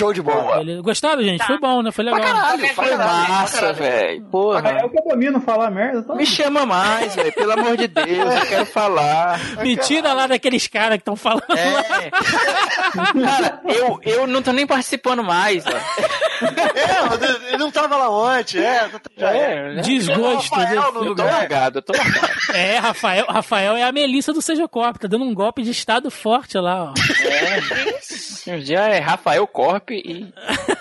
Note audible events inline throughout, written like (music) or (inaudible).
Show de bola. Beleza. Gostaram, gente? Foi bom, né? Foi legal. caralho, Foi pra caralho, pra massa, velho. Porra. É o que eu domino falar merda. Tá? Me chama mais, velho. Pelo amor de Deus, eu quero falar. Me tira lá daqueles caras que estão falando lá. É. Cara, eu, eu não tô nem participando mais, velho. É, ele não tava lá ontem, é. Já é. né? Desgosto. Rafael né? no Eu tô lugar. largado, eu tô largado. (laughs) É, Rafael, Rafael é a Melissa do Seja Corp, tá dando um golpe de estado forte lá, ó. Um dia é Rafael Corp e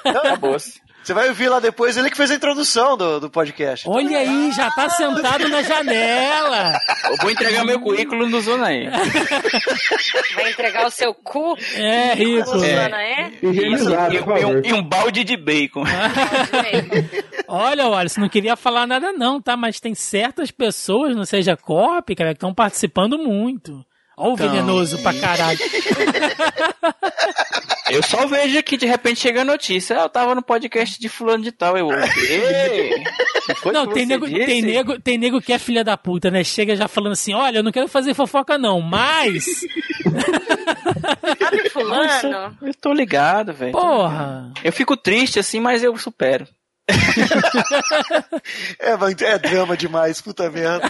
acabou-se. Você vai ouvir lá depois, ele que fez a introdução do, do podcast. Olha aí, já tá sentado na janela. Eu vou entregar meu currículo no Zona aí. Vai entregar o seu cu, É, rico. Luciana, é? Higienizado, E, por e um, e um balde de bacon. (laughs) Olha, você não queria falar nada não, tá? Mas tem certas pessoas no Seja Corp, cara, que estão participando muito. Ó o Então. venenoso pra caralho. (laughs) Eu só vejo que de repente chega a notícia. Ah, eu tava no podcast de fulano de tal. Eu, "Ei, que foi Não, tem nego, disse?" tem, nego, tem nego que é filha da puta, né? Chega já falando assim, olha, eu não quero fazer fofoca não, mas... Sabe (laughs) Nossa, fulano? eu tô ligado, velho. Porra! Eu fico triste assim, mas eu supero. (laughs) É, é drama demais, puta merda.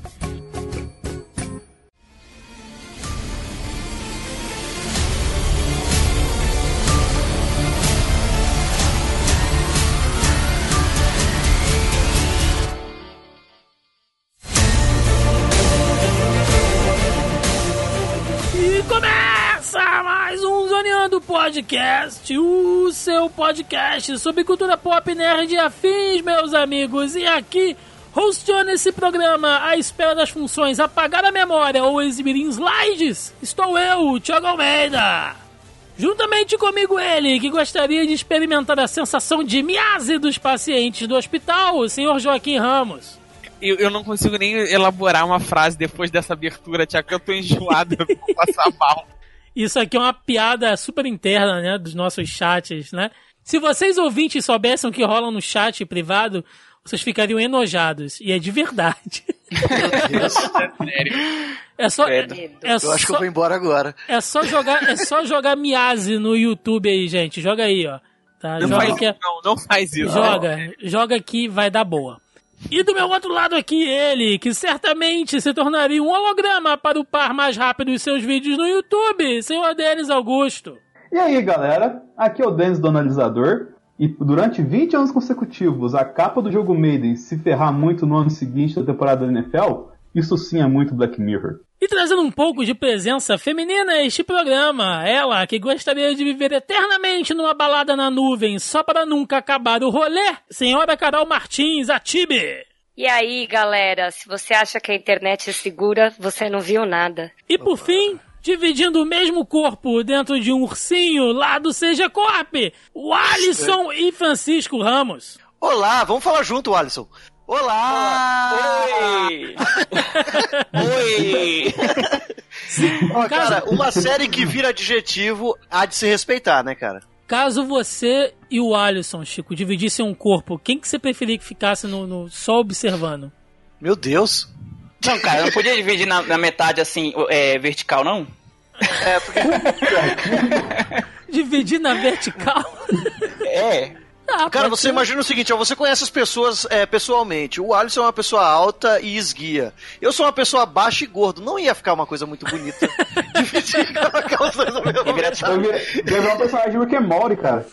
Mais um Zoneando Podcast, o seu podcast sobre cultura pop, nerd e afins, meus amigos. E aqui, hosteando esse programa à espera das funções apagar a memória ou exibir em slides, estou eu, Thiago Almeida. Juntamente comigo ele, que gostaria de experimentar a sensação de miase dos pacientes do hospital, o senhor Joaquim Ramos. Eu, eu não consigo nem elaborar uma frase depois dessa abertura, Tiago, eu tô enjoado, eu vou passar mal. Isso aqui é uma piada super interna, né, dos nossos chats, né? Se vocês ouvintes soubessem o que rola no chat privado, vocês ficariam enojados. E é de verdade. É só, é, é Eu acho que eu vou embora agora. é só jogar, é só jogar Miase no YouTube aí, gente. Joga aí, ó. Tá? Não Joga faz que é- isso, não, não faz isso. Joga, joga que vai dar boa. E do meu outro lado aqui, ele, que certamente se tornaria um holograma para upar mais rápido os seus vídeos no YouTube, senhor Denis Augusto. E aí, galera? Aqui é o Denis do Analisador. E durante 20 anos consecutivos, a capa do jogo Maiden se ferrar muito no ano seguinte da temporada da NFL, isso sim é muito Black Mirror. E trazendo um pouco de presença feminina a este programa, ela que gostaria de viver eternamente numa balada na nuvem só para nunca acabar o rolê, senhora Carol Martins, a Tibe. E aí, galera, se você acha que a internet é segura, você não viu nada. E por fim, dividindo o mesmo corpo dentro de um ursinho lá do Seja Corp, o Alisson e Francisco Ramos. Olá, vamos falar junto, Alisson. Olá! Oi! Oi! Ó, cara, uma série que vira adjetivo há de se respeitar, né, cara? Caso você e o Alisson, Chico, dividissem um corpo, quem que você preferia que ficasse no, no- só observando? Meu Deus. Não, cara, não podia dividir na, na metade assim, é, vertical, não? É, porque (laughs) Dividir na vertical? É. Ah, Cara, você ser. imagina o seguinte, ó, você conhece as pessoas é, pessoalmente. O Alisson é uma pessoa alta e esguia. Eu sou uma pessoa baixa e gordo. Não ia ficar uma coisa muito bonita. (laughs) Dividir os dois no mesmo E virar um personagem do Rick and Morty, cara.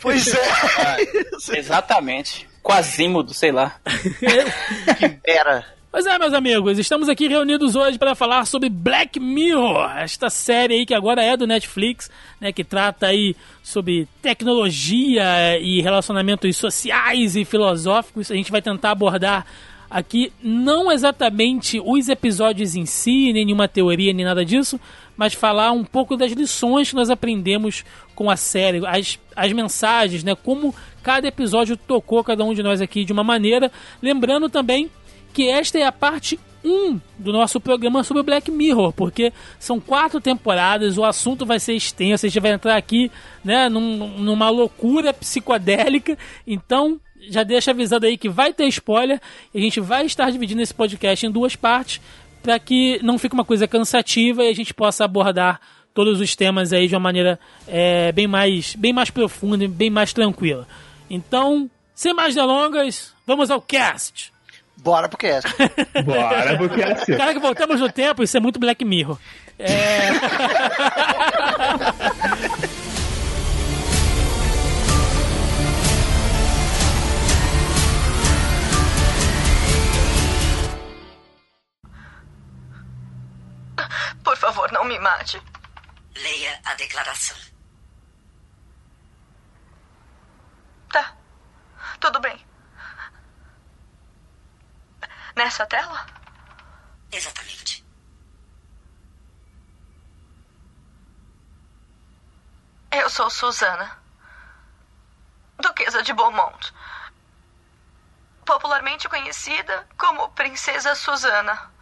Pois é. Exatamente. Quasímodo, sei lá. (laughs) Era. Pois é, meus amigos, estamos aqui reunidos hoje para falar sobre Black Mirror, esta série aí que agora é do Netflix, né, que trata aí sobre tecnologia e relacionamentos sociais e filosóficos. A gente vai tentar abordar aqui não exatamente os episódios em si, nem nenhuma teoria, nem nada disso, mas falar um pouco das lições que nós aprendemos com a série, as, as mensagens, né, como cada episódio tocou cada um de nós aqui de uma maneira. Lembrando também que esta é a parte 1 do nosso programa sobre Black Mirror, porque são quatro temporadas, o assunto vai ser extenso, a gente vai entrar aqui né, num, numa loucura psicodélica, então já deixa avisado aí que vai ter spoiler e a gente vai estar dividindo esse podcast em duas partes para que não fique uma coisa cansativa e a gente possa abordar todos os temas aí de uma maneira é, bem, mais, bem mais profunda e bem mais tranquila. Então, sem mais delongas, vamos ao cast! Bora pro cast. (laughs) Bora, porque é assim. Cara, que voltamos no tempo, isso é muito Black Mirror. É... Por favor, não me mate. Leia a declaração. Tá. Tudo bem. Nessa tela? Exatamente. Eu sou Susana. Duquesa de Beaumont. Popularmente conhecida como Princesa Susana.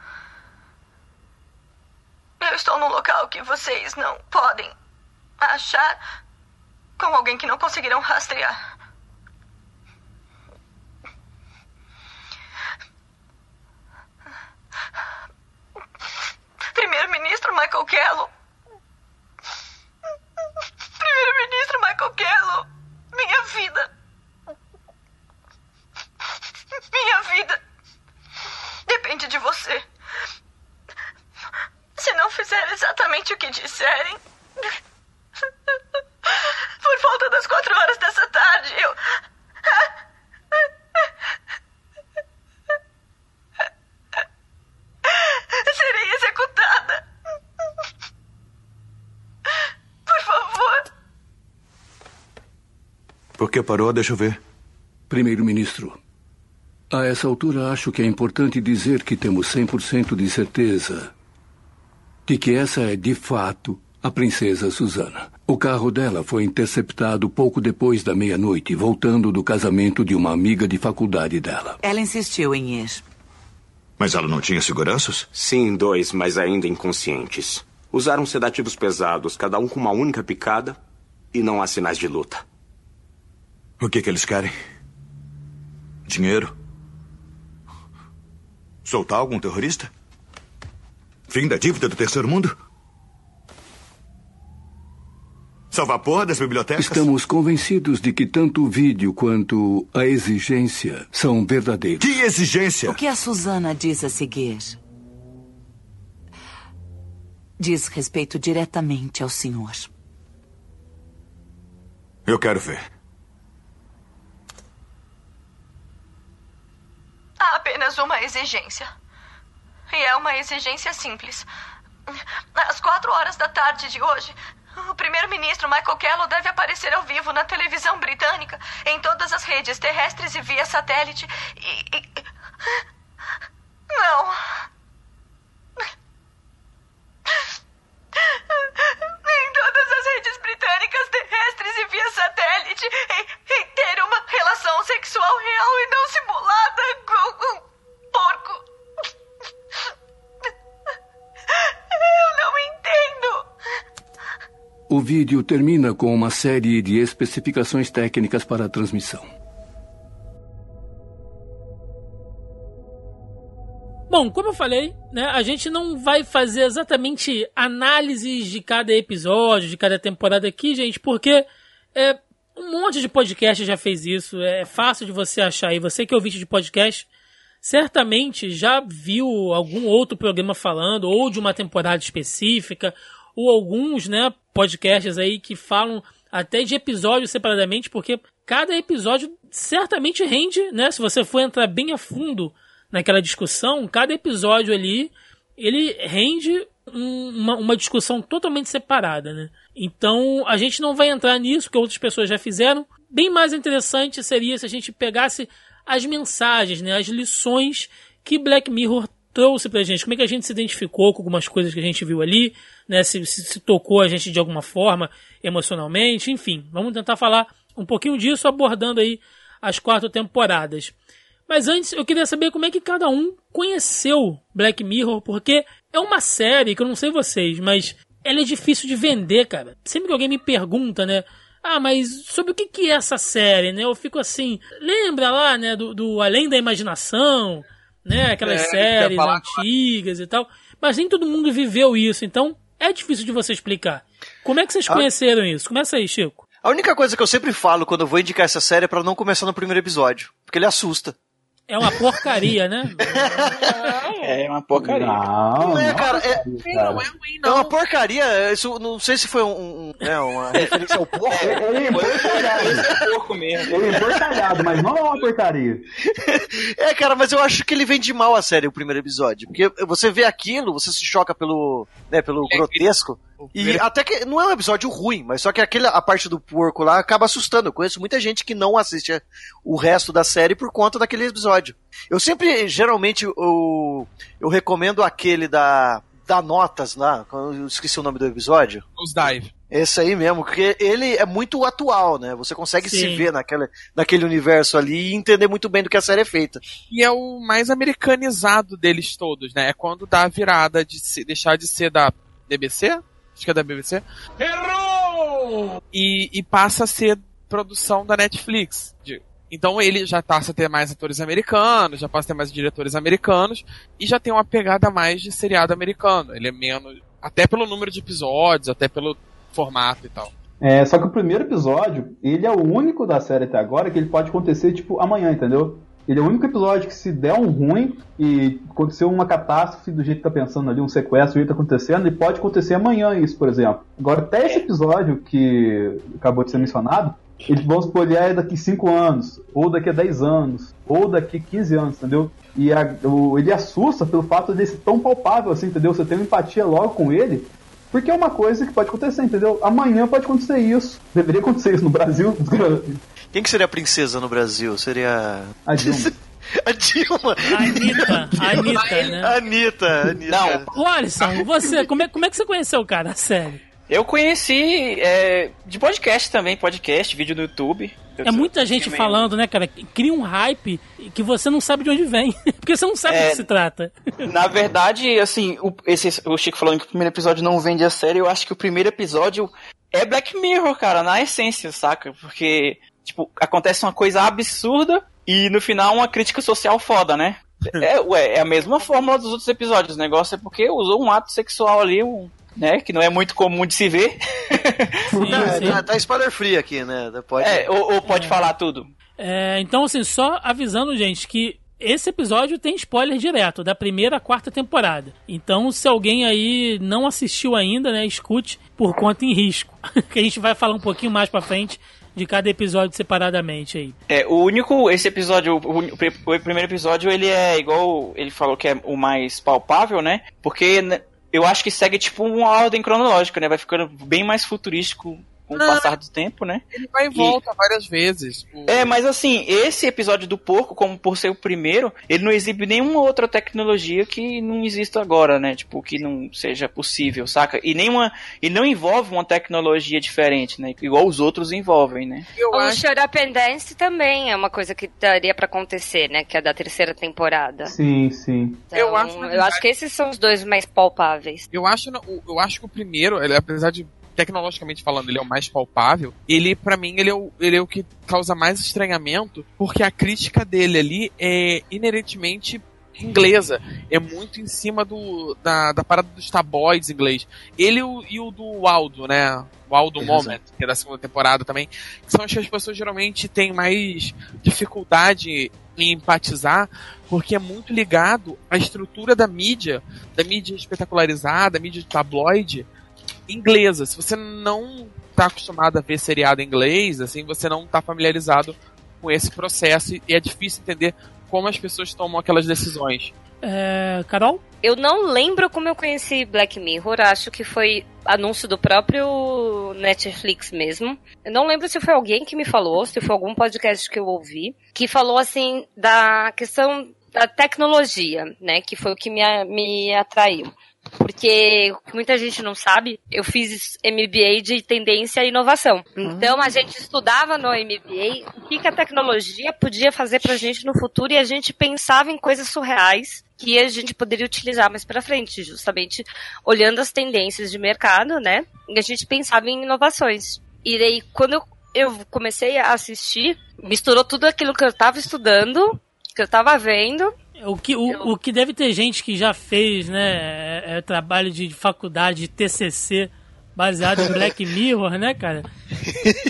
Eu estou num local que vocês não podem achar com alguém que não conseguirão rastrear. Primeiro-Ministro Michael Kello. Primeiro-Ministro Michael Kello. Minha vida. Minha vida. Depende de você. Se não fizer exatamente o que disserem. Por volta das quatro horas dessa tarde, eu. Serei executada. Por favor. Por que parou? Deixa eu ver. Primeiro-Ministro, a essa altura acho que é importante dizer que temos 100% de certeza de que essa é, de fato, a princesa Susana. O carro dela foi interceptado pouco depois da meia-noite, voltando do casamento de uma amiga de faculdade dela. Ela insistiu em ir. Mas ela não tinha seguranças? Sim, dois, mas ainda inconscientes. Usaram sedativos pesados, cada um com uma única picada, e não há sinais de luta. O que, que eles querem? Dinheiro? Soltar algum terrorista? Fim da dívida do terceiro mundo? Salvar a porra das bibliotecas? Estamos convencidos de que tanto o vídeo quanto a exigência são verdadeiros. Que exigência? O que a Susana diz a seguir diz respeito diretamente ao senhor. Eu quero ver. Há apenas uma exigência. E é uma exigência simples. Às quatro horas da tarde de hoje, o primeiro-ministro Michael Kello deve aparecer ao vivo na televisão britânica, em todas as redes terrestres e via satélite. E. e... Não. Em todas as redes britânicas terrestres e via satélite, em, em ter uma relação sexual real e não simulada com um porco. Eu não entendo. O vídeo termina com uma série de especificações técnicas para a transmissão. Bom, como eu falei, né, a gente não vai fazer exatamente análises de cada episódio, de cada temporada aqui, gente, porque é, um monte de podcast já fez isso, é fácil de você achar. E você que é ouvinte de podcast, certamente já viu algum outro programa falando, ou de uma temporada específica, ou alguns, né, podcasts aí que falam até de episódios separadamente, porque cada episódio certamente rende, né, se você for entrar bem a fundo naquela discussão, cada episódio ali, ele rende um, uma, uma discussão totalmente separada, né? Então, a gente não vai entrar nisso, que outras pessoas já fizeram. Bem mais interessante seria se a gente pegasse as mensagens, né, as lições que Black Mirror trouxe pra gente. Como é que a gente se identificou com algumas coisas que a gente viu ali, né, se, se, se tocou a gente de alguma forma emocionalmente, enfim. Vamos tentar falar um pouquinho disso abordando aí as quatro temporadas. Mas antes, eu queria saber como é que cada um conheceu Black Mirror, porque é uma série que eu não sei vocês, mas ela é difícil de vender, cara. Sempre que alguém me pergunta, né? Ah, mas sobre o que, que é essa série, né? Eu fico assim, lembra lá, né, do, do Além da Imaginação, né? Aquelas É, séries antigas e tal. Mas nem todo mundo viveu isso, então é difícil de você explicar. Como é que vocês Ah. conheceram isso? Começa aí, Chico. A única coisa que eu sempre falo quando eu vou indicar essa série é pra não começar no primeiro episódio. Porque ele assusta. É uma porcaria, né? (laughs) É uma porcaria. Não é, cara. É, Não é é uma porcaria. Isso, não sei se foi um, um- né, uma referência ao porco. Ele é porcalhado. porco mesmo. Ele é porcalhado, mas não é uma porcaria. (laughs) É, cara, mas eu acho que ele vende mal a série, o primeiro episódio. Porque você vê aquilo, você se choca pelo, né, pelo grotesco. E até que não é um episódio ruim, mas só que aquele, a parte do porco lá acaba assustando. Eu conheço muita gente que não assiste o resto da série por conta daquele episódio. Eu sempre, geralmente, eu, eu recomendo aquele da, da Notas lá, eu esqueci o nome do episódio. Os Dive. Esse aí mesmo, porque ele é muito atual, né? Você consegue se Sim. ver naquele, naquele universo ali e entender muito bem do que a série é feita. E é o mais americanizado deles todos, né? É quando dá a virada de se- deixar de ser da BBC, acho que é da BBC, Errou! e, e passa a ser produção da Netflix. De- Então ele já passa a ter mais atores americanos, já passa a ter mais diretores americanos, e já tem uma pegada mais de seriado americano. Ele é menos. Até pelo número de episódios, até pelo formato e tal. É, só que o primeiro episódio, ele é o único da série até agora que ele pode acontecer, tipo, amanhã, entendeu? Ele é o único episódio que se der um ruim e aconteceu uma catástrofe do jeito que tá pensando ali, um sequestro, do jeito que tá acontecendo, e pode acontecer amanhã isso, por exemplo. Agora, até esse episódio que acabou de ser mencionado, eles vão supor, daqui 5 anos, ou daqui a 10 anos, ou daqui 15 anos, entendeu? E a- o- ele assusta pelo fato de ser tão palpável assim, entendeu? Você tem uma empatia logo com ele, porque é uma coisa que pode acontecer, entendeu? Amanhã pode acontecer isso. Deveria acontecer isso no Brasil. (laughs) Quem que seria a princesa no Brasil? Seria. A Dilma. (laughs) a Dilma. A Anitta, (laughs) a Anitta, né? Anitta, Anitta. Ô, Alisson, você, como é, como é que você conheceu, cara, a série? Eu conheci é, de podcast também, podcast, vídeo no YouTube. Eu É muita gente também- falando, né, cara? Cria um hype que você não sabe de onde vem. (laughs) Porque você não sabe do É. que se trata. Na verdade, assim, o, esse, o Chico falando que o primeiro episódio não vende a série, eu acho que o primeiro episódio é Black Mirror, cara, na essência, saca? Porque, tipo, acontece uma coisa absurda e no final uma crítica social foda, né? (laughs) É, ué, é a mesma fórmula dos outros episódios. O negócio é porque usou um ato sexual ali, um, né? Que não é muito comum de se ver. Tá, tá, tá spoiler free aqui, né? Pode... É, ou, ou pode falar tudo. É, então, assim, só avisando, gente, que esse episódio tem spoiler direto, da primeira à quarta temporada. Então, se alguém aí não assistiu ainda, né, escute por conta em risco. (laughs) que a gente vai falar um pouquinho mais pra frente de cada episódio separadamente aí. É, o único, esse episódio, o, uni- o primeiro episódio, ele é igual, ele falou que é o mais palpável, né? Porque né, eu acho que segue tipo uma ordem cronológica, né? Vai ficando bem mais futurístico com o Não. passar do tempo, né? Ele vai e volta várias vezes. O- É, mas assim, esse episódio do porco, como por ser o primeiro, ele não exibe nenhuma outra tecnologia que não exista agora, né? Tipo, que não seja possível, saca? E nenhuma. E não envolve uma tecnologia diferente, né? Igual os outros envolvem, né? O Shut Up and Dance também é uma coisa que daria pra acontecer, né? Que é da terceira temporada. Sim, sim. Então, Eu acho, eu verdade- acho que esses são os dois mais palpáveis. Eu acho, o- eu acho que o primeiro, ele, apesar de tecnologicamente falando, ele é o mais palpável. Ele, pra mim, ele é, o, ele é o que causa mais estranhamento, porque a crítica dele ali é inerentemente inglesa. É muito em cima do, da, da parada dos tabloides inglês. Ele e o, e o do Aldo, né? O Aldo Exato. Moment, que é da segunda temporada também. Que são as que as pessoas geralmente têm mais dificuldade em empatizar, porque é muito ligado à estrutura da mídia, da mídia espetacularizada, mídia de tabloide inglesa. Se você não está acostumado a ver seriado em inglês, assim, você não está familiarizado com esse processo e é difícil entender como as pessoas tomam aquelas decisões. É, Carol? Eu não lembro como eu conheci Black Mirror, acho que foi anúncio do próprio Netflix mesmo. Eu não lembro se foi alguém que me falou, se foi algum podcast que eu ouvi, que falou assim da questão da tecnologia, né, que foi o que me, me atraiu. Porque muita gente não sabe, eu fiz MBA de tendência e inovação. Então a gente estudava no MBA o que, a tecnologia podia fazer pra gente no futuro e a gente pensava em coisas surreais que a gente poderia utilizar mais para frente, justamente olhando as tendências de mercado, né? E a gente pensava em inovações. E daí, quando eu comecei a assistir, misturou tudo aquilo que eu estava estudando, que eu estava vendo, O que, o, o que deve ter gente que já fez, né, é, é trabalho de faculdade, de TCC, baseado em Black (laughs) Mirror, né, cara?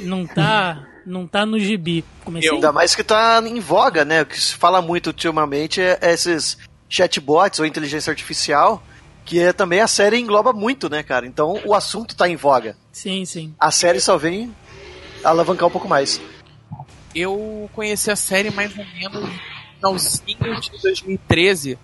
Não tá, não tá no gibi. Comecei Ainda mais que tá em voga, né? O que se fala muito ultimamente é esses chatbots ou inteligência artificial, que é também a série engloba muito, né, cara? Então o assunto tá em voga. Sim, sim. A série só vem alavancar um pouco mais. Eu conheci a série mais ou menos no finalzinho de 2013.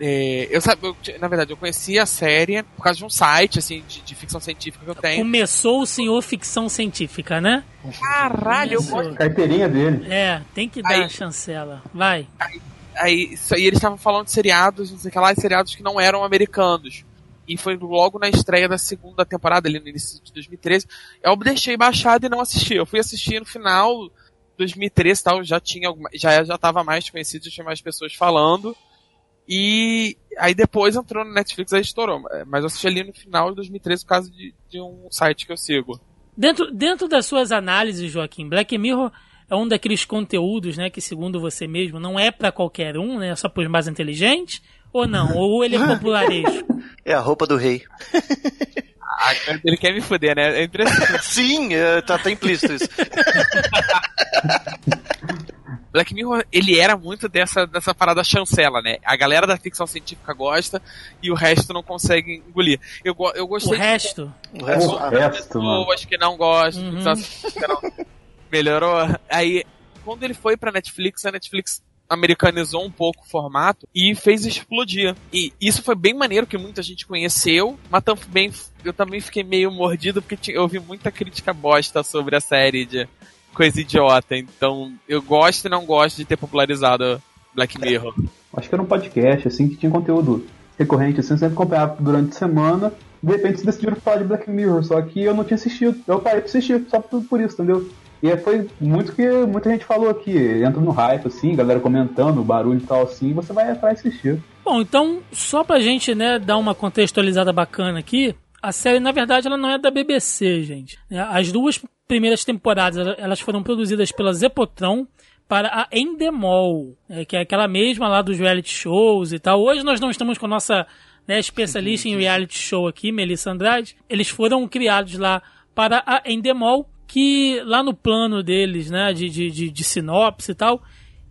É, eu sabe, eu, na verdade, eu conheci a série por causa de um site assim de, de ficção científica que eu tenho. Começou o senhor ficção científica, né? Caralho, eu Começou. gosto. Carteirinha dele. É, tem que dar a chancela. Vai. Aí, isso aí eles estavam falando de seriados, não sei o que lá, seriados que não eram americanos. E foi logo na estreia da segunda temporada, ali no início de 2013. Eu deixei baixado e não assisti. Eu fui assistir no final 2013 e tal, já tinha alguma, já já tava mais conhecido, já tinha mais pessoas falando. E aí depois entrou no Netflix e estourou. Mas eu assisti ali no final de 2013 por causa de, de um site que eu sigo. Dentro, dentro das suas análises, Joaquim, Black Mirror é um daqueles conteúdos, né, que segundo você mesmo não é pra qualquer um, né, só pros mais inteligentes, ou não? (laughs) Ou ele é popularesco? É a roupa do rei. Ah, ele quer me fuder, né? É impressionante. (laughs) Sim, é, tá, tá implícito isso. (laughs) (laughs) Black Mirror, ele era muito dessa, dessa parada chancela, né? A galera da ficção científica gosta e o resto não consegue engolir. Eu, eu gostei O resto? O resto, O resto, mano. pessoas que não gostam, Uhum. não- melhorou. Aí, quando ele foi pra Netflix, a Netflix americanizou um pouco o formato e fez explodir. E isso foi bem maneiro que muita gente conheceu, mas também eu também fiquei meio mordido porque eu ouvi muita crítica bosta sobre a série de coisa idiota. Então, eu gosto e não gosto de ter popularizado Black Mirror. Acho que era um podcast, assim, que tinha conteúdo recorrente, assim, sempre acompanhava durante a semana. De repente eles decidiram falar de Black Mirror, só que eu não tinha assistido. Eu parei pra assistir, só por, por isso, entendeu? E aí foi muito que muita gente falou aqui, entra no hype, assim, galera comentando, barulho e tal, assim, e você vai atrás e assistir. Bom, então, só pra gente, né, dar uma contextualizada bacana aqui, a série, na verdade, ela não é da BBC, gente. É, As duas primeiras temporadas, ela- elas foram produzidas pela Zepotron para a Endemol, é, que é aquela mesma lá dos reality shows e tal. Hoje nós não estamos com a nossa né, especialista em reality show aqui, Melissa Andrade. Eles foram criados lá para a Endemol, que lá no plano deles, né, de, de, de, de sinopse e tal,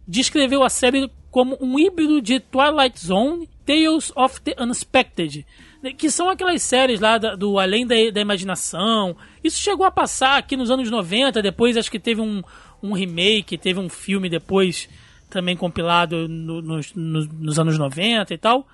descreveu a série como um híbrido de Twilight Zone, Tales of the Unexpected, que são aquelas séries lá da- do Além da, da Imaginação. Isso chegou a passar aqui nos anos 90, depois acho que teve um, um remake, teve um filme depois também compilado no- nos- nos- nos anos 90 e tal,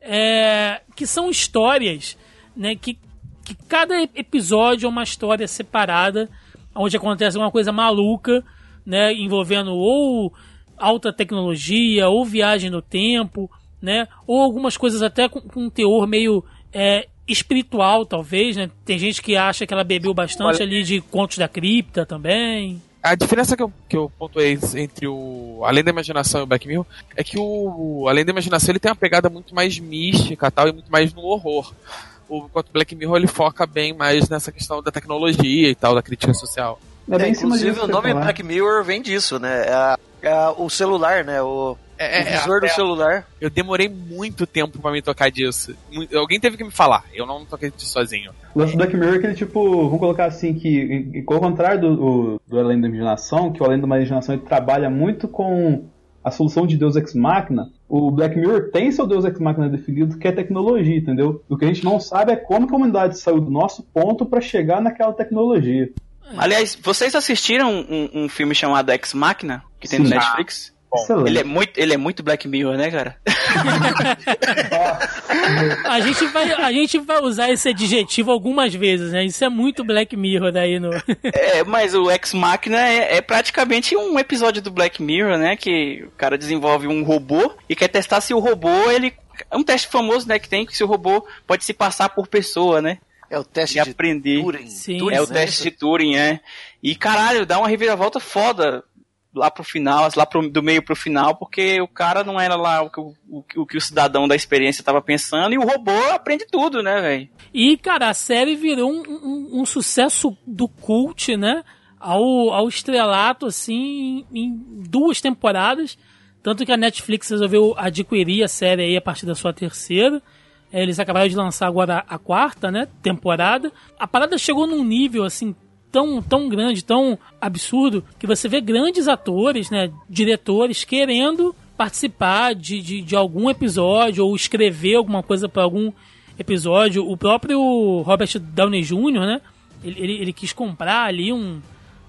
é, que são histórias né, que, que cada episódio é uma história separada, onde acontece uma coisa maluca, né, envolvendo ou alta tecnologia, ou viagem no tempo, né, ou algumas coisas até com, com um teor meio é, espiritual, talvez, né? Tem gente que acha que ela bebeu bastante Olha- ali de Contos da Cripta também. A diferença que eu, que eu pontuei entre o Além da Imaginação e o Black Mirror é que o Além da Imaginação ele tem uma pegada muito mais mística tal, e muito mais no horror. O, enquanto o Black Mirror ele foca bem mais nessa questão da tecnologia e tal, da crítica social. É bem É, inclusive, o nome falar. Black Mirror vem disso, né? É, é o celular, né? O, É, o visor do é, celular. Eu demorei muito tempo pra me tocar disso. Alguém teve que me falar, eu não toquei disso sozinho. O lance do Black Mirror é que ele, tipo, vamos colocar assim, que ao contrário do, do, do Além da Imaginação, que o Além da Imaginação ele trabalha muito com a solução de Deus Ex Machina, o Black Mirror tem seu Deus Ex Machina definido, que é tecnologia, entendeu? O que a gente não sabe é como que a humanidade saiu do nosso ponto pra chegar naquela tecnologia. Aliás, vocês assistiram um, um filme chamado Ex Machina, que tem no Sim. Netflix? Excelente. Ele é, muito, ele é muito Black Mirror, né, cara? (laughs) A gente vai, a gente vai usar esse adjetivo algumas vezes, né? Isso é muito Black Mirror daí no. (laughs) É, mas o Ex Machina é, é praticamente um episódio do Black Mirror, né? Que o cara desenvolve um robô e quer testar se o robô ele É um teste famoso, né, que tem que se o robô pode se passar por pessoa, né? É o teste de, de aprender. Turing. Sim, é o teste de Turing, é. E caralho, dá uma reviravolta foda lá pro final, lá pro, do meio pro final, porque o cara não era lá o que o, o, que o cidadão da experiência tava pensando e o robô aprende tudo, né, velho? E, cara, a série virou um, um- um sucesso do cult, né? Ao, ao estrelato, assim, em, em duas temporadas. Tanto que a Netflix resolveu adquirir a série aí a partir da sua terceira. É, Eles acabaram de lançar agora a quarta, né? Temporada. A parada chegou num nível, assim, tão, tão grande, tão absurdo, que você vê grandes atores, né? Diretores querendo participar de, de, de algum episódio ou escrever alguma coisa para algum episódio. O próprio Robert Downey Jr., né? Ele, ele, ele quis comprar ali um,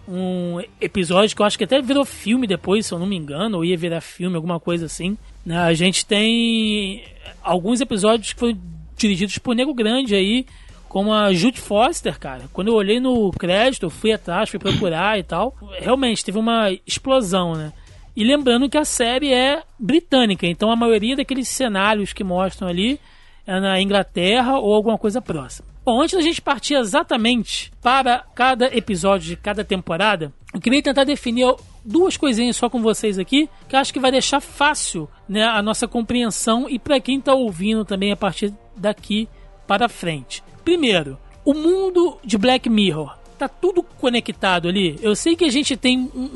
um episódio que eu acho que até virou filme depois, se eu não me engano, ou ia virar filme, alguma coisa assim. né? A gente tem alguns episódios que foram dirigidos por Nego Grande aí, como a Jude Foster, cara. Quando eu olhei no crédito, eu fui atrás, fui procurar e tal. Realmente teve uma explosão, né? E lembrando que a série é britânica, então a maioria daqueles cenários que mostram ali é na Inglaterra ou alguma coisa próxima. Bom, antes da gente partir exatamente para cada episódio de cada temporada, eu queria tentar definir duas coisinhas só com vocês aqui, que acho que vai deixar fácil né, a nossa compreensão e para quem está ouvindo também a partir daqui para frente. Primeiro, o mundo de Black Mirror. Tá tudo conectado ali. Eu sei que a gente tem um,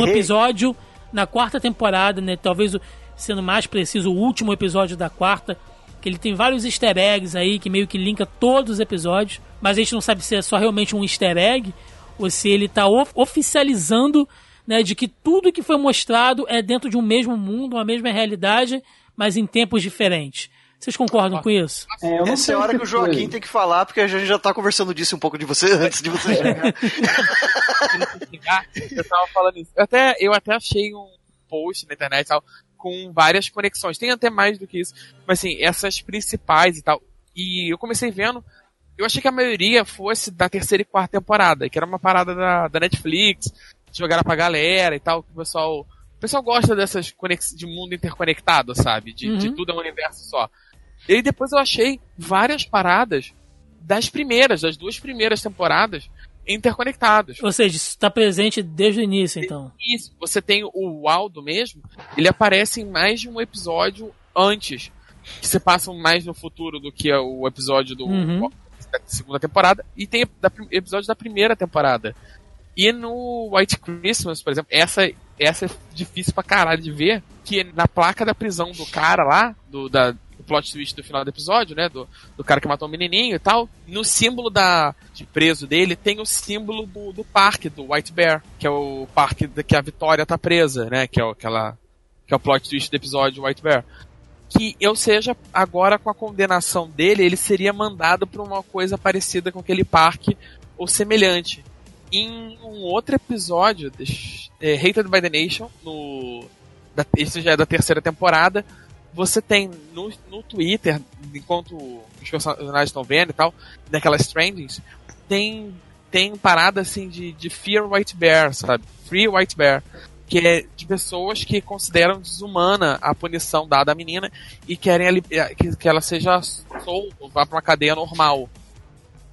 um- episódio na quarta temporada, né? Talvez, sendo mais preciso, o último episódio da quarta, que ele tem vários easter eggs aí que meio que linka todos os episódios, mas a gente não sabe se é só realmente um easter egg ou se ele tá of- oficializando, né, de que tudo que foi mostrado é dentro de um mesmo mundo, uma mesma realidade, mas em tempos diferentes. Vocês concordam com isso? É, eu não Essa sei é a hora que o Joaquim foi- tem que falar, porque a gente já tá conversando disso um pouco de você (laughs) antes de você chegar. eu tava falando isso. Eu até, eu até achei um post na internet e tal, com várias conexões. Tem até mais do que isso. Mas assim, essas principais e tal. E eu comecei vendo. Eu achei que a maioria fosse da terceira e quarta temporada, que era uma parada da, da Netflix, jogaram pra galera e tal, que o pessoal. O pessoal gosta dessas conex, de mundo interconectado, sabe? De, de Uhum. tudo é um universo só. E depois eu achei várias paradas das primeiras, das duas primeiras temporadas, interconectadas. Ou seja, isso está presente desde o início, então. Isso, você tem o Aldo mesmo, ele aparece em mais de um episódio antes, que se passam mais no futuro do que o episódio do, Uhum. da segunda temporada, e tem da, episódio da primeira temporada. E no White Christmas, por exemplo, essa, essa é difícil pra caralho de ver, que na placa da prisão do cara lá, do, da, do plot twist do final do episódio, né, do, do cara que matou o menininho e tal, no símbolo da, de preso dele tem o símbolo do, do parque, do White Bear, que é o parque da- que a Vitória tá presa, né, que é aquela, que é o plot twist do episódio White Bear que, ou seja, agora com a condenação dele, ele seria mandado para uma coisa parecida com aquele parque ou semelhante. Em um outro episódio, deixa- é, Hated by the Nation, no, da, esse já é da terceira temporada, você tem no, no Twitter, enquanto os personagens estão vendo e tal, naquelas trendings, tem, tem parada assim de, de Fear White Bear, sabe? Free White Bear que é de pessoas que consideram desumana a punição dada à menina e querem eh, que, que ela seja solta, vá para uma cadeia normal.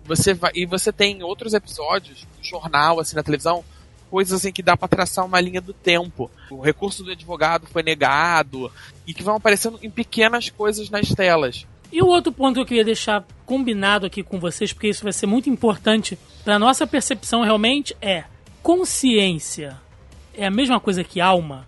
Você vai, e você tem outros episódios no jornal, assim, na televisão, coisas assim que dá para traçar uma linha do tempo. O recurso do advogado foi negado e que vão aparecendo em pequenas coisas nas telas. E o outro ponto que eu queria deixar combinado aqui com vocês, porque isso vai ser muito importante para nossa percepção realmente, é consciência. É a mesma coisa que alma?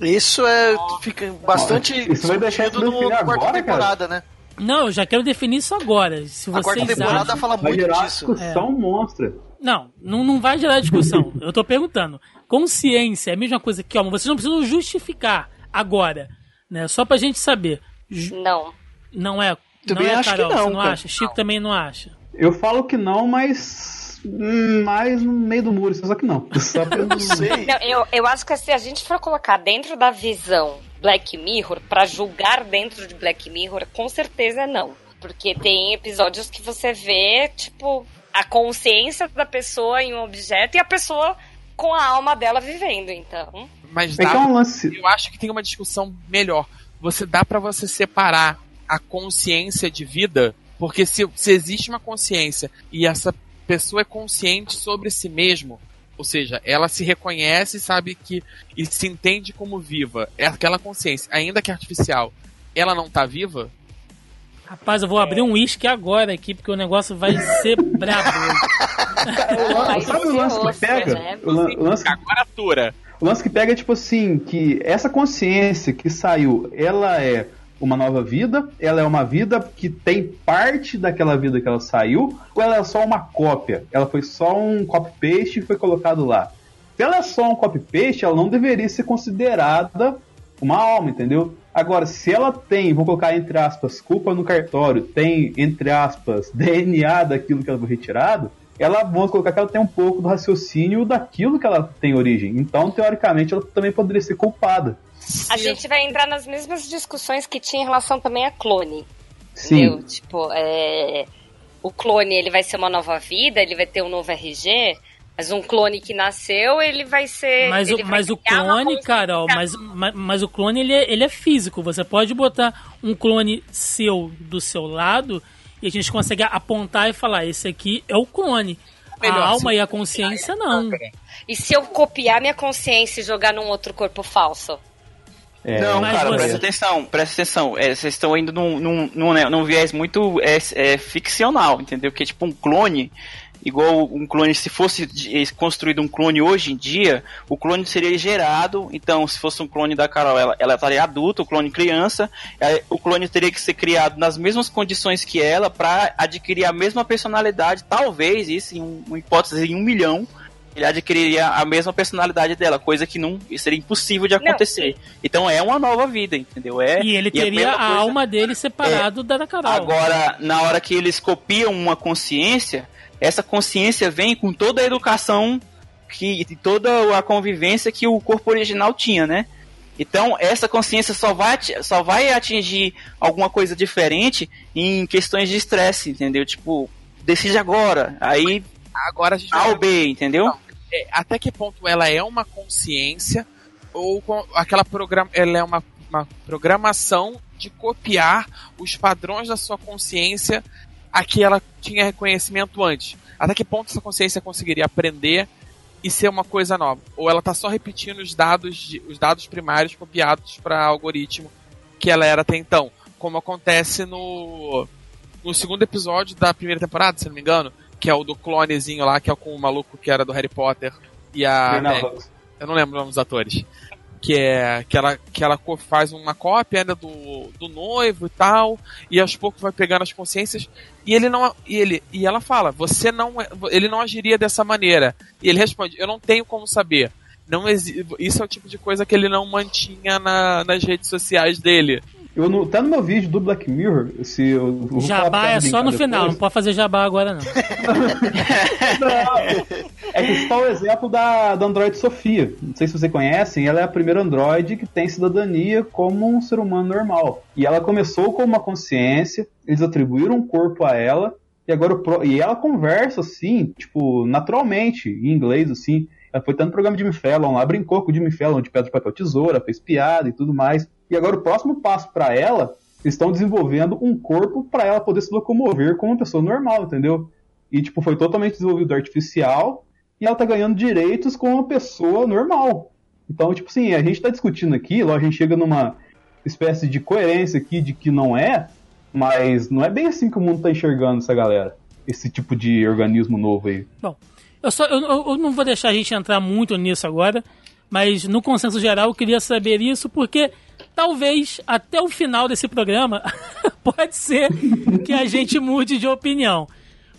Isso é. fica bastante Isso vai deixar isso no definir quarta agora, temporada, né? Não, eu já quero definir isso agora. Se A vocês quarta temporada acham... fala Vai muito gerar disso. discussão monstra. Não, não, não vai gerar discussão. (laughs) Eu tô perguntando. Consciência é a mesma coisa que alma. Vocês não precisam justificar agora, né? Só pra gente saber. Ju- Não. Não é. Também não é, acho que Carol, não, Você não cara. acha? Chico também não acha. Eu falo que não, mas. hum, Mais no meio do muro, só que não. Só (laughs) pra... Não sei. Não, eu, eu acho que se a gente for colocar dentro da visão Black Mirror, pra julgar dentro de Black Mirror, com certeza não. Porque tem episódios que você vê, tipo, a consciência da pessoa em um objeto e a pessoa com a alma dela vivendo, então. Mas É dá que é um lance. eu acho que tem uma discussão melhor. Você dá pra você separar a consciência de vida, porque se, se existe uma consciência e essa pessoa é consciente sobre si mesmo, ou seja, ela se reconhece, sabe que e se entende como viva, é aquela consciência, ainda que artificial, ela não tá viva? Rapaz, eu vou abrir um uísque agora aqui, porque o negócio vai ser brabo. (laughs) Sabe o lance que pega? né? O lan- o lance Agora atura. O lance que pega é tipo assim, que essa consciência que saiu, ela é uma nova vida, ela é uma vida que tem parte daquela vida que ela saiu, ou ela é só uma cópia? Ela foi só um copy-paste que foi colocado lá. Se ela é só um copy-paste, ela não deveria ser considerada uma alma, entendeu? Agora, se ela tem, vou colocar entre aspas, culpa no cartório, tem, entre aspas, (laughs) DNA daquilo que ela foi retirado, ela, vamos colocar que ela tem um pouco do raciocínio daquilo que ela tem origem. Então, teoricamente, ela também poderia ser culpada. A gente vai entrar nas mesmas discussões que tinha em relação também a clone. Sim. Entendeu? Tipo, é, o clone ele vai ser uma nova vida, ele vai ter um novo RG, mas um clone que nasceu, ele vai ser. Mas, o, mas o clone, Carol, mas, mas, mas o clone ele é, ele é físico. Você pode botar um clone seu do seu lado e a gente consegue apontar e falar: esse aqui é o clone. Melhor, a alma e a consciência não. E se eu copiar minha consciência e jogar num outro corpo falso? não, Mas cara, você- presta atenção, presta atenção. É, vocês estão indo num, num, num, né, num viés muito é, é, ficcional, entendeu? Que é tipo um clone, igual um clone, se fosse de- construído um clone hoje em dia, o clone seria gerado. Então, se fosse um clone da Carol, ela, ela estaria adulta, o clone criança. é, o clone teria que ser criado nas mesmas condições que ela para adquirir a mesma personalidade. Talvez, isso em um- uma hipótese em um milhão. Ele adquiriria a mesma personalidade dela, coisa que não seria impossível de acontecer. Então é uma nova vida, entendeu? É, E ele e a teria mesma a coisa- alma dele separado da da Carol. Agora, na hora que eles copiam uma consciência, essa consciência vem com toda a educação que e toda a convivência que o corpo original tinha, né? Então, essa consciência só vai, só vai atingir alguma coisa diferente em questões de estresse, entendeu? Tipo, decide agora. Aí, agora a gente A ou B, entendeu? É, até que ponto ela é uma consciência ou aquela programa, ela é uma, uma programação de copiar os padrões da sua consciência a que ela tinha reconhecimento antes. Até que ponto essa consciência conseguiria aprender e ser uma coisa nova? Ou ela está só repetindo os dados, de- os dados primários copiados para algoritmo que ela era até então, como acontece no no segundo episódio da primeira temporada, se não me engano, que é o do clonezinho lá, que é com o maluco que era do Harry Potter e a eu não lembro o nome dos atores. Que é que ela, que ela faz uma cópia ainda do, do noivo e tal, e aos poucos vai pegando as consciências, e ele não e ele e ela fala, você não é- ele não agiria dessa maneira. E ele responde, eu não tenho como saber. Não isso é o tipo de coisa que ele não mantinha na- nas redes sociais dele. Eu no, tá no meu vídeo do Black Mirror, se eu, eu Jabá é só no brincar final, não depois. pode fazer jabá agora não. (laughs) É que está o exemplo da, da Android Sofia. Não sei se vocês conhecem, ela é a primeira Android que tem cidadania como um ser humano normal. E ela começou com uma consciência, eles atribuíram um corpo a ela, e agora o e ela conversa assim, tipo, naturalmente, em inglês, assim. Ela foi tanto no programa de Jimmy Fallon lá, brincou com o Jimmy Fallon de pedra, papel, tesoura, fez piada e tudo mais. E agora o próximo passo para ela, estão desenvolvendo um corpo para ela poder se locomover como uma pessoa normal, entendeu? E, tipo, foi totalmente desenvolvido artificial e ela tá ganhando direitos como uma pessoa normal. Então, tipo assim, a gente tá discutindo aqui, logo a gente chega numa espécie de coerência aqui de que não é, mas não é bem assim que o mundo tá enxergando essa galera. Esse tipo de organismo novo aí. Bom, eu, só, eu- eu não vou deixar a gente entrar muito nisso agora, mas no consenso geral eu queria saber isso porque talvez até o final desse programa (laughs) pode ser que a gente mude de opinião.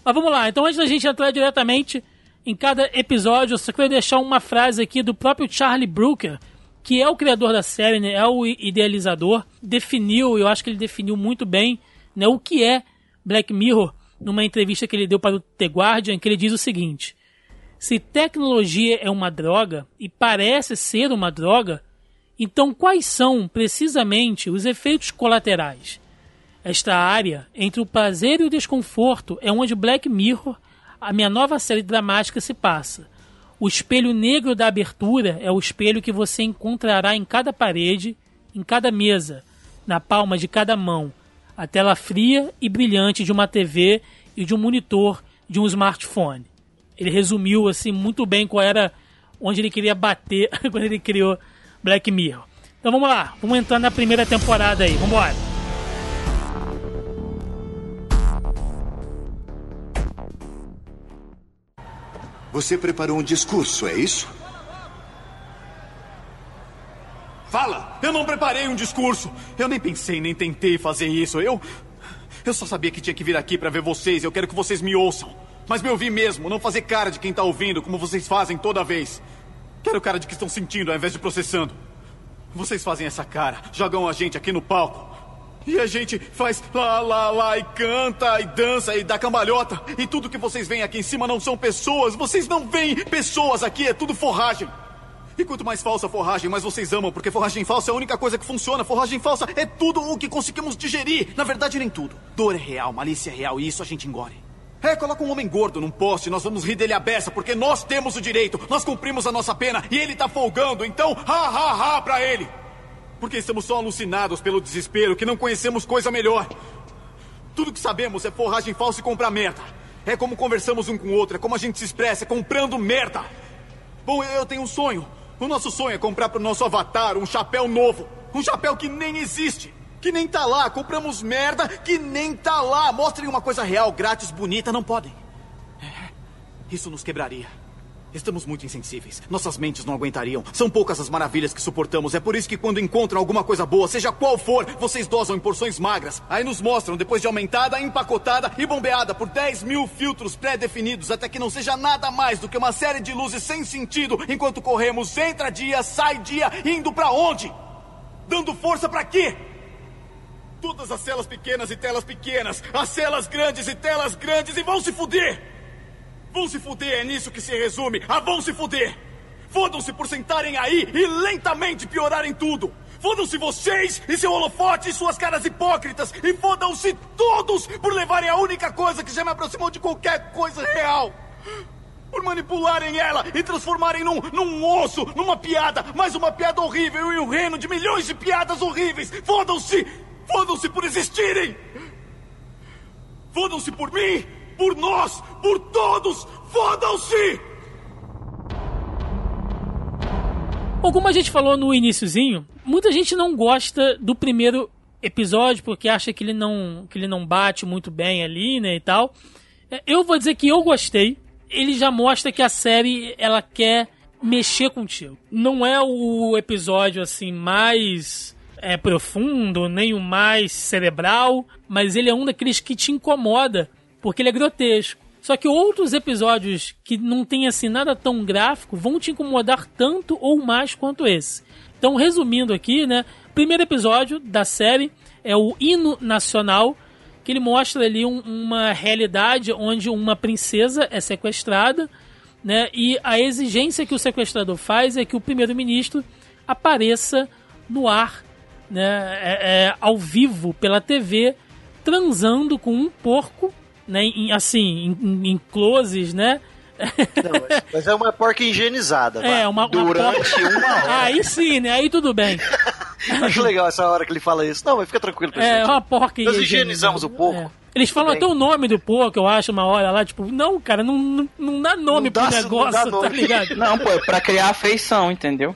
Mas vamos lá, então antes da gente entrar diretamente em cada episódio, eu só queria deixar uma frase aqui do próprio Charlie Brooker, que é o criador da série, né, é o idealizador, definiu, eu acho que ele definiu muito bem né, o que é Black Mirror numa entrevista que ele deu para o The Guardian, que ele diz o seguinte: se tecnologia é uma droga e parece ser uma droga, então quais são precisamente os efeitos colaterais? Esta área entre o prazer e o desconforto é onde Black Mirror, a minha nova série dramática, se passa. O espelho negro da abertura é o espelho que você encontrará em cada parede, em cada mesa, na palma de cada mão. a tela fria e brilhante de uma TV e de um monitor de um smartphone. Ele resumiu assim muito bem qual era onde ele queria bater (laughs) quando ele criou Black Mirror. Então vamos lá, vamos entrar na primeira temporada aí, vamos embora. Você preparou um discurso, é isso? Fala! Eu não preparei um discurso. Eu nem pensei, nem tentei fazer isso. Eu. Eu só sabia que tinha que vir aqui para ver vocês. Eu quero que vocês me ouçam. Mas me ouvir mesmo, não fazer cara de quem tá ouvindo, como vocês fazem toda vez. Quero cara de que estão sentindo ao invés de processando. Vocês fazem essa cara, jogam a gente aqui no palco. E a gente faz lá, lá, lá, e canta, e dança, e dá cambalhota. E tudo que vocês veem aqui em cima não são pessoas. Vocês não veem pessoas aqui, é tudo forragem. E quanto mais falsa a forragem, mais vocês amam, porque forragem falsa é a única coisa que funciona. Forragem falsa é tudo o que conseguimos digerir. Na verdade, nem tudo. Dor é real, malícia é real, e isso a gente engole. É, coloca um homem gordo num poste, nós vamos rir dele a beça, porque nós temos o direito, nós cumprimos a nossa pena e ele tá folgando, então ha ha ha pra ele. Porque estamos só alucinados pelo desespero, que não conhecemos coisa melhor. Tudo que sabemos é forragem falsa e comprar merda. É como conversamos um com o outro, é como a gente se expressa, é comprando merda. Bom, eu tenho um sonho. O nosso sonho é comprar pro nosso avatar um chapéu novo. Um chapéu que nem existe. Que nem tá lá. Compramos merda que nem tá lá. Mostrem uma coisa real, grátis, bonita. Não podem. É, isso nos quebraria. Estamos muito insensíveis. Nossas mentes não aguentariam. São poucas as maravilhas que suportamos. É por isso que quando encontram alguma coisa boa, seja qual for, vocês dosam em porções magras. Aí nos mostram, depois de aumentada, empacotada e bombeada por 10 mil filtros pré-definidos, até que não seja nada mais do que uma série de luzes sem sentido, enquanto corremos entra dia, sai dia, indo para onde? Dando força para quê? Todas as celas pequenas e telas pequenas, as celas grandes e telas grandes, e vão se fuder! Vão se fuder, é nisso que se resume. Ah, vão se fuder! Fodam-se por sentarem aí e lentamente piorarem tudo! Fodam-se vocês e seu holofote e suas caras hipócritas! E fodam-se todos por levarem a única coisa que já me aproximou de qualquer coisa real! Por manipularem ela e transformarem num, num osso, numa piada, mais uma piada horrível e um reino de milhões de piadas horríveis! Fodam-se! Fodam-se por existirem! Fodam-se por mim! Por nós! Por todos! Fodam-se! Bom, como a gente falou no iníciozinho, muita gente não gosta do primeiro episódio porque acha que ele não, que ele não bate muito bem ali, né, e tal. É, eu vou dizer que eu gostei. Ele já mostra que a série ela quer mexer contigo. Não é o episódio assim mais é, profundo, nem o mais cerebral, mas ele é um daqueles que te incomoda, porque ele é grotesco. Só que outros episódios que não tem assim nada tão gráfico vão te incomodar tanto ou mais quanto esse. Então, resumindo aqui, né? Primeiro episódio da série é o hino nacional, que ele mostra ali um, uma realidade onde uma princesa é sequestrada, né? E a exigência que o sequestrador faz é que o primeiro-ministro apareça no ar né, é, é, ao vivo pela TV, transando com um porco, né, em, assim, em, em closes, né? (laughs) Não, mas, mas é uma porca higienizada. É, uma, uma Durante porca... uma hora. (laughs) Aí sim, né? Aí tudo bem. (laughs) Acho legal essa hora que ele fala isso. Não, mas fica tranquilo, presidente. É, uma porca Nós higienizamos o porco. É. Eles falam até o nome do porco, eu acho, uma hora lá, tipo, não, cara, não, não, não dá nome Não dá- pro não negócio, dá tá nome. ligado? Não, pô, é pra criar afeição, entendeu?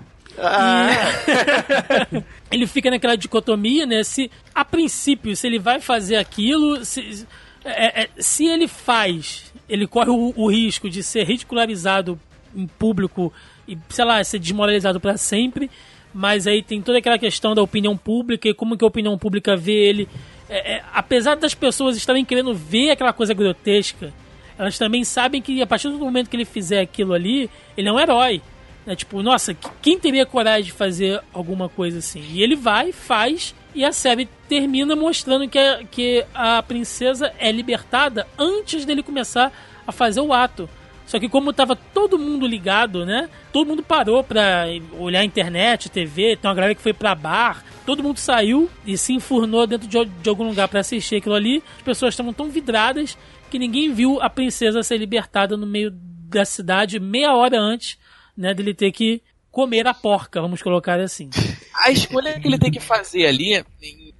E- ele fica naquela dicotomia, né? Se a princípio, se ele vai fazer aquilo, se, é- é- se ele faz, ele corre o, o risco de ser ridicularizado em público e, sei lá, ser desmoralizado para sempre. Mas aí tem toda aquela questão da opinião pública e como que a opinião pública vê ele. É- é, apesar das pessoas estarem querendo ver aquela coisa grotesca, elas também sabem que a partir do momento que ele fizer aquilo ali, ele é um herói. Né? Tipo, nossa, que- quem teria coragem de fazer alguma coisa assim? E ele vai, faz, e a série termina mostrando que a, que a princesa é libertada antes dele começar a fazer o ato. Só que como tava todo mundo ligado, né? Todo mundo parou pra olhar a internet, TV, tem uma galera que foi pra bar, todo mundo saiu e se enfurnou dentro de, de algum lugar pra assistir aquilo ali. As pessoas estavam tão vidradas que ninguém viu a princesa ser libertada no meio da cidade meia hora antes, né, dele ter que comer a porca, vamos colocar assim. A escolha que ele tem que fazer ali, em-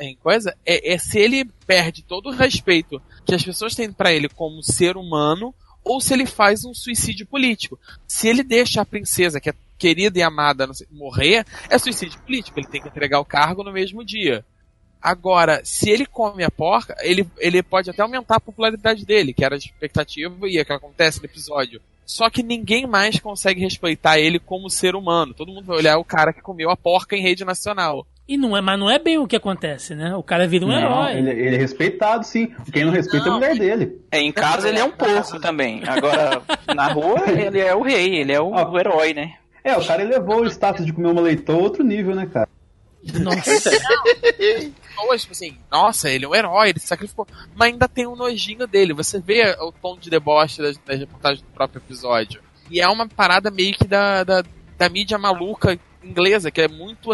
em coisa é, é se ele perde todo o respeito que as pessoas têm para ele como ser humano ou se ele faz um suicídio político. Se ele deixa a princesa, que é querida e amada, sei, morrer, é suicídio político. Ele tem que entregar o cargo no mesmo dia. Agora, se ele come a porca, ele, ele pode até aumentar a popularidade dele, que era a expectativa e é o que acontece no episódio. Só que ninguém mais consegue respeitar ele como ser humano. Todo mundo vai olhar o cara que comeu a porca em rede nacional. E não é, mas não é bem o que acontece, né? O cara vira um Não, herói. Ele, ele é respeitado, sim. Quem não respeita é a mulher dele. É, em casa ele é um porco também. Agora, na rua, ele é o rei, ele é o, o herói, né? É, o cara elevou o status de comer uma leitão a outro nível, né, cara? Nossa. (laughs) Pessoas, tipo assim, nossa, ele é um herói, ele se sacrificou. Mas ainda tem um nojinho dele. Você vê o tom de deboche das, das reportagens do próprio episódio. E é uma parada meio que da, da, da mídia maluca inglesa, que é muito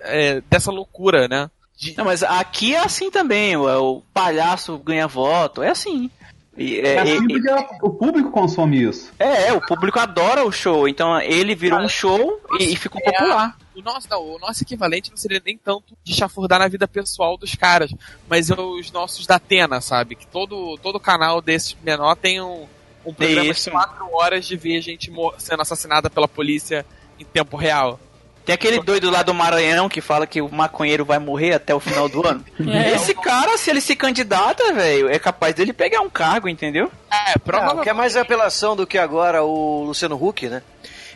é, dessa loucura, né? De... Não, mas aqui é assim também, o, o palhaço ganha voto, é assim. E, É, é, assim e- porque o público consome isso. é, é, o público adora o show, então ele virou um show e, e ficou popular. O nosso, não, o nosso equivalente não seria nem tanto de chafurdar na vida pessoal dos caras, mas é os nossos da Atena, sabe? Que todo, todo canal desse menor tem um, um programa Isso. de quatro horas de ver gente sendo assassinada pela polícia em tempo real. Tem aquele doido lá do Maranhão que fala que o maconheiro vai morrer até o final do ano. (laughs) É. Esse cara, se ele se candidata, velho, é capaz dele pegar um cargo, entendeu? É, É, o que é mais apelação do que agora o Luciano Huck, né?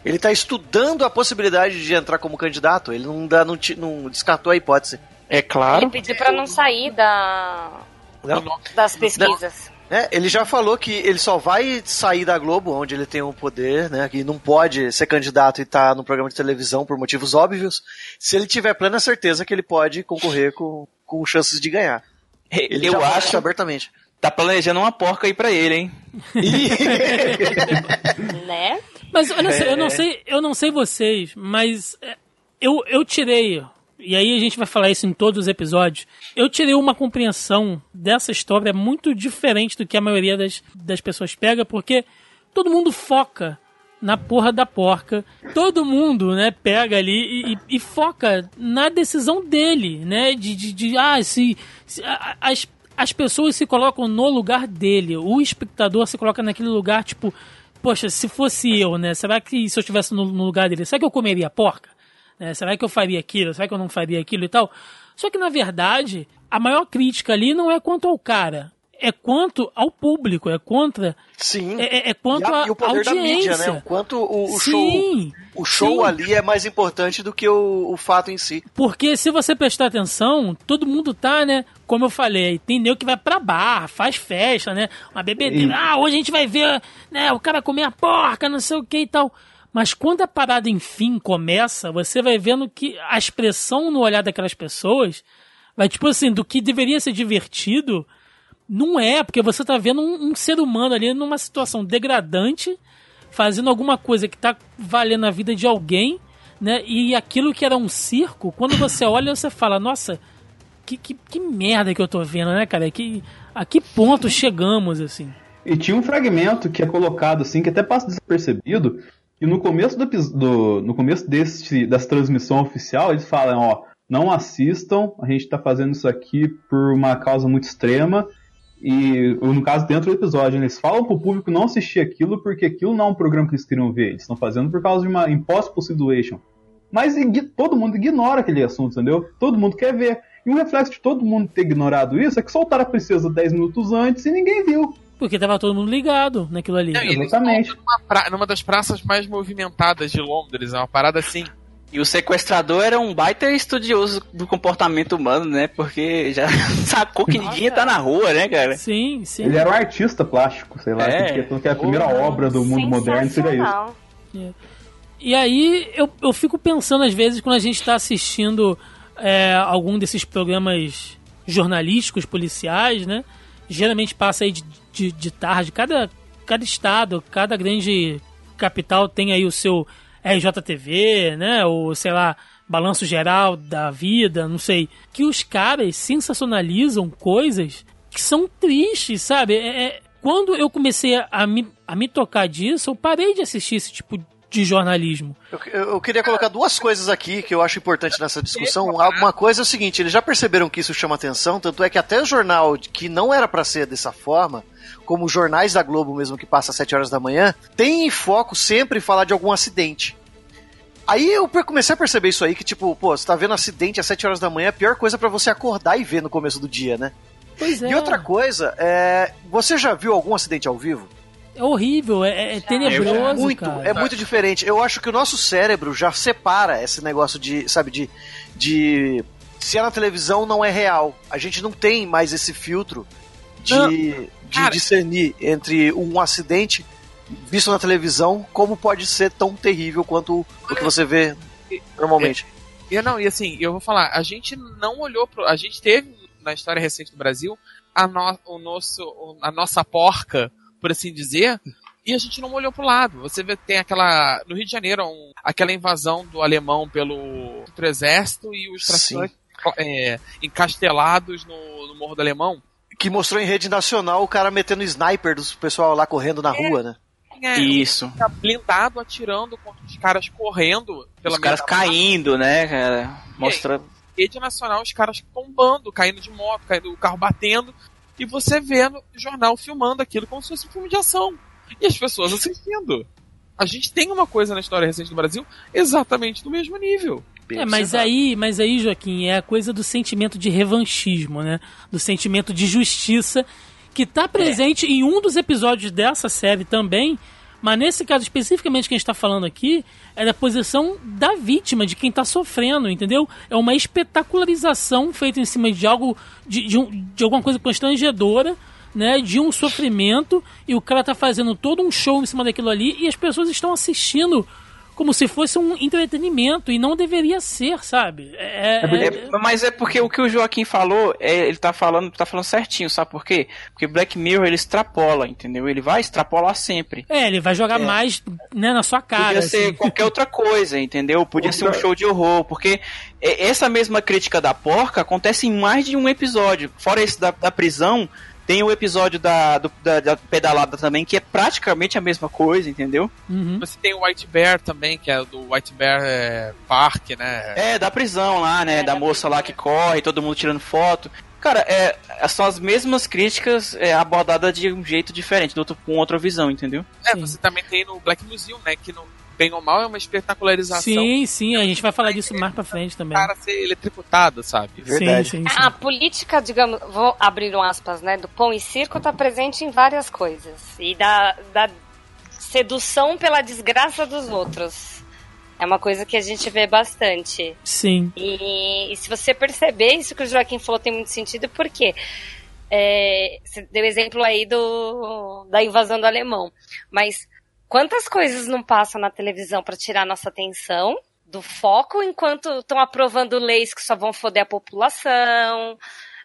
Ele tá estudando a possibilidade de entrar como candidato. Ele não, dá, não, não descartou a hipótese. É Ele pediu pra não sair da, Não. das pesquisas. É, ele já falou que ele só vai sair da Globo, onde ele tem um poder, né? Que não pode ser candidato e estar no programa de televisão por motivos óbvios, se ele tiver plena certeza que ele pode concorrer com, com chances de ganhar. Ele eu acho- abertamente. Tá planejando uma porca aí pra ele, hein? (laughs) (laughs) Né? Mas olha só, eu não É. sei, eu não sei vocês, mas é, eu, eu tirei, e aí a gente vai falar isso em todos os episódios, eu tirei uma compreensão dessa história muito diferente do que a maioria das, das pessoas pega, porque todo mundo foca na porra da porca. Todo mundo, né, pega ali e, e- e foca na decisão dele, né? De, de, de, ah, se, se- a- as, as pessoas se colocam no lugar dele. O espectador se coloca naquele lugar, tipo, poxa, se fosse eu, né? Será que se eu estivesse no, no lugar dele, será que eu comeria porca? Né? Será que eu faria aquilo? Será que eu não faria aquilo e tal? Só que na verdade, a maior crítica ali não é quanto ao cara. É quanto ao público, é contra. Sim. É, é- é quanto e, a- à e o poder da mídia, né? O quanto o, o Sim, show, o show sim. ali é mais importante do que o, o fato em si. Porque se você prestar atenção, todo mundo tá, né? Como eu falei, tem nego que vai pra bar, faz festa, né? Uma bebedeira. Ah, hoje a gente vai ver, né? O cara comer a porca, não sei o que e tal. Mas quando a parada enfim começa, você vai vendo que a expressão no olhar daquelas pessoas vai, tipo assim, do que deveria ser divertido, não é, porque você tá vendo um, um ser humano ali numa situação degradante, fazendo alguma coisa que tá valendo a vida de alguém, né? E aquilo que era um circo, quando você olha, você fala, nossa, que, que, que merda que eu tô vendo, né, cara? Que, a que ponto chegamos, assim? E tinha um fragmento que é colocado assim, que até passa despercebido, e no começo do, do- no começo desse, dessa transmissão oficial, eles falam, ó, não assistam, a gente tá fazendo isso aqui por uma causa muito extrema, e no caso dentro do episódio, eles falam pro público não assistir aquilo, porque aquilo não é um programa que eles queriam ver, eles estão fazendo por causa de uma impossible situation. Mas todo mundo ignora aquele assunto, entendeu? Todo mundo quer ver. E um reflexo de todo mundo ter ignorado isso é que soltaram a princesa 10 minutos antes e ninguém viu. Porque tava todo mundo ligado naquilo ali. Não, Exatamente. Numa, pra- numa das praças mais movimentadas de Londres, é uma parada assim. E o sequestrador era um baita estudioso do comportamento humano, né? Porque já (laughs) sacou que ninguém tá na rua, né, cara? Sim, sim. Ele era um artista plástico, sei lá, É. que, que é a primeira obra do mundo moderno seria isso. É. E aí eu, eu fico pensando às vezes quando a gente está assistindo é, algum desses programas jornalísticos, policiais, né? Geralmente passa aí de, de, de tarde. Cada, cada estado, cada grande capital tem aí o seu RJTV, né? Ou sei lá, balanço geral da vida, não sei. Que os caras sensacionalizam coisas que são tristes, sabe? É, é- quando eu comecei a me, a me tocar disso, eu parei de assistir esse tipo de jornalismo. Eu, eu, queria colocar duas coisas aqui que eu acho importante nessa discussão. Uma coisa é o seguinte: eles já perceberam que isso chama atenção, tanto é que até o jornal que não era para ser dessa forma, como os jornais da Globo mesmo que passa às 7 horas da manhã, tem em foco sempre falar de algum acidente. Aí eu comecei a perceber isso aí, que tipo, pô, você tá vendo acidente às 7 horas da manhã, é a pior coisa para você acordar e ver no começo do dia, né? Pois é. E outra coisa, é, você já viu algum acidente ao vivo? É horrível, é, é tenebroso. É muito, cara. é muito diferente. Eu acho que o nosso cérebro já separa esse negócio de, sabe, de, de se é na televisão não é real. A gente não tem mais esse filtro de, de discernir entre um acidente visto na televisão como pode ser tão terrível quanto o que você vê normalmente. E, e não, e assim, eu vou falar, a gente não olhou pro, a gente teve na história recente do Brasil a, no, o nosso, a nossa porca por assim dizer, e a gente não olhou pro lado. Você vê tem aquela. No Rio de Janeiro, um, aquela invasão do alemão pelo, pelo exército e os trações é, encastelados no, no Morro do Alemão. Que mostrou em rede nacional o cara metendo sniper dos pessoal lá correndo na é, rua, né? É, Isso. blindado atirando contra os caras correndo. Pela os caras caindo, né, cara? Mostrando. Rede nacional, os caras tombando, caindo de moto, caindo, o carro batendo e você vê no jornal filmando aquilo como se fosse um filme de ação. E as pessoas assistindo. A gente tem uma coisa na história recente do Brasil exatamente do mesmo nível. É, mas aí, mas aí, Joaquim, é a coisa do sentimento de revanchismo, né? Do sentimento de justiça que está presente é. em um dos episódios dessa série também, mas nesse caso especificamente que a gente está falando aqui, é da posição da vítima, de quem está sofrendo, entendeu? É uma espetacularização feita em cima de algo, de, de, um, de alguma coisa constrangedora, né? De um sofrimento, e o cara está fazendo todo um show em cima daquilo ali, e as pessoas estão assistindo como se fosse um entretenimento e não deveria ser, sabe? É, é, é... mas é porque o que o Joaquim falou, é, ele tá falando, tá falando certinho, sabe por quê? Porque Black Mirror ele extrapola, entendeu? Ele vai extrapolar sempre. É, ele vai jogar é. mais né, na sua cara. Podia ser assim. qualquer outra coisa, entendeu? Podia ser um show de horror, porque essa mesma crítica da porca acontece em mais de um episódio. Fora esse da, da prisão, tem o episódio da, do, da, da, pedalada também, que é praticamente a mesma coisa, entendeu? Uhum. Você tem o White Bear também, que é do White Bear é, Park, né? É, da prisão lá, né? É, da moça lá que corre, todo mundo tirando foto. Cara, é, são as mesmas críticas é, abordadas de um jeito diferente, outro, com outra visão, entendeu? É, você também tem no Black Museum, né? Que no, bem ou mal, é uma espetacularização. Sim, sim, a gente vai falar disso mais pra frente também. O cara ser eletricutado, sabe? Verdade. Sim, sim, sim. A política, digamos, vou abrir um aspas, né, do pão e circo tá presente em várias coisas. E da, da sedução pela desgraça dos outros. É uma coisa que a gente vê bastante. Sim. E, e se você perceber, isso que o Joaquim falou tem muito sentido, porque é, você deu exemplo aí do, da invasão do alemão. Mas Quantas coisas não passam na televisão para tirar nossa atenção do foco enquanto estão aprovando leis que só vão foder a população,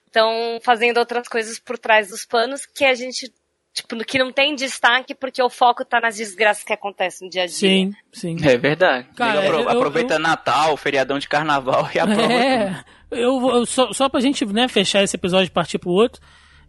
estão fazendo outras coisas por trás dos panos que a gente tipo, que não tem destaque porque o foco tá nas desgraças que acontecem no dia a dia. Sim, sim. É verdade. Cara, eu, aproveita eu, Natal, feriadão de carnaval e (laughs) aproveita. É, eu, eu, só, só pra gente né, fechar esse episódio e partir pro outro,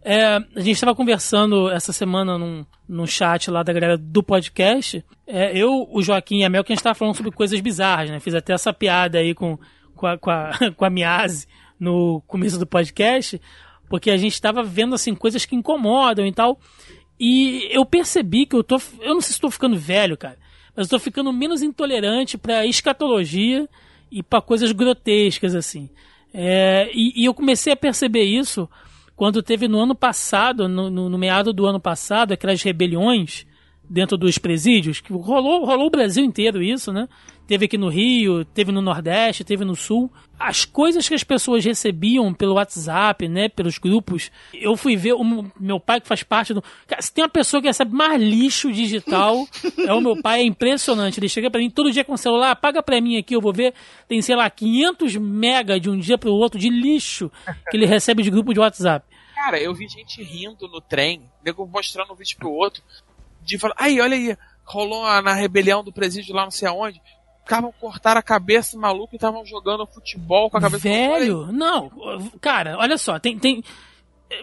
é, a gente estava conversando essa semana num, num chat lá da galera do podcast. É, eu, o Joaquim e a Mel, que a gente estava falando sobre coisas bizarras, né? Fiz até essa piada aí com, com, a, com, a, (laughs) com a Miase no começo do podcast, porque a gente estava vendo assim coisas que incomodam e tal. E eu percebi que eu tô. Eu não sei se estou ficando velho, cara, mas estou ficando menos intolerante para escatologia e para coisas grotescas, assim. É, e, e eu comecei a perceber isso quando teve no ano passado, no, no, no meado do ano passado, aquelas rebeliões dentro dos presídios, que rolou, rolou o Brasil inteiro isso, né? Teve aqui no Rio, teve no Nordeste, teve no Sul. As coisas que as pessoas recebiam pelo WhatsApp, né? Pelos grupos. Eu fui ver o meu pai que faz parte do. Cara, se tem uma pessoa que recebe mais lixo digital, é o meu pai, é impressionante. Ele chega para mim todo dia com o celular, paga para mim aqui, eu vou ver. Tem, sei lá, 500 mega de um dia pro outro de lixo que ele recebe de grupo de WhatsApp. Cara, eu vi gente rindo no trem, nego mostrando um vídeo pro outro, de falar, aí, olha aí, rolou na rebelião do presídio lá não sei aonde, ficavam cortar a cabeça maluco e estavam jogando futebol com a cabeça Velho, não, cara, olha só, tem, tem.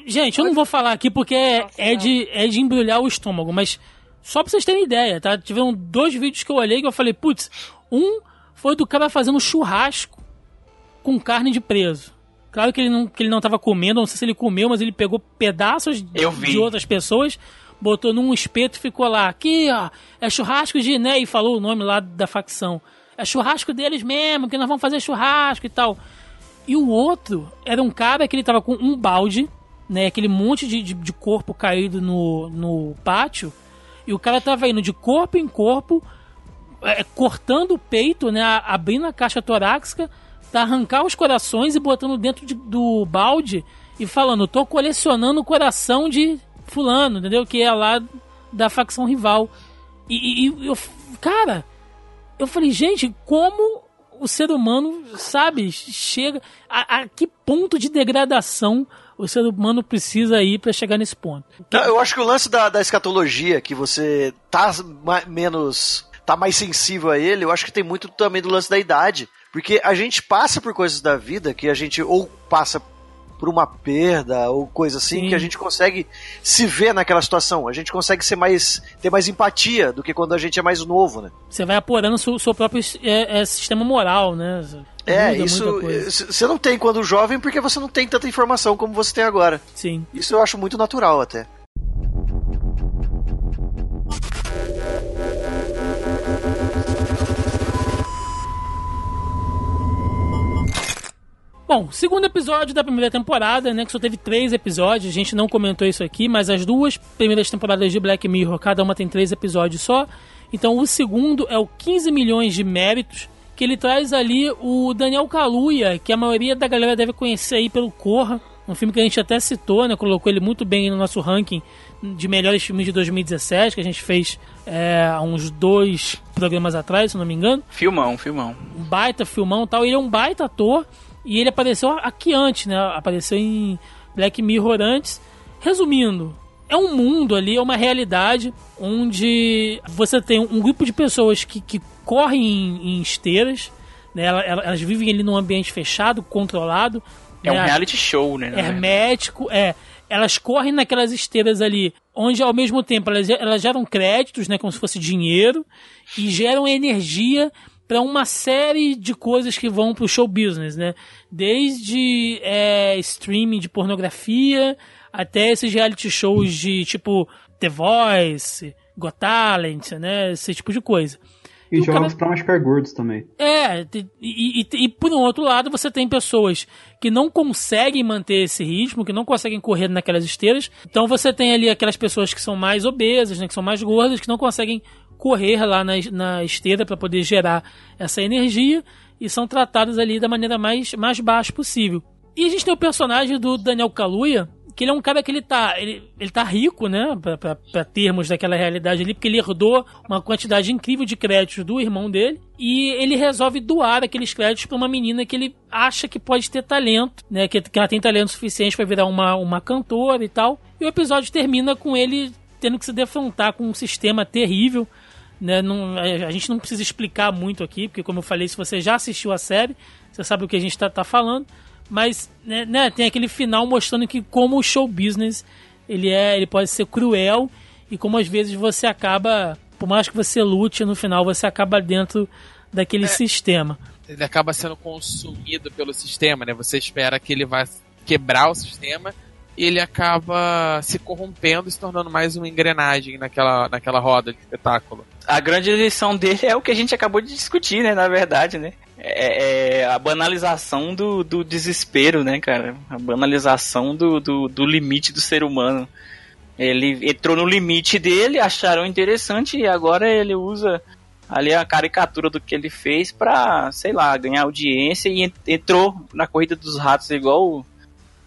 Gente, eu não vou falar aqui porque é, é, de, é de embrulhar o estômago, mas Só pra vocês terem ideia, tá? Tiveram dois vídeos que eu olhei que eu falei, putz, um foi do cara fazendo churrasco com carne de preso. Claro que ele não, que ele não tava comendo, não sei se ele comeu, mas ele pegou pedaços de outras pessoas, botou num espeto e ficou lá. Aqui, ó, é churrasco de, né? E falou o nome lá da facção. É churrasco deles mesmo, que nós vamos fazer churrasco e tal. E o outro era um cara que ele tava com um balde, né? Aquele monte de, de, de corpo caído no, no pátio. E o cara tava indo de corpo em corpo, é, cortando o peito, né? Abrindo a caixa torácica, pra arrancar os corações e botando dentro de, do balde e falando: tô colecionando o coração de Fulano, entendeu? Que é lá da facção rival. E, e eu, cara, eu falei, gente, como o ser humano, sabe, chega. A, a que ponto de degradação o ser humano precisa ir para chegar nesse ponto? Não, eu acho que o lance da, da escatologia, que você tá menos. tá mais sensível a ele, eu acho que tem muito também do lance da idade. Porque a gente passa por coisas da vida que a gente ou passa por uma perda ou coisa assim, Sim. que a gente consegue se ver naquela situação. A gente consegue ser mais. ter mais empatia do que quando a gente é mais novo, né? Você vai apurando o seu, seu próprio é, é, sistema moral, né? É, isso você não tem quando jovem porque você não tem tanta informação como você tem agora. Sim. Isso eu acho muito natural até. Bom, segundo episódio da primeira temporada, né? Que só teve três episódios, a gente não comentou isso aqui, mas as duas primeiras temporadas de Black Mirror, cada uma tem três episódios só. Então o segundo é o 15 milhões de méritos, que ele traz ali o Daniel Kaluuya, que a maioria da galera deve conhecer aí pelo Corra, um filme que a gente até citou, né? Colocou ele muito bem no nosso ranking de melhores filmes de 2017, que a gente fez é, há uns dois programas atrás, se não me engano. Filmão, filmão. Um baita filmão tal. Ele é um baita ator. E ele apareceu aqui antes, né? Apareceu em Black Mirror antes. Resumindo, é um mundo ali, é uma realidade onde você tem um grupo de pessoas que, que correm em, em esteiras, né? Elas, vivem ali num ambiente fechado, controlado. É né? um reality show, né? Hermético, é. Elas correm naquelas esteiras ali, onde ao mesmo tempo elas, elas geram créditos, né? Como se fosse dinheiro, e geram energia para uma série de coisas que vão pro show business, né? Desde é, streaming de pornografia até esses reality shows de tipo The Voice, Got Talent, né? Esse tipo de coisa. E, e jogos cara... pra machucar gordos também. É, e, e, e, por um outro lado você tem pessoas que não conseguem manter esse ritmo, que não conseguem correr naquelas esteiras. Então você tem ali aquelas pessoas que são mais obesas, né, que são mais gordas, que não conseguem correr lá na, na esteira para poder gerar essa energia e são tratados ali da maneira mais, mais baixa possível. E a gente tem o personagem do Daniel Kaluuya, que ele é um cara que ele tá, ele, ele tá rico, né, para termos daquela realidade ali, porque ele herdou uma quantidade incrível de créditos do irmão dele, e ele resolve doar aqueles créditos para uma menina que ele acha que pode ter talento, né, que, que ela tem talento suficiente para virar uma, uma cantora e tal. E o episódio termina com ele tendo que se defrontar com um sistema terrível né, não, a gente não precisa explicar muito aqui, porque como eu falei, se você já assistiu a série, você sabe o que a gente está tá falando. Mas né, né, tem aquele final mostrando que como o show business ele é, ele pode ser cruel e como às vezes você acaba, por mais que você lute, no final você acaba dentro daquele é, sistema. Ele acaba sendo consumido pelo sistema, né? Você espera que ele vai quebrar o sistema e ele acaba se corrompendo e se tornando mais uma engrenagem naquela, naquela roda de espetáculo. A grande lição dele (laughs) é o que a gente acabou de discutir, né? Na verdade, né? É, é a banalização do, do desespero, né, cara? A banalização do, do, do limite do ser humano. Ele entrou no limite dele, acharam interessante e agora ele usa ali a caricatura do que ele fez pra, sei lá, ganhar audiência e entrou na corrida dos ratos igual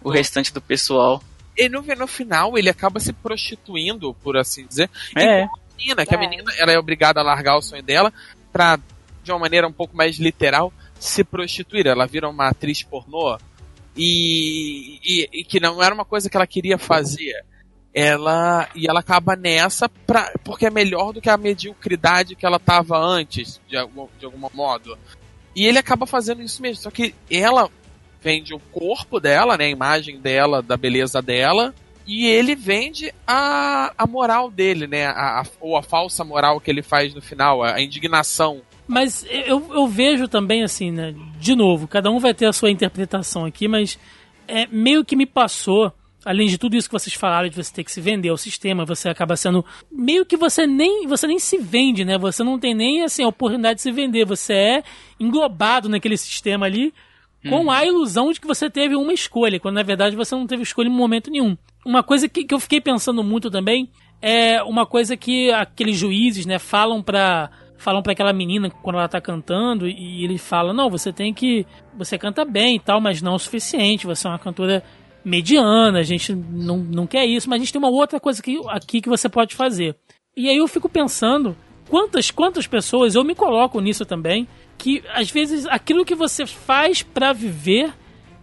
o restante do pessoal. E no, no final ele acaba se prostituindo, por assim dizer. É. menina, que é. a menina ela é obrigada a largar o sonho dela pra, de uma maneira um pouco mais literal, se prostituir. Ela vira uma atriz pornô e, e, e que não era uma coisa que ela queria fazer. Ela e ela acaba nessa pra, porque é melhor do que a mediocridade que ela tava antes, de, de algum modo. E ele acaba fazendo isso mesmo. Só que ela vende o corpo dela, né, a imagem dela, da beleza dela, e ele vende a, a moral dele, né? A, a, ou a falsa moral que ele faz no final, a, a indignação. Mas eu, eu vejo também assim, né? De novo, cada um vai ter a sua interpretação aqui, mas é meio que me passou além de tudo isso que vocês falaram de você ter que se vender ao sistema, você acaba sendo meio que você nem você nem se vende, né? Você não tem nem assim a oportunidade de se vender, você é englobado naquele sistema ali com hum. a ilusão de que você teve uma escolha, quando na verdade você não teve escolha em momento nenhum. Uma coisa que, que eu fiquei pensando muito também é uma coisa que aqueles juízes, né, falam pra falam para aquela menina quando ela tá cantando e ele fala: "Não, você tem que você canta bem e tal, mas não o suficiente, você é uma cantora mediana, a gente não, não quer isso, mas a gente tem uma outra coisa aqui, aqui que você pode fazer". E aí eu fico pensando, quantas quantas pessoas eu me coloco nisso também, que às vezes aquilo que você faz para viver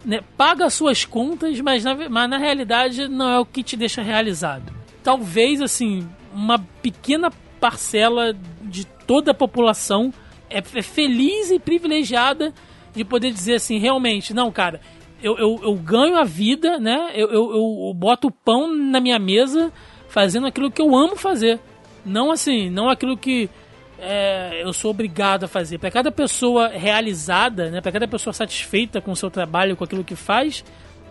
né, paga suas contas, mas na, mas na realidade não é o que te deixa realizado. Talvez, assim, uma pequena parcela de toda a população é, é feliz e privilegiada de poder dizer assim, realmente, não, cara, eu, eu, eu ganho a vida, né? Eu, eu, eu boto o pão na minha mesa fazendo aquilo que eu amo fazer. Não assim, não aquilo que é, eu sou obrigado a fazer. Para cada pessoa realizada, né, para cada pessoa satisfeita com o seu trabalho, com aquilo que faz,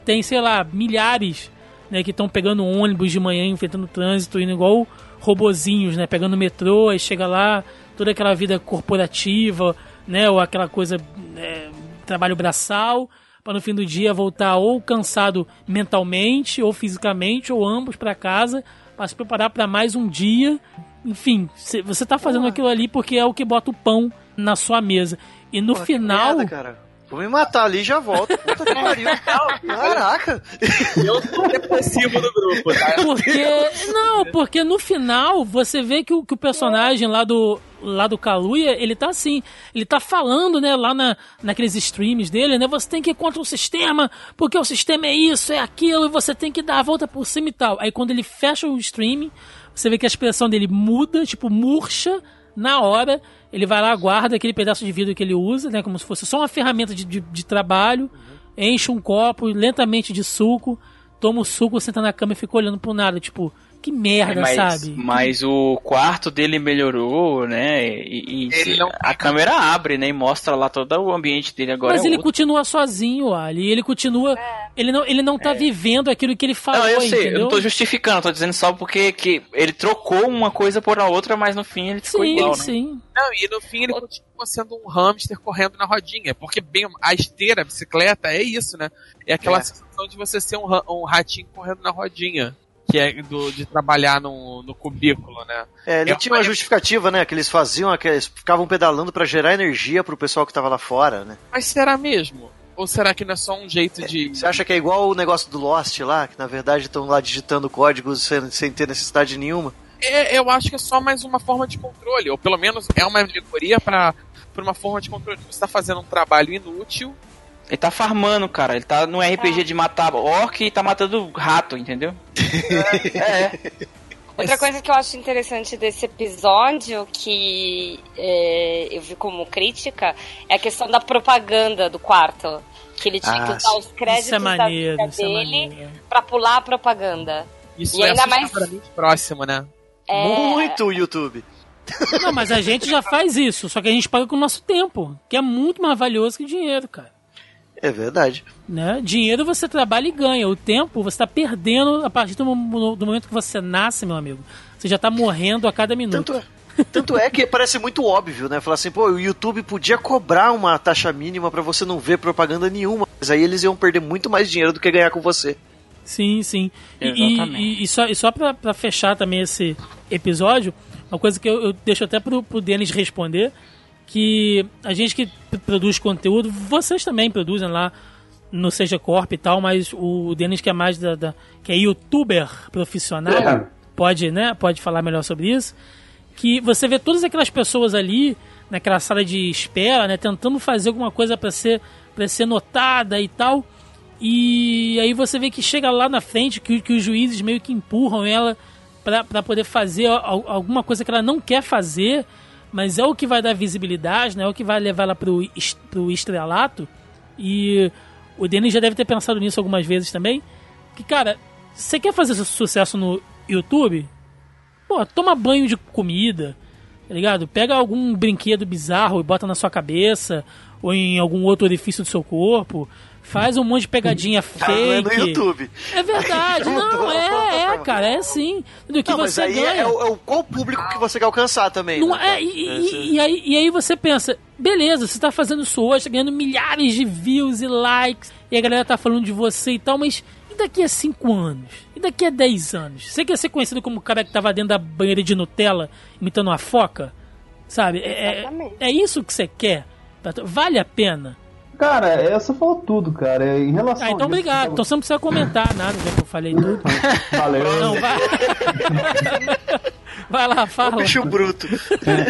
tem, sei lá, milhares né, que estão pegando ônibus de manhã, enfrentando trânsito, indo igual robozinhos, né, pegando metrô, aí chega lá, toda aquela vida corporativa, né, ou aquela coisa, é, trabalho braçal, para no fim do dia voltar ou cansado mentalmente ou fisicamente, ou ambos para casa, para se preparar para mais um dia enfim, você tá fazendo aquilo ali porque é o que bota o pão na sua mesa. E no Pô, final. Merda, cara. Vou me matar ali e já volto. Puta que pariu. (laughs) Caraca! Eu sou depressivo do grupo, tá? Porque. Não, porque no final você vê que o, que o personagem lá do. Lá do Kaluuya, ele tá assim, ele tá falando, né, lá na, naqueles streams dele, né, você tem que ir contra o sistema, porque o sistema é isso, é aquilo, e você tem que dar a volta por cima e tal. Aí quando ele fecha o stream, você vê que a expressão dele muda, tipo, murcha na hora. Ele vai lá, guarda aquele pedaço de vidro que ele usa, né? Como se fosse só uma ferramenta de, de, de trabalho. Enche um copo lentamente de suco. Toma o suco, senta na cama e fica olhando pro nada. Tipo, que merda, mas, sabe? Mas o quarto dele melhorou, né? E, e não... a câmera abre, né? E mostra lá todo o ambiente dele agora. Mas é ele outro. continua sozinho, Ali. Ele continua. É. Ele não, ele não tá é. vivendo aquilo que ele falou. Não, eu sei, entendeu? eu não tô justificando, tô dizendo só porque que ele trocou uma coisa por a outra, mas no fim ele ficou sim, igual, né? Sim. Não, e no fim ele continua sendo um hamster correndo na rodinha. Porque bem, a esteira, a bicicleta, é isso, né? É aquela é. sensação de você ser um, um ratinho correndo na rodinha que é do, de trabalhar no, no cubículo, né? É, ele é tinha uma justificativa, né? Que eles faziam, que eles ficavam pedalando para gerar energia pro pessoal que tava lá fora, né? Mas será mesmo? Ou será que não é só um jeito de. Você acha que é igual o negócio do Lost lá, que na verdade estão lá digitando códigos sem, sem ter necessidade nenhuma? É, eu acho que é só mais uma forma de controle, ou pelo menos é uma alegoria para uma forma de controle. Você está fazendo um trabalho inútil ele tá farmando, cara. Ele tá no RPG é. de matar orc e tá matando rato, entendeu? é. Outra coisa que eu acho interessante desse episódio, que é, eu vi como crítica, é a questão da propaganda do quarto. Que ele tinha ah, que usar os créditos é maneiro, da vida é dele é pra pular a propaganda. Isso e é ainda mais próximo, né? É... Muito YouTube. Não, mas a gente já faz isso, só que a gente paga com o nosso tempo, que é muito mais valioso que dinheiro, cara. É verdade. Né? Dinheiro você trabalha e ganha. O tempo você está perdendo a partir do, do, momento que você nasce, meu amigo. Você já está morrendo a cada minuto. Tanto é, tanto é que parece muito óbvio, né? Falar assim, pô, o YouTube podia cobrar uma taxa mínima para você não ver propaganda nenhuma. Mas aí eles iam perder muito mais dinheiro do que ganhar com você. Sim, sim. E, e, e, só, e só pra, pra, fechar também esse episódio, uma coisa que eu, eu deixo até pro, pro Denis responder que a gente que produz conteúdo, vocês também produzem lá no Seja Corp e tal, mas o Denis que é mais da, da que é youtuber profissional, é. pode, né, pode falar melhor sobre isso, que você vê todas aquelas pessoas ali naquela sala de espera, né, tentando fazer alguma coisa para ser para ser notada e tal. E aí você vê que chega lá na frente que, que os juízes meio que empurram ela para poder fazer alguma coisa que ela não quer fazer mas é o que vai dar visibilidade, né? É o que vai levar ela pro, pro estrelato. E o Denis já deve ter pensado nisso algumas vezes também. Que, cara, você quer fazer sucesso no YouTube? Pô, toma banho de comida, tá ligado? Pega algum brinquedo bizarro e bota na sua cabeça ou em algum outro orifício do seu corpo. Faz um monte de pegadinha fake. (laughs) Tá, não é no YouTube. É verdade, (laughs) não, é, é, cara, é assim. Do que não, você mas aí ganha. É, o, é o qual público que você quer alcançar também. Não né? é, e, é, e, e, aí, e aí você pensa, beleza, você tá fazendo isso hoje, tá ganhando milhares de views e likes, e a galera tá falando de você e tal, mas e daqui a 5 anos? E daqui a 10 anos? Você quer ser conhecido como o cara que tava dentro da banheira de Nutella imitando uma foca? Sabe? É, é, é isso que você quer? Vale a pena? Cara, essa falou tudo, cara. Em relação ah, então obrigado. Então você não precisa comentar nada, já que eu falei tudo. (laughs) Valeu. Não, vai. (laughs) vai lá, fala. O bicho bruto.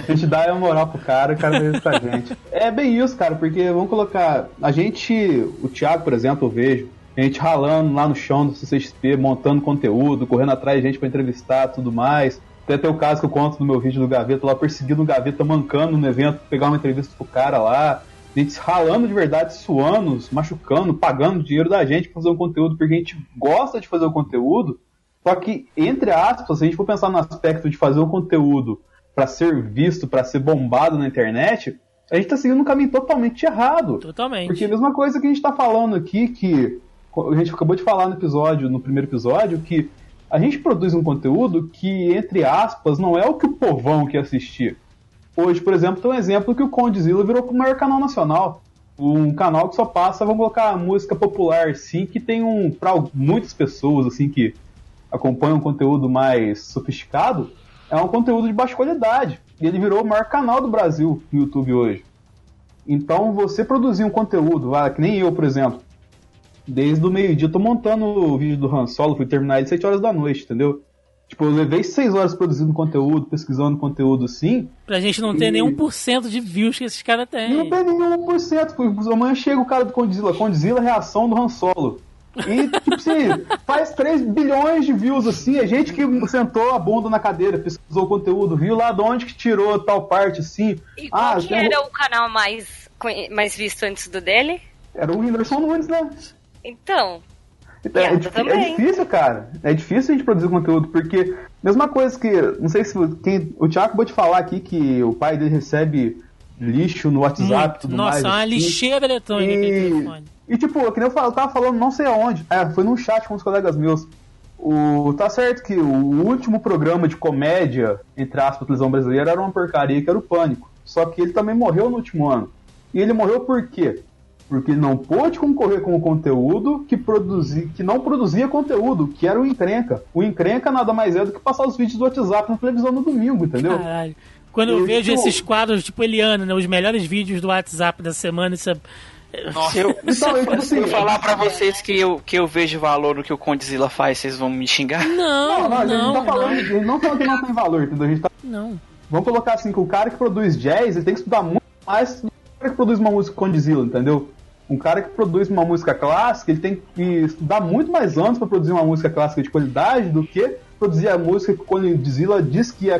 A gente dá a moral pro cara, o cara isso pra gente. É bem isso, cara, porque vamos colocar. A gente, o Thiago, por exemplo, eu vejo. A gente ralando lá no chão do CCXP, montando conteúdo, correndo atrás de gente para entrevistar tudo mais. Até tem o caso que eu conto no meu vídeo do Gaveta, lá perseguindo o Gaveta, mancando no evento, pegar uma entrevista pro cara lá a gente ralando de verdade, suando, machucando, pagando dinheiro da gente pra fazer um conteúdo, porque a gente gosta de fazer o conteúdo. Só que, entre aspas, se a gente for pensar no aspecto de fazer o conteúdo para ser visto, para ser bombado na internet, a gente tá seguindo um caminho totalmente errado. Totalmente. Porque a mesma coisa que a gente tá falando aqui, que a gente acabou de falar no episódio, no primeiro episódio, que a gente produz um conteúdo que, entre aspas, não é o que o povão quer assistir. Hoje, por exemplo, tem um exemplo que o Condzilla virou o maior canal nacional. Um canal que só passa, vamos colocar música popular, sim, que tem um. para muitas pessoas, assim, que acompanham um conteúdo mais sofisticado, é um conteúdo de baixa qualidade. E ele virou o maior canal do Brasil no YouTube hoje. Então, você produzir um conteúdo, ah, que nem eu, por exemplo, desde o meio-dia, tô montando o vídeo do Han Solo, fui terminar ele às 7 horas da noite, entendeu? Tipo, eu levei seis horas produzindo conteúdo, pesquisando conteúdo sim. Pra gente não ter e... nem 1% de views que esses caras têm. Não tem nenhum 1%. Amanhã chega o cara do Condzilla. Condzilla, reação do Han Solo. E, tipo assim, (laughs) faz 3 bilhões de views assim. A gente que sentou a bunda na cadeira, pesquisou o conteúdo, viu lá de onde que tirou tal parte assim. E qual ah, que era o canal mais, mais visto antes do dele? Era o Whindersson Nunes, né? Então, é, é, é, difícil, cara. É difícil a gente produzir conteúdo, porque mesma coisa que. Não sei se quem. O Thiago pode falar aqui que o pai dele recebe lixo no WhatsApp e tudo Nossa, mais. Nossa, uma assim. lixeira eletrônica e, e tipo, que nem eu, falo, eu tava falando não sei aonde. É, foi num chat com os colegas meus. O, tá certo que o último programa de comédia, entre aspas, televisão brasileira, era uma porcaria que era o Pânico. Só que ele também morreu no último ano. E ele morreu por quê? Porque não pôde concorrer com o conteúdo que, produzi, que não produzia conteúdo, que era o encrenca. O encrenca nada mais é do que passar os vídeos do WhatsApp na televisão no domingo, entendeu? Caralho. Quando eu, eu vejo tipo... esses quadros tipo Eliana, né, os melhores vídeos do WhatsApp da semana, isso é... Nossa, eu, então, eu, se eu falar pra vocês que eu, que eu vejo valor no que o Condzilla faz, vocês vão me xingar? Não, não, não, a gente não, tá falando, não. não falando que não tem valor, entendeu? A gente tá... Não. Vamos colocar assim, que o cara que produz jazz, ele tem que estudar muito mais do que o cara que produz uma música Condzilla, entendeu? Um cara que produz uma música clássica, ele tem que estudar muito mais anos para produzir uma música clássica de qualidade do que produzir a música que o Condzilla diz que é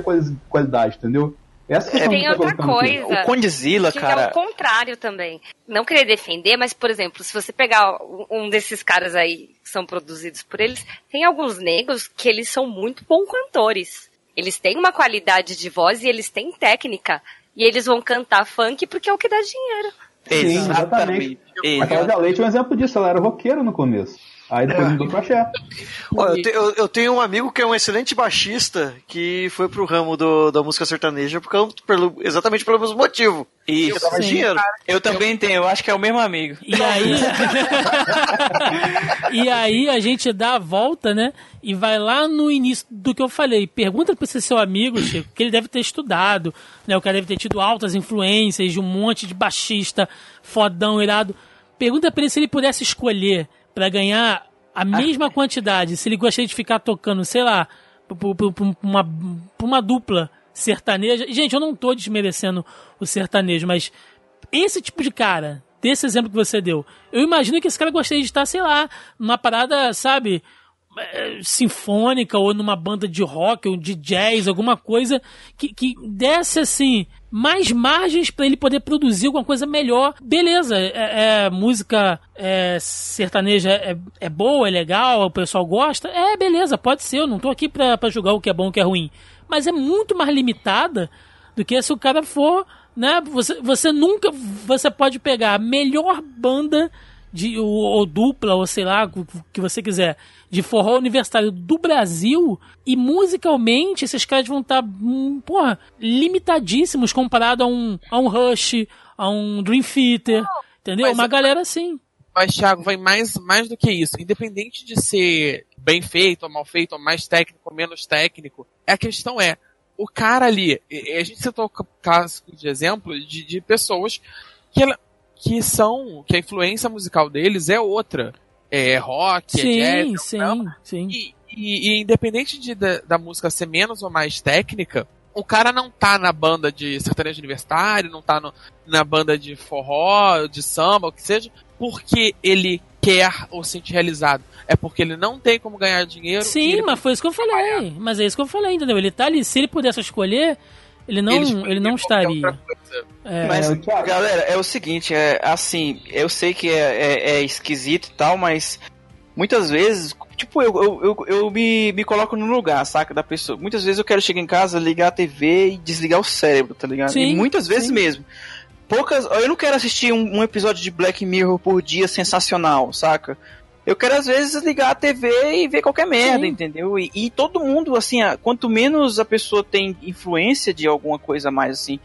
qualidade, entendeu? Essa é, tem outra coisa. O Condzilla, que cara. É o contrário também. Não querer defender, mas, por exemplo, se você pegar um desses caras aí que são produzidos por eles, tem alguns negros que eles são muito bons cantores. Eles têm uma qualidade de voz e eles têm técnica. E eles vão cantar funk porque é o que dá dinheiro. Sim, exatamente. A Cláudia Leite é um exemplo disso, ela era roqueira no começo. Aí depois é. mudou pra axé. Olha, eu, te, eu, eu, tenho um amigo que é um excelente baixista que foi pro ramo do, da música sertaneja por, pelo, exatamente pelo mesmo motivo. Isso. Eu, dinheiro. eu também tenho, eu acho que é o mesmo amigo. E aí. (laughs) e aí a gente dá a volta, né? E vai lá no início do que eu falei. Pergunta pra esse seu amigo, Chico, que ele deve ter estudado, né? O cara deve ter tido altas influências de um monte de baixista fodão, irado. Pergunta pra ele se ele pudesse escolher para ganhar a mesma quantidade, se ele gostaria de ficar tocando, sei lá, por, uma, uma dupla sertaneja. Gente, eu não tô desmerecendo o sertanejo, mas esse tipo de cara, desse exemplo que você deu, eu imagino que esse cara gostaria de estar, sei lá, numa parada, sabe, eh, sinfônica ou numa banda de rock ou de jazz, alguma coisa que, que desse assim mais margens para ele poder produzir alguma coisa melhor. Beleza, é, é música é, sertaneja é, é, boa, é legal, o pessoal gosta. É, beleza, pode ser. Eu não tô aqui pra, pra julgar o que é bom e o que é ruim. Mas é muito mais limitada do que se o cara for, né? Você, você nunca. Você pode pegar a melhor banda de, ou, ou, dupla, ou sei lá, o que você quiser, de forró universitário do Brasil, e musicalmente esses caras vão estar, tá, hum, porra, limitadíssimos comparado a um, a um Rush, a um Dream Theater, entendeu? Mas, Uma galera assim. Mas, Thiago, vai mais, mais do que isso. Independente de ser bem feito ou mal feito, ou mais técnico ou menos técnico, a questão é, o cara ali, a gente citou casos de exemplo de, de pessoas que ela, que são, que a influência musical deles é outra. É rock, sim, é jazz. Sim, não. sim. E, e, e independente de, da, da, música ser menos ou mais técnica, o cara não tá na banda de sertanejo universitário, não tá no, na banda de forró, de samba, o que seja, porque ele quer ou se sente realizado. É porque ele não tem como ganhar dinheiro. Sim, mas foi isso que eu falei. Mas é isso que eu falei, entendeu? Ele tá ali, se ele pudesse escolher, ele não, ele, ele não estaria. É, mas, galera, é o seguinte, é assim, eu sei que é, é, é esquisito e tal, mas muitas vezes, tipo, eu, eu, eu, eu, me, me coloco no lugar, saca, da pessoa. Muitas vezes eu quero chegar em casa, ligar a TV e desligar o cérebro, tá ligado? Sim, e muitas vezes sim. mesmo. Poucas. Eu não quero assistir um, um episódio de Black Mirror por dia sensacional, saca? Eu quero, às vezes, ligar a TV e ver qualquer merda, Sim. entendeu? E, e, todo mundo, assim, quanto menos a pessoa tem influência de alguma coisa mais, assim,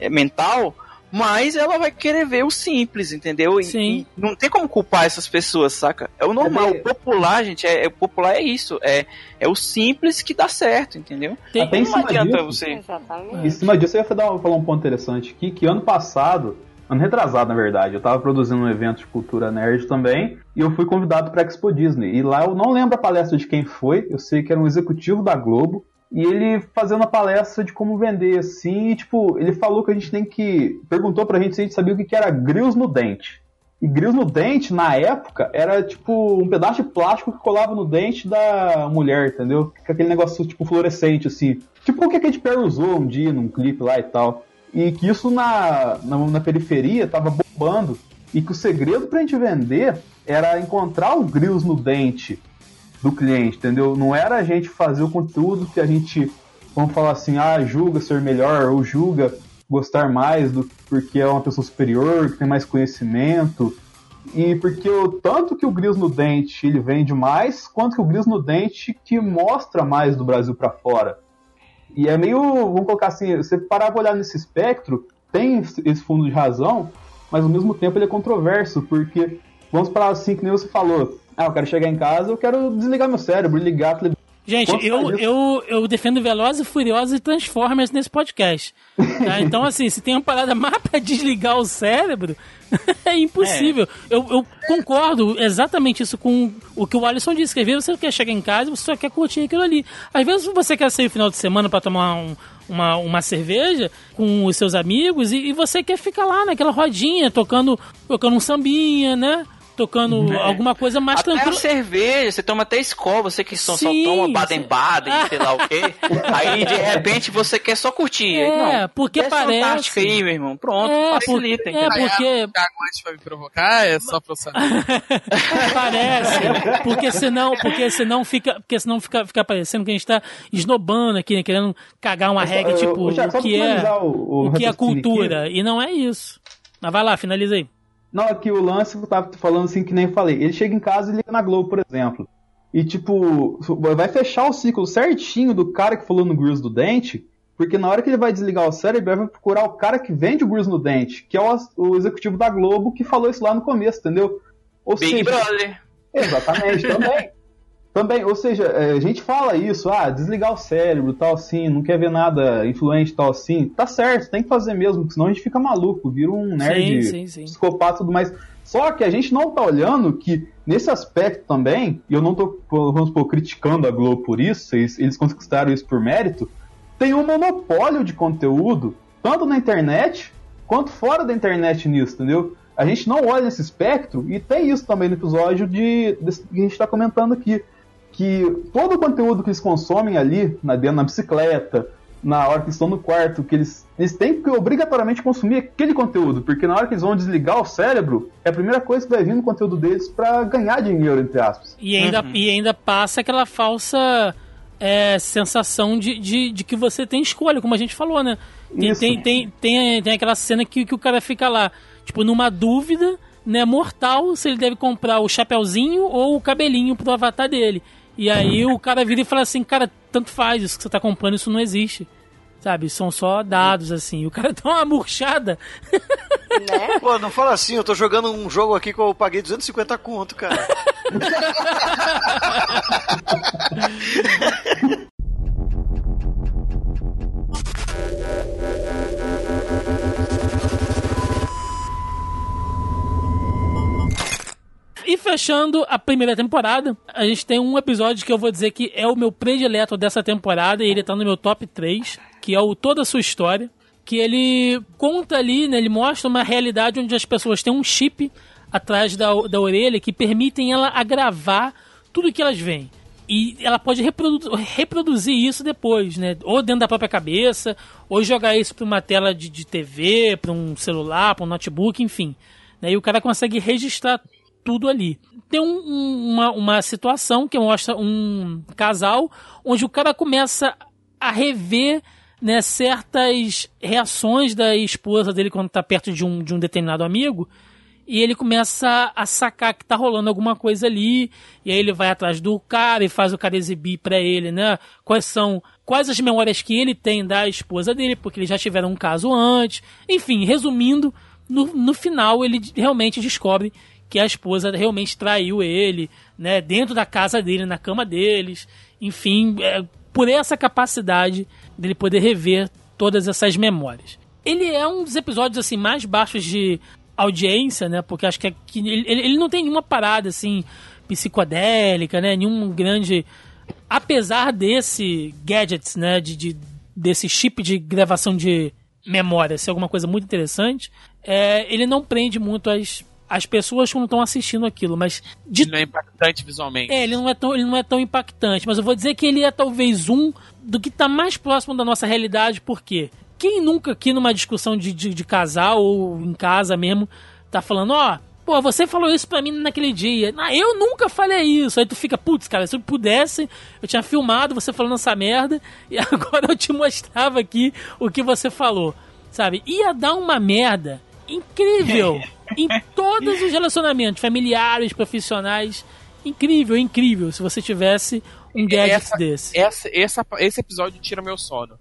é, mental, mais ela vai querer ver o simples, entendeu? E, e, não tem como culpar essas pessoas, saca? É o normal, o popular, gente, é, é, o popular é isso, é, é o simples que dá certo, entendeu? Tem, Até não adianta disso, você... Exatamente. Em cima disso, eu ia falar um ponto interessante aqui, que ano passado ano retrasado, na verdade. Eu tava produzindo um evento de cultura nerd também, e eu fui convidado para Expo Disney. E lá eu não lembro a palestra de quem foi, eu sei que era um executivo da Globo, e ele fazendo a palestra de como vender, assim, e, tipo, ele falou que a gente tem que. perguntou pra gente se a gente sabia o que era grills no dente. E grills no dente, na época, era tipo um pedaço de plástico que colava no dente da mulher, entendeu? Aquele negócio tipo fluorescente, assim. Tipo o que a Perry usou um dia num clipe lá e tal e que isso na, na, na periferia estava bombando e que o segredo para a gente vender era encontrar o grills no dente do cliente, entendeu? Não era a gente fazer o conteúdo que a gente, vamos falar assim, ah, julga ser melhor ou julga gostar mais do porque é uma pessoa superior, que tem mais conhecimento. E porque o tanto que o grills no dente ele vende mais, quanto que o grills no dente que mostra mais do Brasil para fora. E é meio, vamos colocar assim, você parar pra olhar nesse espectro, tem esse fundo de razão, mas ao mesmo tempo ele é controverso, porque, vamos falar assim, que nem você falou, ah, eu quero chegar em casa, eu quero desligar meu cérebro, ligar a televisão. Gente, eu, eu, eu defendo Velozes e Furiosos e Transformers nesse podcast. Tá? (laughs) Então, assim, se tem uma parada má pra desligar o cérebro, (laughs) é impossível. É. Eu, eu, concordo exatamente isso com o que o Alisson disse. Que às vezes você quer chegar em casa e você só quer curtir aquilo ali. Às vezes você quer sair no final de semana para tomar um, uma, uma cerveja com os seus amigos e, e, você quer ficar lá naquela rodinha, tocando, tocando um sambinha, né? Tocando é. alguma coisa mais até tranquila. cerveja, você toma até escola, você que só, só toma Baden-Baden, sei lá o quê. (laughs) aí de repente você quer só curtir. É, não, porque é parece. Fantástica aí, meu irmão. Pronto, é, facilita. É, porque. É, antes vai me provocar, é só pra eu (laughs) saber. parece. Porque senão, porque senão fica, porque senão fica, fica parecendo que a gente tá esnobando aqui, né, querendo cagar uma regra, tipo, o que é, o, o, o que é cultura. Aqui. E não é isso. Mas vai lá, finaliza aí. Não, aqui o lance eu tava falando assim que nem falei. Ele chega em casa e liga na Globo, por exemplo. E tipo, vai fechar o ciclo certinho do cara que falou no Grills do Dente, porque na hora que ele vai desligar o cérebro, ele vai procurar o cara que vende o Grills no Dente, que é o, o executivo da Globo que falou isso lá no começo, entendeu? Ou Big seja, Brother. Exatamente, também. (laughs) Também, ou seja, é, a gente fala isso, ah, desligar o cérebro, tal assim, não quer ver nada influente, tal assim. Tá certo, tem que fazer mesmo, senão a gente fica maluco, vira um nerd sim, sim, sim. psicopata e tudo mais. Só que a gente não tá olhando que, nesse aspecto também, e eu não tô, vamos supor, criticando a Globo por isso, eles, eles conquistaram isso por mérito, tem um monopólio de conteúdo, tanto na internet quanto fora da internet nisso, entendeu? A gente não olha nesse espectro, e tem isso também no episódio de, de que a gente está comentando aqui que todo o conteúdo que eles consomem ali, na, dentro na bicicleta, na hora que estão no quarto, que eles, eles têm que obrigatoriamente consumir aquele conteúdo, porque na hora que eles vão desligar o cérebro, é a primeira coisa que vai vir no conteúdo deles para ganhar dinheiro, entre aspas. E ainda, uhum. e ainda passa aquela falsa é, sensação de, de, de, que você tem escolha, como a gente falou, né? Tem, tem, tem, tem, tem, aquela cena que, que o cara fica lá, tipo, numa dúvida né, mortal se ele deve comprar o chapéuzinho ou o cabelinho pro avatar dele. E aí o cara vira e fala assim, cara, tanto faz, isso que você tá comprando, isso não existe. Sabe, são só dados, assim. O cara (laughs) dá uma murchada. Né? (laughs) Pô, não fala assim, eu tô jogando um jogo aqui que eu paguei 250 conto, cara. (laughs) E fechando a primeira temporada, a gente tem um episódio que eu vou dizer que é o meu predileto dessa temporada, e ele tá no meu top 3, que é o Toda a Sua História. Que ele conta ali, né, ele mostra uma realidade onde as pessoas têm um chip atrás da, da orelha que permitem ela agravar tudo que elas veem. E ela pode reprodu reproduzir isso depois, né? Ou dentro da própria cabeça, ou jogar isso para uma tela de, de TV, para um celular, para um notebook, enfim. Né? E o cara consegue registrar tudo ali. Tem um, uma, uma situação que mostra um casal onde o cara começa a rever né, certas reações da esposa dele quando tá perto de um, de um determinado amigo. E ele começa a sacar que tá rolando alguma coisa ali. E aí ele vai atrás do cara e faz o cara exibir para ele, né? Quais são. Quais as memórias que ele tem da esposa dele, porque eles já tiveram um caso antes. Enfim, resumindo, no, no final ele realmente descobre que a esposa realmente traiu ele, né, dentro da casa dele, na cama deles, enfim, é, por essa capacidade dele poder rever todas essas memórias. Ele é um dos episódios assim mais baixos de audiência, né, porque acho que, é, que ele, ele não tem nenhuma parada assim psicodélica, né, nenhum grande apesar desse gadgets, né, de, de desse chip de gravação de memória ser alguma coisa muito interessante, é, ele não prende muito as as pessoas não estão assistindo aquilo, mas. De... Ele não é impactante visualmente. É, ele não é, tão, ele não é tão impactante, mas eu vou dizer que ele é talvez um do que está mais próximo da nossa realidade, porque quem nunca aqui numa discussão de, de, de casal ou em casa mesmo tá falando, ó, oh, pô, você falou isso pra mim naquele dia. Ah, eu nunca falei isso. Aí tu fica, putz, cara, se eu pudesse, eu tinha filmado você falando essa merda (laughs) e agora eu te mostrava aqui o que você falou. Sabe? Ia dar uma merda incrível em todos os relacionamentos, familiares, profissionais. Incrível, incrível, se você tivesse um gadget essa, desse. Essa, essa, esse episódio tira meu sono.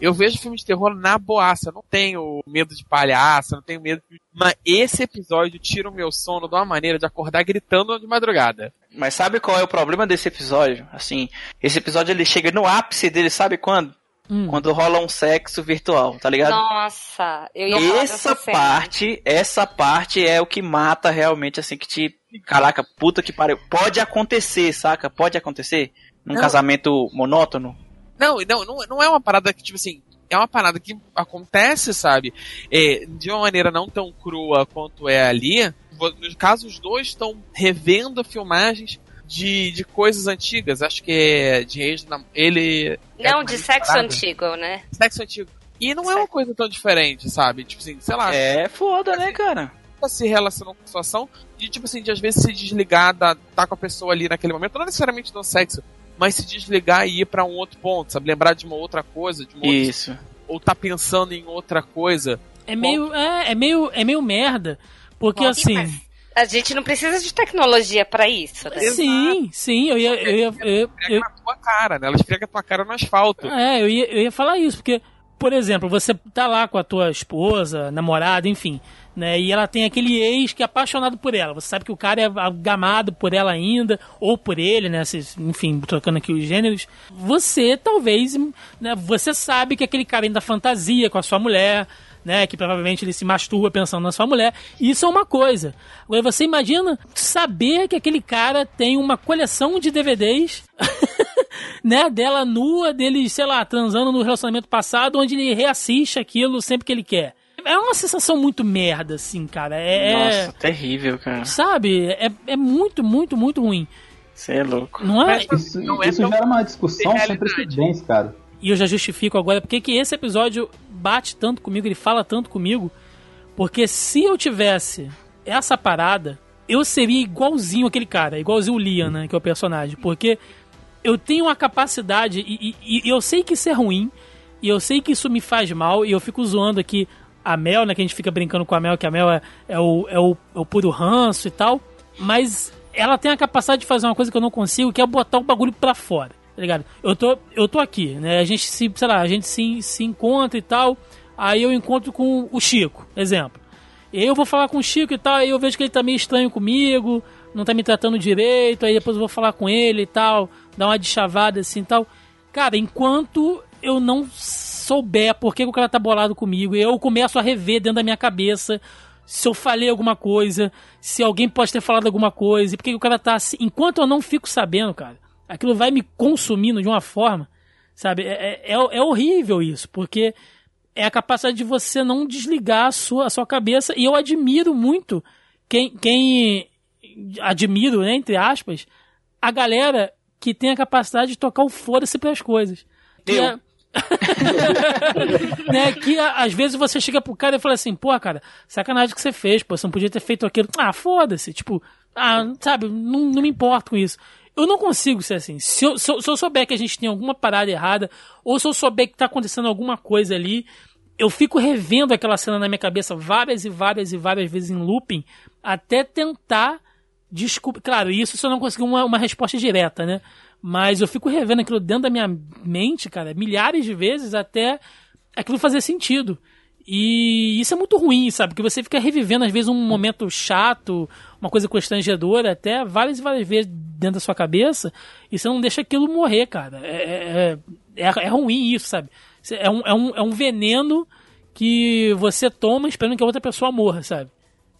Eu vejo filme de terror na boaça, não tenho medo de palhaço, não tenho medo. De... Mas esse episódio tira o meu sono de uma maneira de acordar gritando de madrugada. Mas sabe qual é o problema desse episódio? Assim, esse episódio ele chega no ápice dele, sabe quando? Hum. Quando rola um sexo virtual, tá ligado? Nossa, eu ia Essa parte, essa parte é o que mata realmente, assim, que te. Caraca, puta que pariu. Pode acontecer, saca? Pode acontecer? Num não. casamento monótono? Não, não, não é uma parada que, tipo assim, é uma parada que acontece, sabe? É, de uma maneira não tão crua quanto é ali. No caso, os dois estão revendo filmagens de, de coisas antigas. Acho que é de ex ele. É não, é de sexo parada. antigo, né? Sexo antigo. E não é uma coisa tão diferente, sabe? Tipo assim, sei lá. É foda, né, cara? se relacionam com a situação de, tipo assim, de às vezes se desligar, da, tá com a pessoa ali naquele momento, não necessariamente no sexo, mas se desligar e ir para um outro ponto, sabe? Lembrar de uma outra coisa, de uma Isso. Outra, ou tá pensando em outra coisa. É meio, é, é meio, é meio merda, porque Bom, assim. A gente não precisa de tecnologia para isso, né? Sim, sim, eu ia. Eu ia, eu, eu, na tua cara, né? Ela esfrega a tua cara no asfalto. É, eu ia, eu ia falar isso, porque, por exemplo, você tá lá com a tua esposa, namorada, enfim, né? E ela tem aquele ex que é apaixonado por ela. Você sabe que o cara é gamado por ela ainda, ou por ele, né? Enfim, trocando aqui os gêneros. Você talvez, né? Você sabe que aquele cara ainda fantasia com a sua mulher né? Que provavelmente ele se masturba pensando na sua mulher. Isso é uma coisa. Agora você imagina saber que aquele cara tem uma coleção de DVDs. (laughs) né, dela nua, dele, sei lá, transando no relacionamento passado, onde ele reassiste aquilo sempre que ele quer. É uma sensação muito merda, assim, cara. É, é Nossa, terrível, cara. Sabe? É, é muito, muito, muito ruim. Você é louco. Não é? Isso, não é isso gera uma discussão sem precedentes, cara. E eu já justifico agora porque que esse episódio bate tanto comigo, ele fala tanto comigo, porque se eu tivesse essa parada, eu seria igualzinho aquele cara, igualzinho o Liam, né, que é o personagem, porque eu tenho uma capacidade, e, e, e, eu sei que isso é ruim, e eu sei que isso me faz mal, e eu fico zoando aqui a Mel, né, que a gente fica brincando com a Mel, que a Mel é, é, o, é, o, é o puro ranço e tal, mas ela tem a capacidade de fazer uma coisa que eu não consigo, que é botar o bagulho pra fora, tá ligado? Eu tô, eu tô aqui, né, a gente se, sei lá, a gente se, se encontra e tal, aí eu encontro com o Chico, exemplo. Eu vou falar com o Chico e tal, aí eu vejo que ele tá meio estranho comigo, não tá me tratando direito, aí depois eu vou falar com ele e tal, dar uma deschavada assim e tal. Cara, enquanto eu não souber por que o cara tá bolado comigo, eu começo a rever dentro da minha cabeça se eu falei alguma coisa, se alguém pode ter falado alguma coisa, e por que o cara tá assim. Enquanto eu não fico sabendo, cara, aquilo vai me consumindo de uma forma, sabe? É, é, é horrível isso, porque é a capacidade de você não desligar a sua, a sua cabeça, e eu admiro muito quem, quem admiro, né, entre aspas, a galera que tem a capacidade de tocar o foda-se para as coisas. Que Eu. é- (laughs) né, que às vezes você chega pro cara e fala assim, pô, cara, sacanagem que você fez, pô, você não podia ter feito aquilo. Ah, foda-se, tipo, ah, sabe, não, não me importo com isso. Eu não consigo ser assim. Se eu, se, eu, se eu souber que a gente tem alguma parada errada, ou se eu souber que tá acontecendo alguma coisa ali, eu fico revendo aquela cena na minha cabeça várias e várias e várias vezes em looping, até tentar descobrir. Claro, isso se eu não conseguir uma, uma resposta direta, né? Mas eu fico revendo aquilo dentro da minha mente, cara, milhares de vezes até aquilo fazer sentido. E isso é muito ruim, sabe? Porque você fica revivendo, às vezes, um momento chato, uma coisa constrangedora, até várias e várias vezes dentro da sua cabeça, e você não deixa aquilo morrer, cara. É, é, é, é ruim isso, sabe? É um, é, um, é um veneno que você toma esperando que a outra pessoa morra, sabe?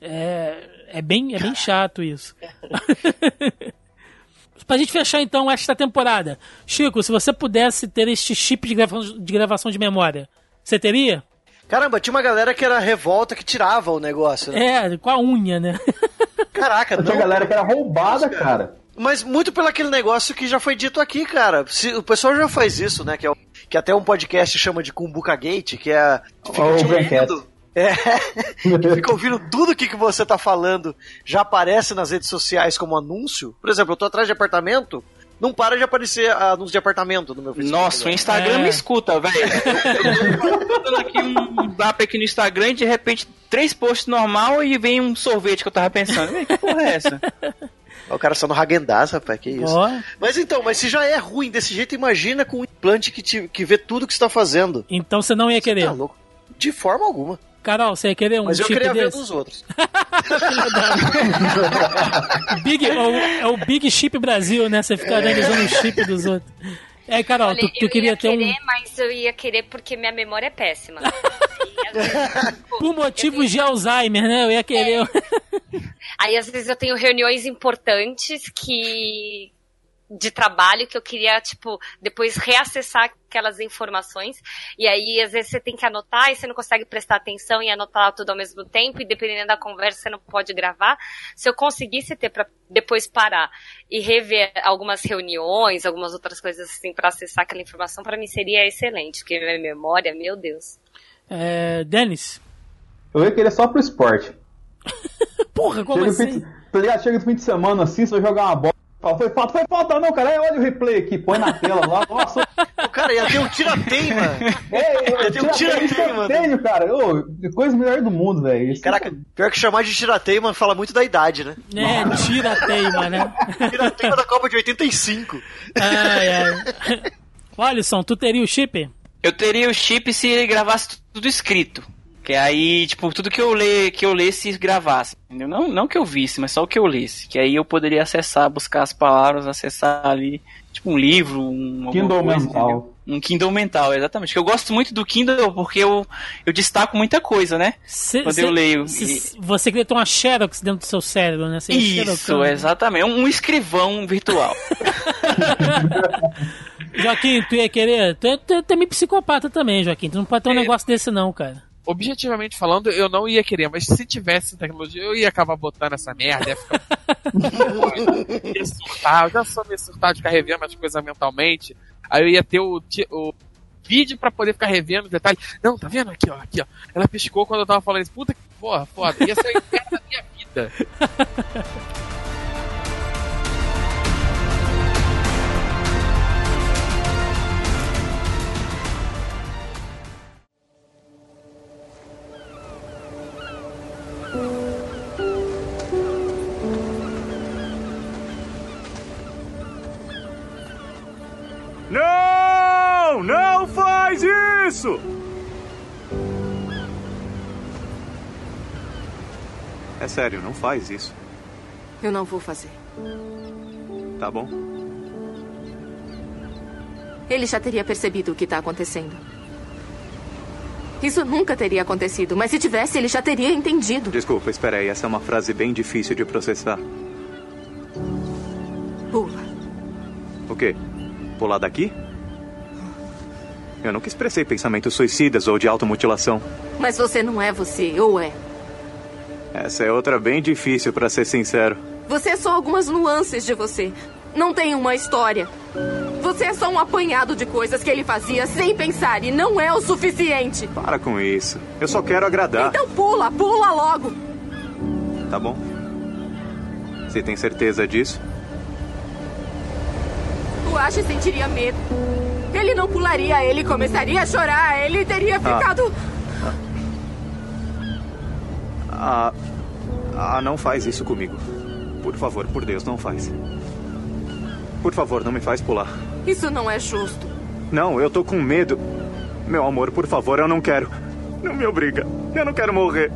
É, é, bem, é bem chato isso. (laughs) pra gente fechar então esta temporada. Chico, se você pudesse ter este chip de gravação de, gravação de memória, você teria? Caramba, tinha uma galera que era revolta que tirava o negócio, né? É, com a unha, né? (laughs) Caraca, Tinha não. galera que era roubada, cara. Mas muito pelo aquele negócio que já foi dito aqui, cara. Se- o pessoal já faz isso, né? Que, é o- que até um podcast chama de Kumbuka Gate, que é. Fica o te Braincast. ouvindo. É, que (laughs) fica ouvindo tudo que, que você tá falando, já aparece nas redes sociais como anúncio. Por exemplo, eu tô atrás de apartamento, não para de aparecer anúncio de apartamento no meu Facebook. Nossa, o. Instagram É. me escuta, velho. (laughs) Eu tô aqui um zap aqui no Instagram e de repente três posts normal e vem um sorvete que eu tava pensando. "Véi, Que porra é essa? O cara só no Hagendaz, rapaz, que isso. Mas então, mas se já é ruim desse jeito, imagina com um implante que, te, que vê tudo que você tá fazendo. Então você não ia querer. Tá louco. De forma alguma. Carol, você ia querer um Mas eu chip queria ver dos outros. (laughs) Big, é, o, é o Big Chip Brasil, né? Você fica analisando o chip dos outros. É, Carol, Olha, tu, tu queria ia ter um. querer, mas eu ia querer porque minha memória é péssima. (laughs) Por motivos de Alzheimer, né? Eu ia querer. Aí às vezes eu tenho reuniões importantes que de trabalho que eu queria, tipo, depois reacessar aquelas informações. E aí, às vezes, você tem que anotar e você não consegue prestar atenção e anotar tudo ao mesmo tempo, e dependendo da conversa, você não pode gravar. Se eu conseguisse ter pra depois parar e rever algumas reuniões, algumas outras coisas assim, para acessar aquela informação, para mim seria excelente, porque minha memória, meu Deus. É, Denis. Eu ia querer só pro esporte. (laughs) Porra, como chega, assim? Fim, tá ligado? chega no fim de semana assim, você vai jogar uma bola. Fala, foi falta, foi falta não, cara. Aí olha o replay aqui, põe na tela lá. Nossa, (laughs) O cara ia ter um tirateima. é, Ia ter um tirateima. Tenho, cara. Ô, coisa melhor do mundo, velho. Caraca, pior que chamar de tirateima fala muito da idade, né? É, tira a teima, né? (laughs) Tirateima da Copa de 85. Ai, ai. Alisson, tu teria o chip? Eu teria o chip se ele gravasse tudo escrito. Que aí, tipo, tudo que eu, lê, que eu lesse gravasse. Entendeu? Não, não que eu visse, mas só o que eu lesse. Que aí eu poderia acessar, buscar as palavras, acessar ali, tipo, um livro, um. Kindle coisa, mental. entendeu? Um Kindle mental, exatamente. Que eu gosto muito do Kindle porque eu, eu destaco muita coisa, né? Cê- Quando cê- eu leio. cê- Você queria ter uma Xerox dentro do seu cérebro, né? Você ia Isso, xerocando. exatamente. Um, um escrivão virtual. (laughs) Joaquim, tu ia querer? Tu é, tu é- tu é meio psicopata também, Joaquim. Tu não pode ter um negócio desse, não, cara. Objetivamente falando, eu não ia querer, mas se tivesse tecnologia, eu ia acabar botando essa merda, ia ficar. (laughs) ia surtar, eu já sou meio surtado de ficar revendo as coisas mentalmente. Aí eu ia ter o, o vídeo pra poder ficar revendo os detalhes. Não, tá vendo? Aqui, ó, aqui, ó. Ela piscou quando eu tava falando isso. Puta que porra, foda. Ia ser o inferno da minha vida. (laughs) isso! É sério, não faz isso. Eu não vou fazer. Tá bom? Ele já teria percebido o que está acontecendo. Isso nunca teria acontecido, mas se tivesse, ele já teria entendido. Desculpa, espera aí. Essa é uma frase bem difícil de processar. Pula. O quê? Pular daqui? Eu nunca expressei pensamentos suicidas ou de automutilação. Mas você não é você, ou é? Essa é outra bem difícil, para ser sincero. Você é só algumas nuances de você. Não tem uma história. Você é só um apanhado de coisas que ele fazia sem pensar e não é o suficiente. Para com isso. Eu só quero agradar. Então pula, pula logo. Tá bom. Você tem certeza disso? O Ash sentiria medo. Ele não pularia, ele começaria a chorar, ele teria ficado. Ah. Ah, não faz isso comigo. Por favor, por Deus, não faz. Por favor, não me faz pular. Isso não é justo. Não, eu tô com medo. Meu amor, por favor, eu não quero. Não me obriga. Eu não quero morrer.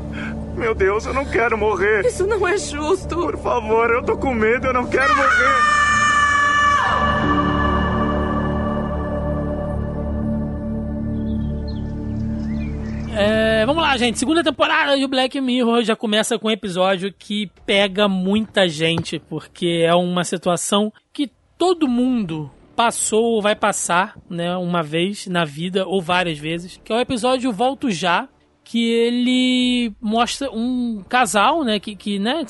Meu Deus, eu não quero morrer. Isso não é justo. Por favor, eu tô com medo, eu não quero morrer. É, vamos lá, gente. Segunda temporada de Black Mirror já começa com um episódio que pega muita gente, porque é uma situação que todo mundo passou ou vai passar, né, uma vez na vida ou várias vezes, que é o episódio Volto Já, que ele mostra um casal, né, que, que, né,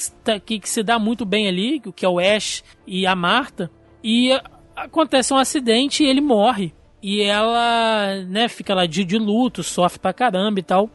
que, que se dá muito bem ali, que é o Ash e a Marta, e acontece um acidente e ele morre. E ela, né, fica lá de, de luto, sofre pra caramba e tal.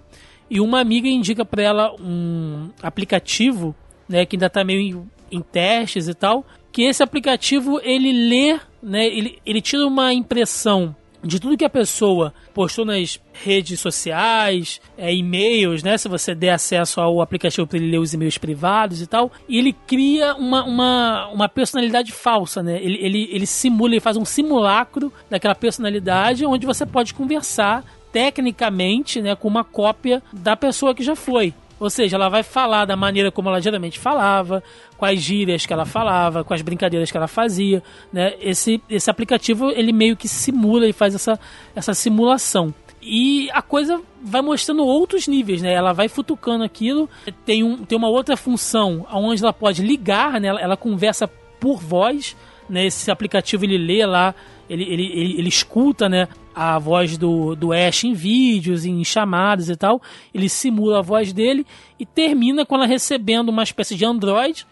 E uma amiga indica pra ela um aplicativo, né, que ainda tá meio em, em testes e tal, que esse aplicativo ele lê, né, ele, ele tira uma impressão de tudo que a pessoa postou nas redes sociais, é, e-mails, né? Se você der acesso ao aplicativo para ele ler os e-mails privados e tal, ele cria uma, uma, uma personalidade falsa, né? Ele, ele, ele simula, ele faz um simulacro daquela personalidade onde você pode conversar tecnicamente, né, com uma cópia da pessoa que já foi. Ou seja, ela vai falar da maneira como ela geralmente falava, quais gírias que ela falava, quais brincadeiras que ela fazia, né? Esse, esse aplicativo, ele meio que simula e faz essa, essa simulação. E a coisa vai mostrando outros níveis, né? Ela vai futucando aquilo. Tem, um, tem uma outra função onde ela pode ligar, né? Ela, ela conversa por voz, né? Esse aplicativo ele lê lá, ele, ele, ele, ele escuta, né? A voz do, do Ash em vídeos, em chamadas e tal. Ele simula a voz dele e termina com ela recebendo uma espécie de Android,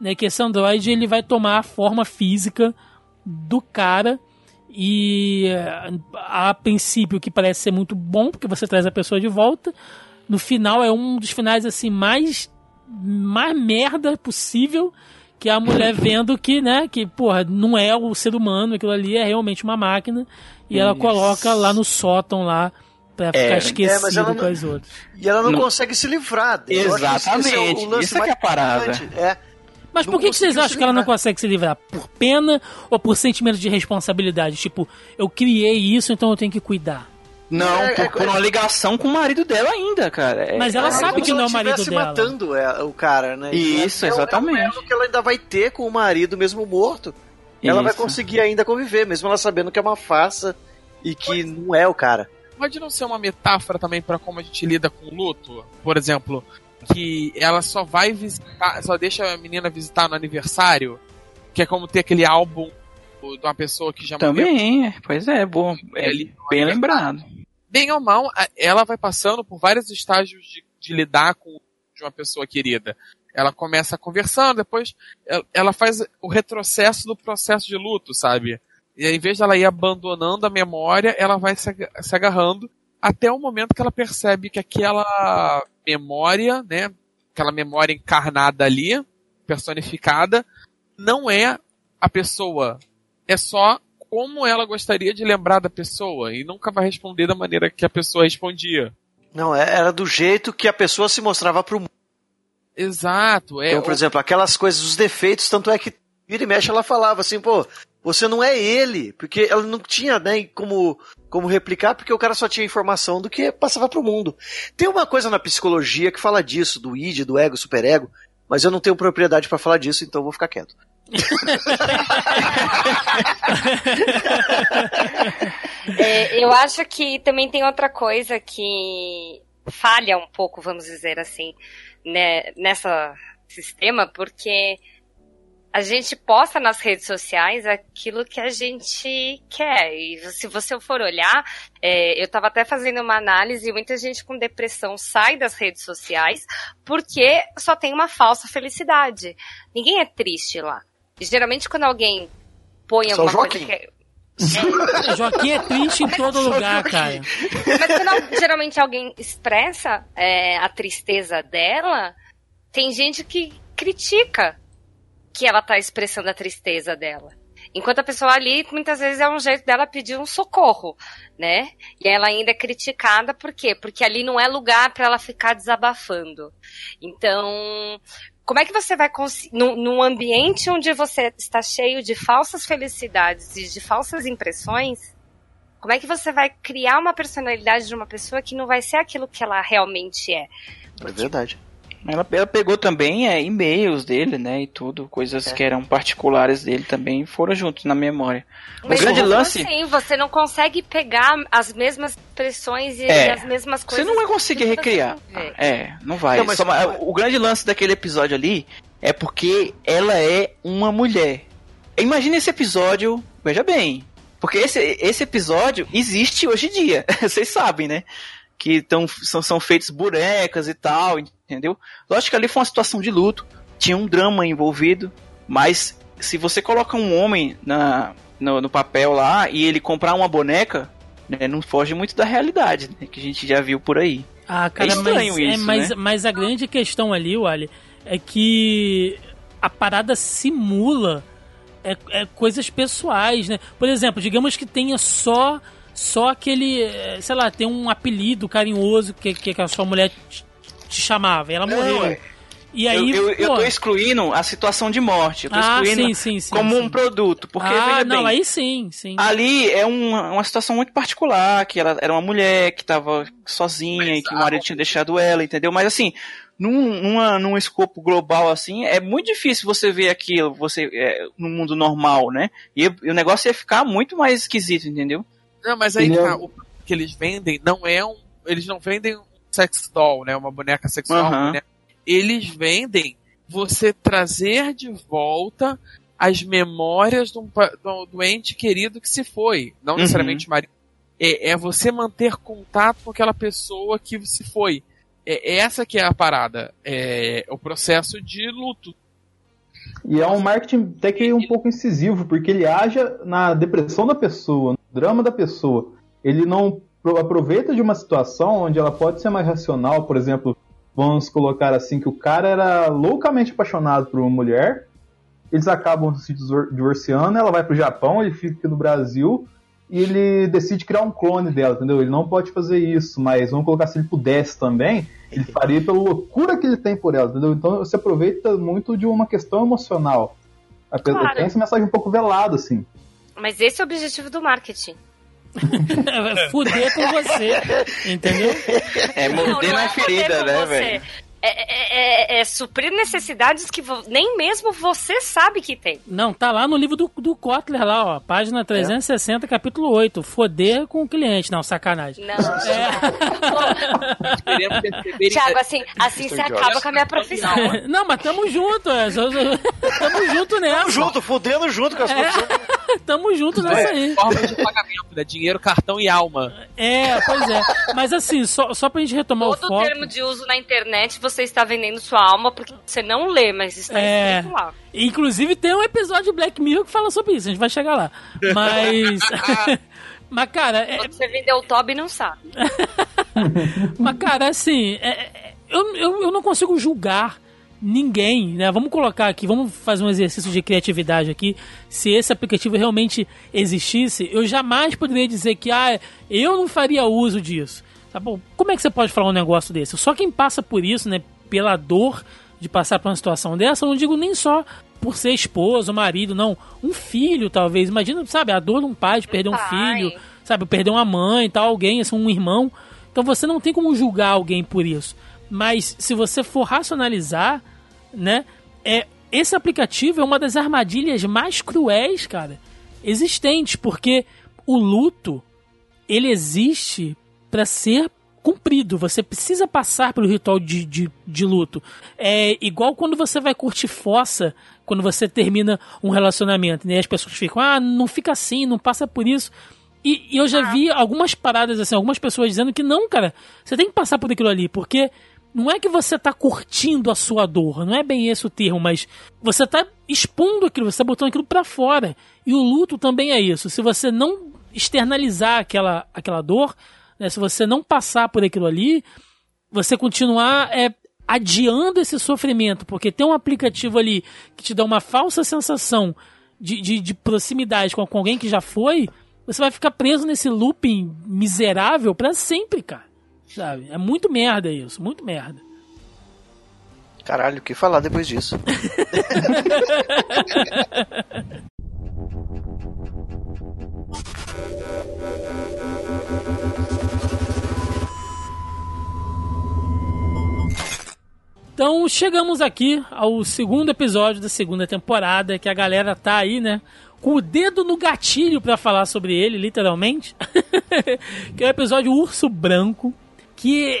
né? Que esse Android ele vai tomar a forma física do cara e a princípio que parece ser muito bom porque você traz a pessoa de volta no final é um dos finais assim mais mais merda possível que é a mulher vendo que né que porra não é o ser humano aquilo ali é realmente uma máquina e ela Isso. coloca lá no sótão lá pra ficar esquecido É, mas ela com não- as outras E ela não, Não. consegue se livrar é o- Exatamente, o lance isso é que é a parada. É. Mas Não por que, que vocês acham que ela não consegue se livrar? Por pena ou por sentimento de responsabilidade? Tipo, eu criei isso, então eu tenho que cuidar. Não, É, por, é- por uma ligação com o marido dela ainda, cara. É- Mas ela É sabe que não é o marido dela. matando é, o cara, né? Isso, é, o- exatamente. É o que ela ainda vai ter com o marido mesmo morto. Ela vai Isso. conseguir ainda conviver, mesmo ela sabendo que é uma farsa e que não é o cara. Pode não ser uma metáfora também pra como a gente lida com o luto? Por exemplo, que ela só vai visitar, só deixa a menina visitar no aniversário, que é como ter aquele álbum de uma pessoa que já morreu. Também, é, pois é, bom. É Ele- bem lembrado. Bem ou mal, ela vai passando por vários estágios de, de lidar com de uma pessoa querida. Ela começa conversando, depois ela, faz o retrocesso do processo de luto, sabe? E em vez dela ir abandonando a memória, ela vai se agarrando até o momento que ela percebe que aquela memória, né, aquela memória encarnada ali, personificada, não é a pessoa. É só como ela gostaria de lembrar da pessoa e nunca vai responder da maneira que a pessoa respondia. Não, é, era do jeito que a pessoa se mostrava pro mundo. Exato. É, então, por exemplo, aquelas coisas, os defeitos, tanto é que vira e mexe ela falava assim, pô, você não é ele, porque ela não tinha né, como, como replicar, porque o cara só tinha informação do que passava pro mundo. Tem uma coisa na psicologia que fala disso, do id, do ego, superego, mas eu não tenho propriedade para falar disso, então eu vou ficar quieto. É, eu acho que também tem outra coisa que falha um pouco, vamos dizer assim, né, nessa sistema, porque a gente posta nas redes sociais aquilo que a gente quer. E se você for olhar, é, eu estava até fazendo uma análise e muita gente com depressão sai das redes sociais porque só tem uma falsa felicidade. Ninguém é triste lá. Geralmente quando alguém põe Só alguma Joaquim. coisa que é- Joaquim é triste em (laughs) todo lugar, cara. Mas quando geralmente alguém expressa é, a tristeza dela, tem gente que critica que ela tá expressando a tristeza dela. Enquanto a pessoa ali, muitas vezes é um jeito dela pedir um socorro, né? E ela ainda é criticada, por quê? Porque ali não é lugar para ela ficar desabafando. Então, como é que você vai conseguir, num, num ambiente onde você está cheio de falsas felicidades e de falsas impressões, como é que você vai criar uma personalidade de uma pessoa que não vai ser aquilo que ela realmente é? É verdade. Ela, ela pegou também é, e-mails dele, né, e tudo, coisas É. que eram particulares dele também foram juntos na memória. Mas o grande mesmo lance, Assim, você não consegue pegar as mesmas expressões e É. as mesmas você coisas. não vai conseguir você recriar. É, não vai. Não, mas- Só ma- o grande lance daquele episódio ali é porque ela é uma mulher. Imagina esse episódio, veja bem, porque esse, esse episódio existe hoje em dia, (laughs) vocês sabem, né? Que tão, são, são feitos bonecas e tal, entendeu? Lógico que ali foi uma situação de luto, tinha um drama envolvido, mas se você coloca um homem na, no, no papel lá e ele comprar uma boneca, né, não foge muito da realidade, né, que a gente já viu por aí. Ah, cara, É estranho mas, é, isso, mas, né? mas a grande questão ali, Wally, é que a parada simula é, é coisas pessoais, né? Por exemplo, digamos que tenha só só aquele, eh, sei lá, tem um apelido carinhoso que, que a sua mulher te, te chamava, e ela Não, morreu. é. E aí, eu, eu, eu tô excluindo a situação de morte. Eu tô Ah, excluindo sim, sim, sim, como sim. um produto. Porque, ah, veja não, bem, aí sim, sim. ali é uma, uma situação muito particular, que ela era uma mulher que tava sozinha e que o marido tinha deixado ela, entendeu? Mas assim, num, numa, num escopo global assim, é muito difícil você ver aquilo, você, é, no mundo normal, né? E, e o negócio ia ficar muito mais esquisito, entendeu? Não, mas aí é tá, o que eles vendem não é um. Eles não vendem um sex doll, né? Uma boneca sexual. Uma boneca. Eles vendem você trazer de volta as memórias do, do ente querido que se foi. Não Uhum. necessariamente marido. É, é você manter contato com aquela pessoa que se foi. É, essa que é a parada. É o processo de luto. E é um marketing até que um pouco incisivo, porque ele age na depressão da pessoa, drama da pessoa. Ele não pro- aproveita de uma situação onde ela pode ser mais racional, por exemplo, vamos colocar assim, que o cara era loucamente apaixonado por uma mulher, eles acabam se divor- divorciando, ela vai pro Japão, ele fica aqui no Brasil, e ele decide criar um clone dela, entendeu? Ele não pode fazer isso, mas vamos colocar se ele pudesse também, ele faria pela loucura que ele tem por ela, entendeu? Então você aproveita muito de uma questão emocional. Claro. tem essa mensagem um pouco velada, assim. Mas esse é o objetivo do marketing. (laughs) Fuder com você, entendeu? É morder Não, não na é ferida, né, você. velho? É, é- é- é suprir necessidades que nem mesmo você sabe que tem. Não, tá lá no livro do, do Kotler lá, ó. Página 360, capítulo 8. Foder com o cliente. Não, sacanagem. Não. (laughs) Queremos perceber Tiago, assim, assim você acaba com a minha profissão. Não, mas tamo junto, é. Tamo junto nessa. Tamo junto, fudendo junto com as É. pessoas. (laughs) Tamo junto nessa aí. Forma de pagamento, né? Dinheiro, cartão e alma. É, pois é. Mas assim, só, só pra gente retomar Todo o foco. termo de uso na internet você está vendendo sua alma porque você não lê, mas está É. escrito lá. Inclusive tem um episódio de Black Mirror que fala sobre isso, a gente vai chegar lá. Mas. (laughs) Mas, cara, é, Você vendeu o Toby e não sabe. (laughs) Mas, cara, assim, é- é- eu, eu, eu não consigo julgar ninguém, né? Vamos colocar aqui, vamos fazer um exercício de criatividade aqui. Se esse aplicativo realmente existisse, eu jamais poderia dizer que, ah, eu não faria uso disso. Tá bom? Como é que você pode falar um negócio desse? Só quem passa por isso, né? Pela dor de passar por uma situação dessa, eu não digo nem só por ser esposo, marido, não. Um filho, talvez. Imagina, sabe, a dor de um pai de perder um pai. filho, sabe, perder uma mãe, tal, alguém, assim, um irmão. Então você não tem como julgar alguém por isso. Mas se você for racionalizar, né, é esse aplicativo é uma das armadilhas mais cruéis, cara, existentes, porque o luto ele existe para ser cumprido. Você precisa passar pelo ritual de, de, de luto. É igual quando você vai curtir fossa, quando você termina um relacionamento, né? As pessoas ficam, ah, não fica assim, não passa por isso. E, e eu já vi algumas paradas, assim, algumas pessoas dizendo que não, cara, você tem que passar por aquilo ali, porque não é que você tá curtindo a sua dor, não é bem esse o termo, mas você tá expondo aquilo, você tá botando aquilo pra fora. E o luto também é isso. Se você não externalizar aquela, aquela dor, né, se você não passar por aquilo ali, você continuar é, adiando esse sofrimento, porque tem um aplicativo ali que te dá uma falsa sensação de, de, de proximidade com, com alguém que já foi, você vai ficar preso nesse looping miserável pra sempre, cara. Sabe? É muito merda isso, muito merda. Caralho, o que falar depois disso? (laughs) Então chegamos aqui ao segundo episódio da segunda temporada, que a galera tá aí, né? Com o dedo no gatilho pra falar sobre ele, literalmente. (laughs) que é o episódio Urso Branco. Que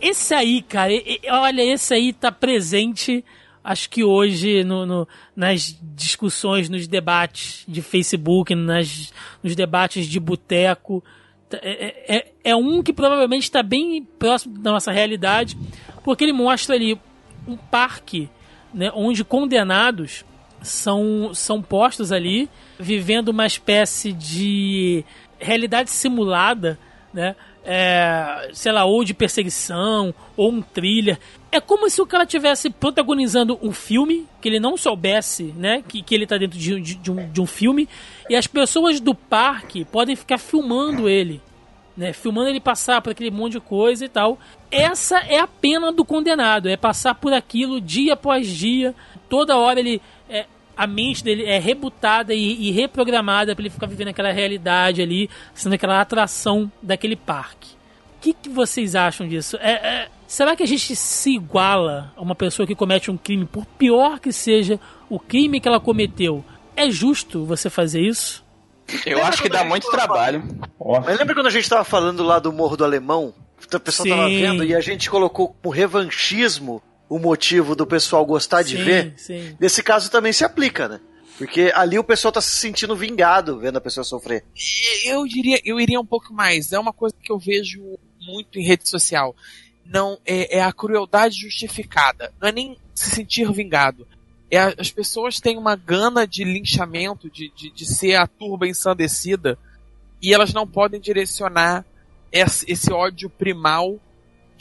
esse aí, cara, olha, esse aí tá presente, acho que hoje, no, no- nas discussões, nos debates de Facebook, nas, nos debates de boteco. Tá- É, é- é um que provavelmente está bem próximo da nossa realidade, porque ele mostra ali um parque né, onde condenados são, são postos ali, vivendo uma espécie de realidade simulada, né? É, sei lá, ou de perseguição, ou um thriller. É como se o cara estivesse protagonizando um filme, que ele não soubesse, né? Que, que ele tá dentro de, de- de um, de um filme, e as pessoas do parque podem ficar filmando ele né, filmando ele passar por aquele monte de coisa e tal. Essa é a pena do condenado, é passar por aquilo dia após dia, toda hora ele é, a mente dele é rebutada e, e reprogramada para ele ficar vivendo aquela realidade ali, sendo aquela atração daquele parque. O que, que vocês acham disso? É, é, será que a gente se iguala a uma pessoa que comete um crime, por pior que seja o crime que ela cometeu? É justo você fazer isso? Eu acho que dá muito trabalho. Mas lembra quando a gente tava falando lá do Morro do Alemão? O pessoal tava Sim. vendo e a gente colocou como revanchismo o motivo do pessoal gostar de Sim, ver? sim. Nesse caso também se aplica, né? Porque ali o pessoal tá se sentindo vingado vendo a pessoa sofrer. Eu diria, eu iria um pouco mais. É uma coisa que eu vejo muito em rede social. Não é, é a crueldade justificada. Não é nem se sentir vingado. É as pessoas têm uma gana de linchamento, de, de, de ser a turba ensandecida, e elas não podem direcionar esse, esse ódio primal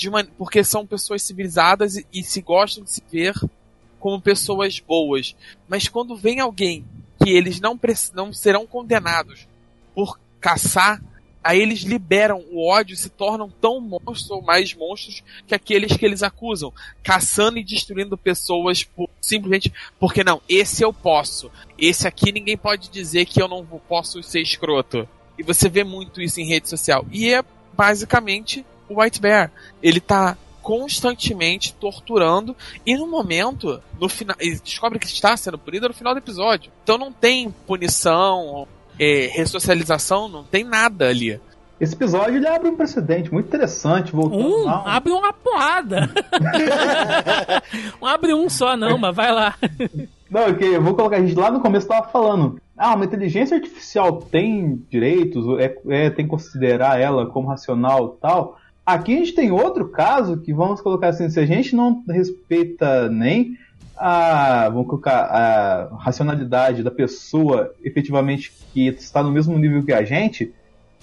uma, porque são pessoas civilizadas e, e se gostam de se ver como pessoas boas. Mas quando vem alguém que eles não, não serão condenados por caçar, aí eles liberam o ódio e se tornam tão monstros ou mais monstros que aqueles que eles acusam, caçando e destruindo pessoas por- simplesmente porque não, esse eu posso, esse aqui ninguém pode dizer que eu não posso ser escroto. E você vê muito isso em rede social. E é basicamente o White Bear. Ele tá constantemente torturando e no momento, no final, descobre que está sendo punido no final do episódio. Então não tem punição, é, ressocialização, não tem nada ali. Esse episódio ele abre um precedente muito interessante, voltando Um, lá. abre uma porrada. (laughs) não abre um só, não, mas vai lá. Não, ok, eu vou colocar, a gente lá no começo tava falando. ah, uma inteligência artificial tem direitos, é, é, tem que considerar ela como racional tal. Aqui a gente tem outro caso que vamos colocar assim, se a gente não respeita nem a, vamos colocar, a racionalidade da pessoa efetivamente que está no mesmo nível que a gente,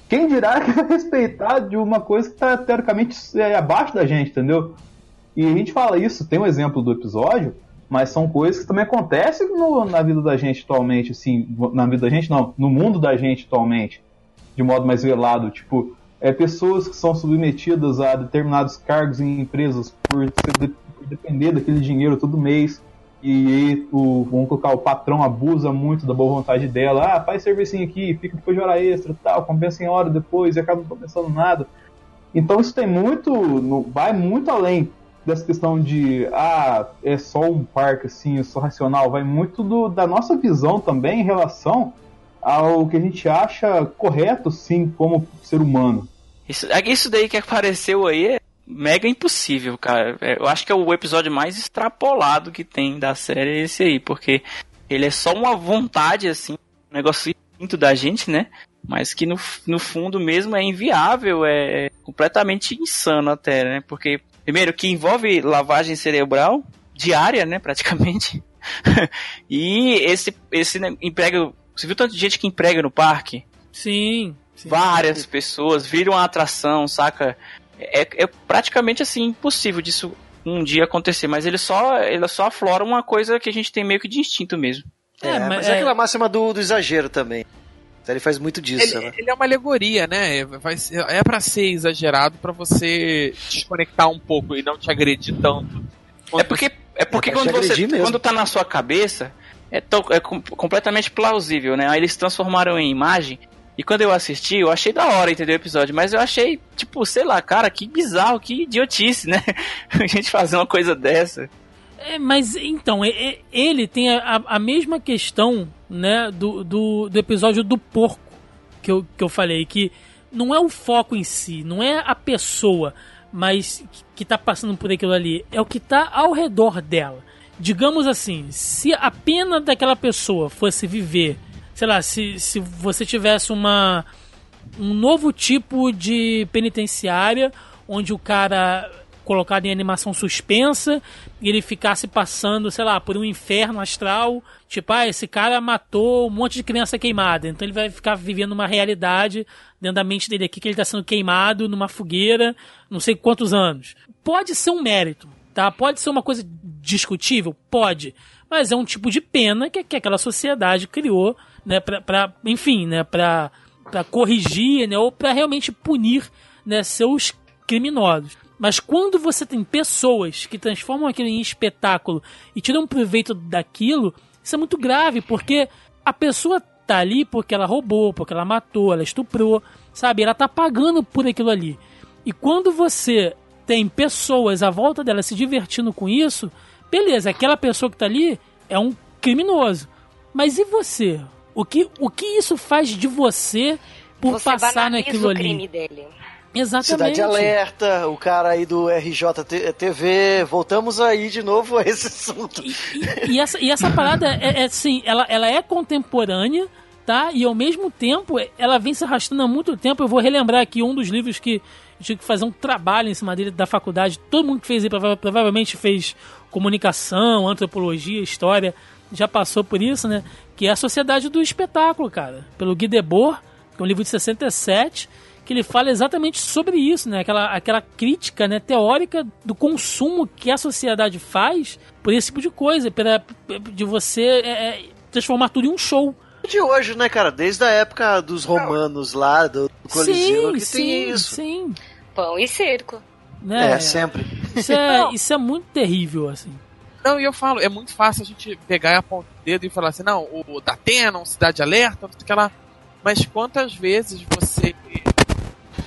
quem dirá que vai respeitar de uma coisa que está teoricamente é, abaixo da gente, entendeu? E a gente fala isso, tem um exemplo do episódio, mas são coisas que também acontecem no, na vida da gente atualmente, assim, na vida da gente não, no mundo da gente atualmente, de modo mais velado, tipo, é pessoas que são submetidas a determinados cargos em empresas por, por depender daquele dinheiro todo mês, e o, vamos colocar, o patrão abusa muito da boa vontade dela, ah, faz serviço aqui, fica depois de hora extra tal, compensa em hora depois e acaba não compensando nada. Então isso tem muito, no, vai muito além dessa questão de ah, é só um parque assim, é só racional, vai muito do, da nossa visão também em relação ao que a gente acha correto, sim, como ser humano. Isso, isso daí que apareceu aí é mega impossível, cara. É, eu acho que é o episódio mais extrapolado que tem da série esse aí, porque ele é só uma vontade, assim, um negócio muito da gente, né? Mas que no, no fundo mesmo é inviável, é completamente insano até, né? Porque Primeiro, que envolve lavagem cerebral diária, né, praticamente. (laughs) e esse, esse emprego. Você viu tanto de gente que emprega no parque? Sim. sim Várias sim. pessoas viram uma atração, saca? É, é praticamente assim impossível disso um dia acontecer, mas ele só, ele só aflora uma coisa que a gente tem meio que de instinto mesmo. É, é mas é, é aquela máxima do, do exagero também. Então ele faz muito disso, ele, né? Ele é uma alegoria, né? Vai, é para ser exagerado para você desconectar um pouco e não te agredir tanto. É porque, é porque quando você quando tá na sua cabeça, é, to, é com, completamente plausível, né? Aí eles transformaram em imagem. E quando eu assisti, eu achei da hora, entendeu? O episódio. Mas eu achei, tipo, sei lá, cara, que bizarro, que idiotice, né? (laughs) a gente fazer uma coisa dessa. É, mas então, ele tem a, a mesma questão né, do, do, do, episódio do porco que eu, que eu falei, que não é o foco em si, não é a pessoa, mas que está passando por aquilo ali, é o que está ao redor dela. Digamos assim, se a pena daquela pessoa fosse viver, sei lá, se, se você tivesse uma um novo tipo de penitenciária onde o cara colocado em animação suspensa e ele ficasse passando, sei lá, por um inferno astral. Tipo, ah, esse cara matou um monte de criança queimada. Então ele vai ficar vivendo uma realidade dentro da mente dele aqui que ele está sendo queimado numa fogueira, não sei quantos anos. Pode ser um mérito, tá? Pode ser uma coisa discutível? Pode. Mas é um tipo de pena que, que aquela sociedade criou, né, pra, enfim, né, pra, corrigir, né, ou pra realmente punir, né, seus criminosos. Mas quando você tem pessoas que transformam aquilo em espetáculo e tiram proveito daquilo, isso é muito grave, porque a pessoa tá ali porque ela roubou, porque ela matou, ela estuprou, sabe? Ela tá pagando por aquilo ali. E quando você tem pessoas à volta dela se divertindo com isso, beleza, aquela pessoa que tá ali é um criminoso. Mas e você? O que, o que isso faz de você por você passar naquilo ali? Crime dele. Exatamente. Cidade Alerta, o cara aí do RJTV, voltamos aí de novo a esse assunto. E, e, e essa, e essa parada, é, é assim, ela, ela é contemporânea, tá? E ao mesmo tempo, ela vem se arrastando há muito tempo. Eu vou relembrar aqui um dos livros que eu tive que fazer um trabalho em cima dele da faculdade. Todo mundo que fez aí provavelmente fez comunicação, antropologia, história, já passou por isso, né? Que é a Sociedade do Espetáculo, cara. Pelo Guy Debord, que é um livro de 67 que ele fala exatamente sobre isso, né? Aquela, aquela crítica né, teórica do consumo que a sociedade faz por esse tipo de coisa, pra, de você é, é, transformar tudo em um show. De hoje, né, cara? Desde a época dos romanos lá, do, Coliseu, sim, que sim, tem isso. Sim. Pão e cerco. Né? É, sempre. Isso é, (laughs) isso é muito terrível, assim. Não, e eu falo, é muito fácil a gente pegar e apontar o dedo e falar assim, não, o Datena, Cidade Alerta, aquela. Mas quantas vezes você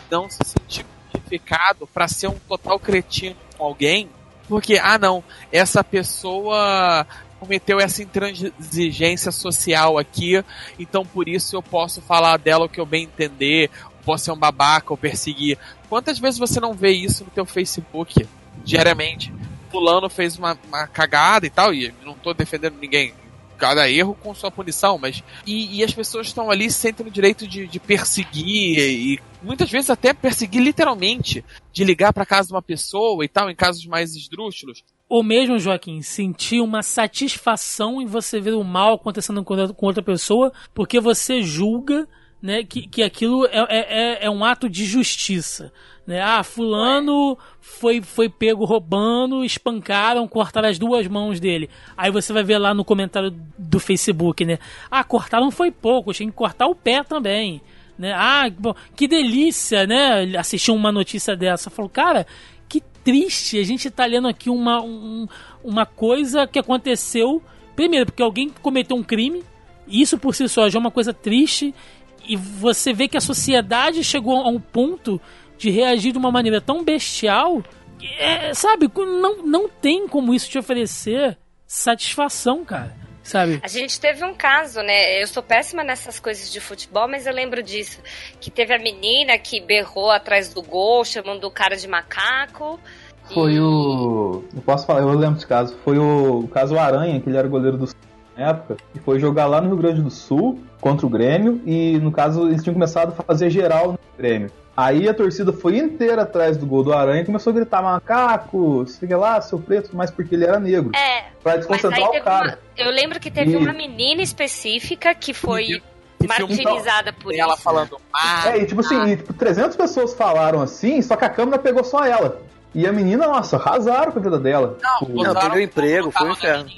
não se sentir justificado para ser um total cretino com alguém, porque, ah não, essa pessoa cometeu essa intransigência social aqui, então por isso eu posso falar dela o que eu bem entender, posso ser um babaca ou perseguir. Quantas vezes você não vê isso no teu Facebook diariamente? Fulano fez uma, uma cagada e tal, e não tô defendendo ninguém, cada erro com sua punição, mas. E, e as pessoas estão ali sentem o direito de, de perseguir e muitas vezes até perseguir literalmente, de ligar para casa de uma pessoa e tal, em casos mais esdrúxulos. Ou mesmo, Joaquim, sentir uma satisfação em você ver o mal acontecendo com outra pessoa, porque você julga né, que, que aquilo é, é, é um ato de justiça. Né? Ah, fulano foi, foi pego roubando, espancaram, cortaram as duas mãos dele. Aí você vai ver lá no comentário do Facebook, né? Ah, cortaram foi pouco, tinha que cortar o pé também. Né? Ah, bom, que delícia, né? Assistir uma notícia dessa. Falou, cara, que triste. A gente tá lendo aqui uma, um, uma coisa que aconteceu. Primeiro, porque alguém cometeu um crime. Isso por si só já é uma coisa triste. E você vê que a sociedade chegou a um ponto de reagir de uma maneira tão bestial, é, sabe? Não, não tem como isso te oferecer satisfação, cara. Sabe? A gente teve um caso, né? Eu sou péssima nessas coisas de futebol, mas eu lembro disso. Que teve a menina que berrou atrás do gol, chamando o cara de macaco. Foi e... o. Eu posso falar, eu lembro desse caso. Foi o, o caso Aranha, que ele era goleiro do na época, e foi jogar lá no Rio Grande do Sul contra o Grêmio, e no caso eles tinham começado a fazer geral no Grêmio. Aí a torcida foi inteira atrás do gol do Aranha e começou a gritar: macaco, sei lá, seu preto, mas porque ele era negro. É. Pra desconcentrar o cara. Uma, eu lembro que teve e... uma menina específica que foi martirizada por ela isso. falando. Ah, é, e tipo assim, e, tipo, 300 pessoas falaram assim, só que a câmera pegou só ela. E a menina, nossa, arrasaram com a vida dela. Não, ela perdeu emprego, foi um inferno.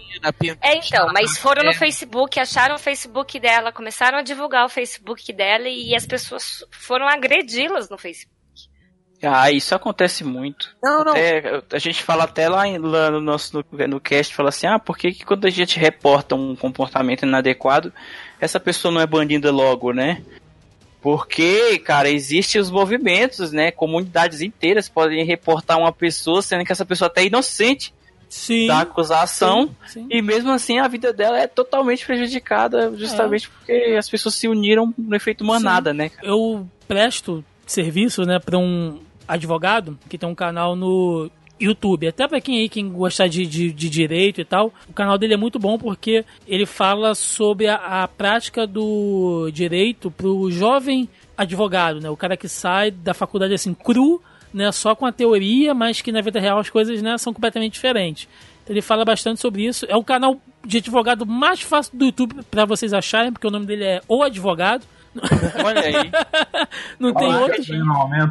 É, então, mas foram no Facebook, acharam o Facebook dela, começaram a divulgar o Facebook dela e as pessoas foram agredi-las no Facebook. Ah, isso acontece muito. Não, não. Até, a gente fala até lá, lá no nosso no, no cast, fala assim, ah, por que, que quando a gente reporta um comportamento inadequado, essa pessoa não é bandida logo, né? Porque, cara, existem os movimentos, né? Comunidades inteiras podem reportar uma pessoa, sendo que essa pessoa até é inocente sim, da acusação. Sim, sim. E mesmo assim a vida dela é totalmente prejudicada, justamente é. porque as pessoas se uniram no efeito manada, né? Eu presto serviço, né, para um advogado que tem um canal no YouTube. Até para quem aí quem gostar de, de, de, direito e tal, o canal dele é muito bom porque ele fala sobre a, a prática do direito pro jovem advogado, né? O cara que sai da faculdade assim cru, né? Só com a teoria, mas que na vida real as coisas né, são completamente diferentes. Então, ele fala bastante sobre isso. É o canal de advogado mais fácil do YouTube para vocês acharem, porque o nome dele é O Advogado. (laughs) Olha aí. não tem Olha outro. Um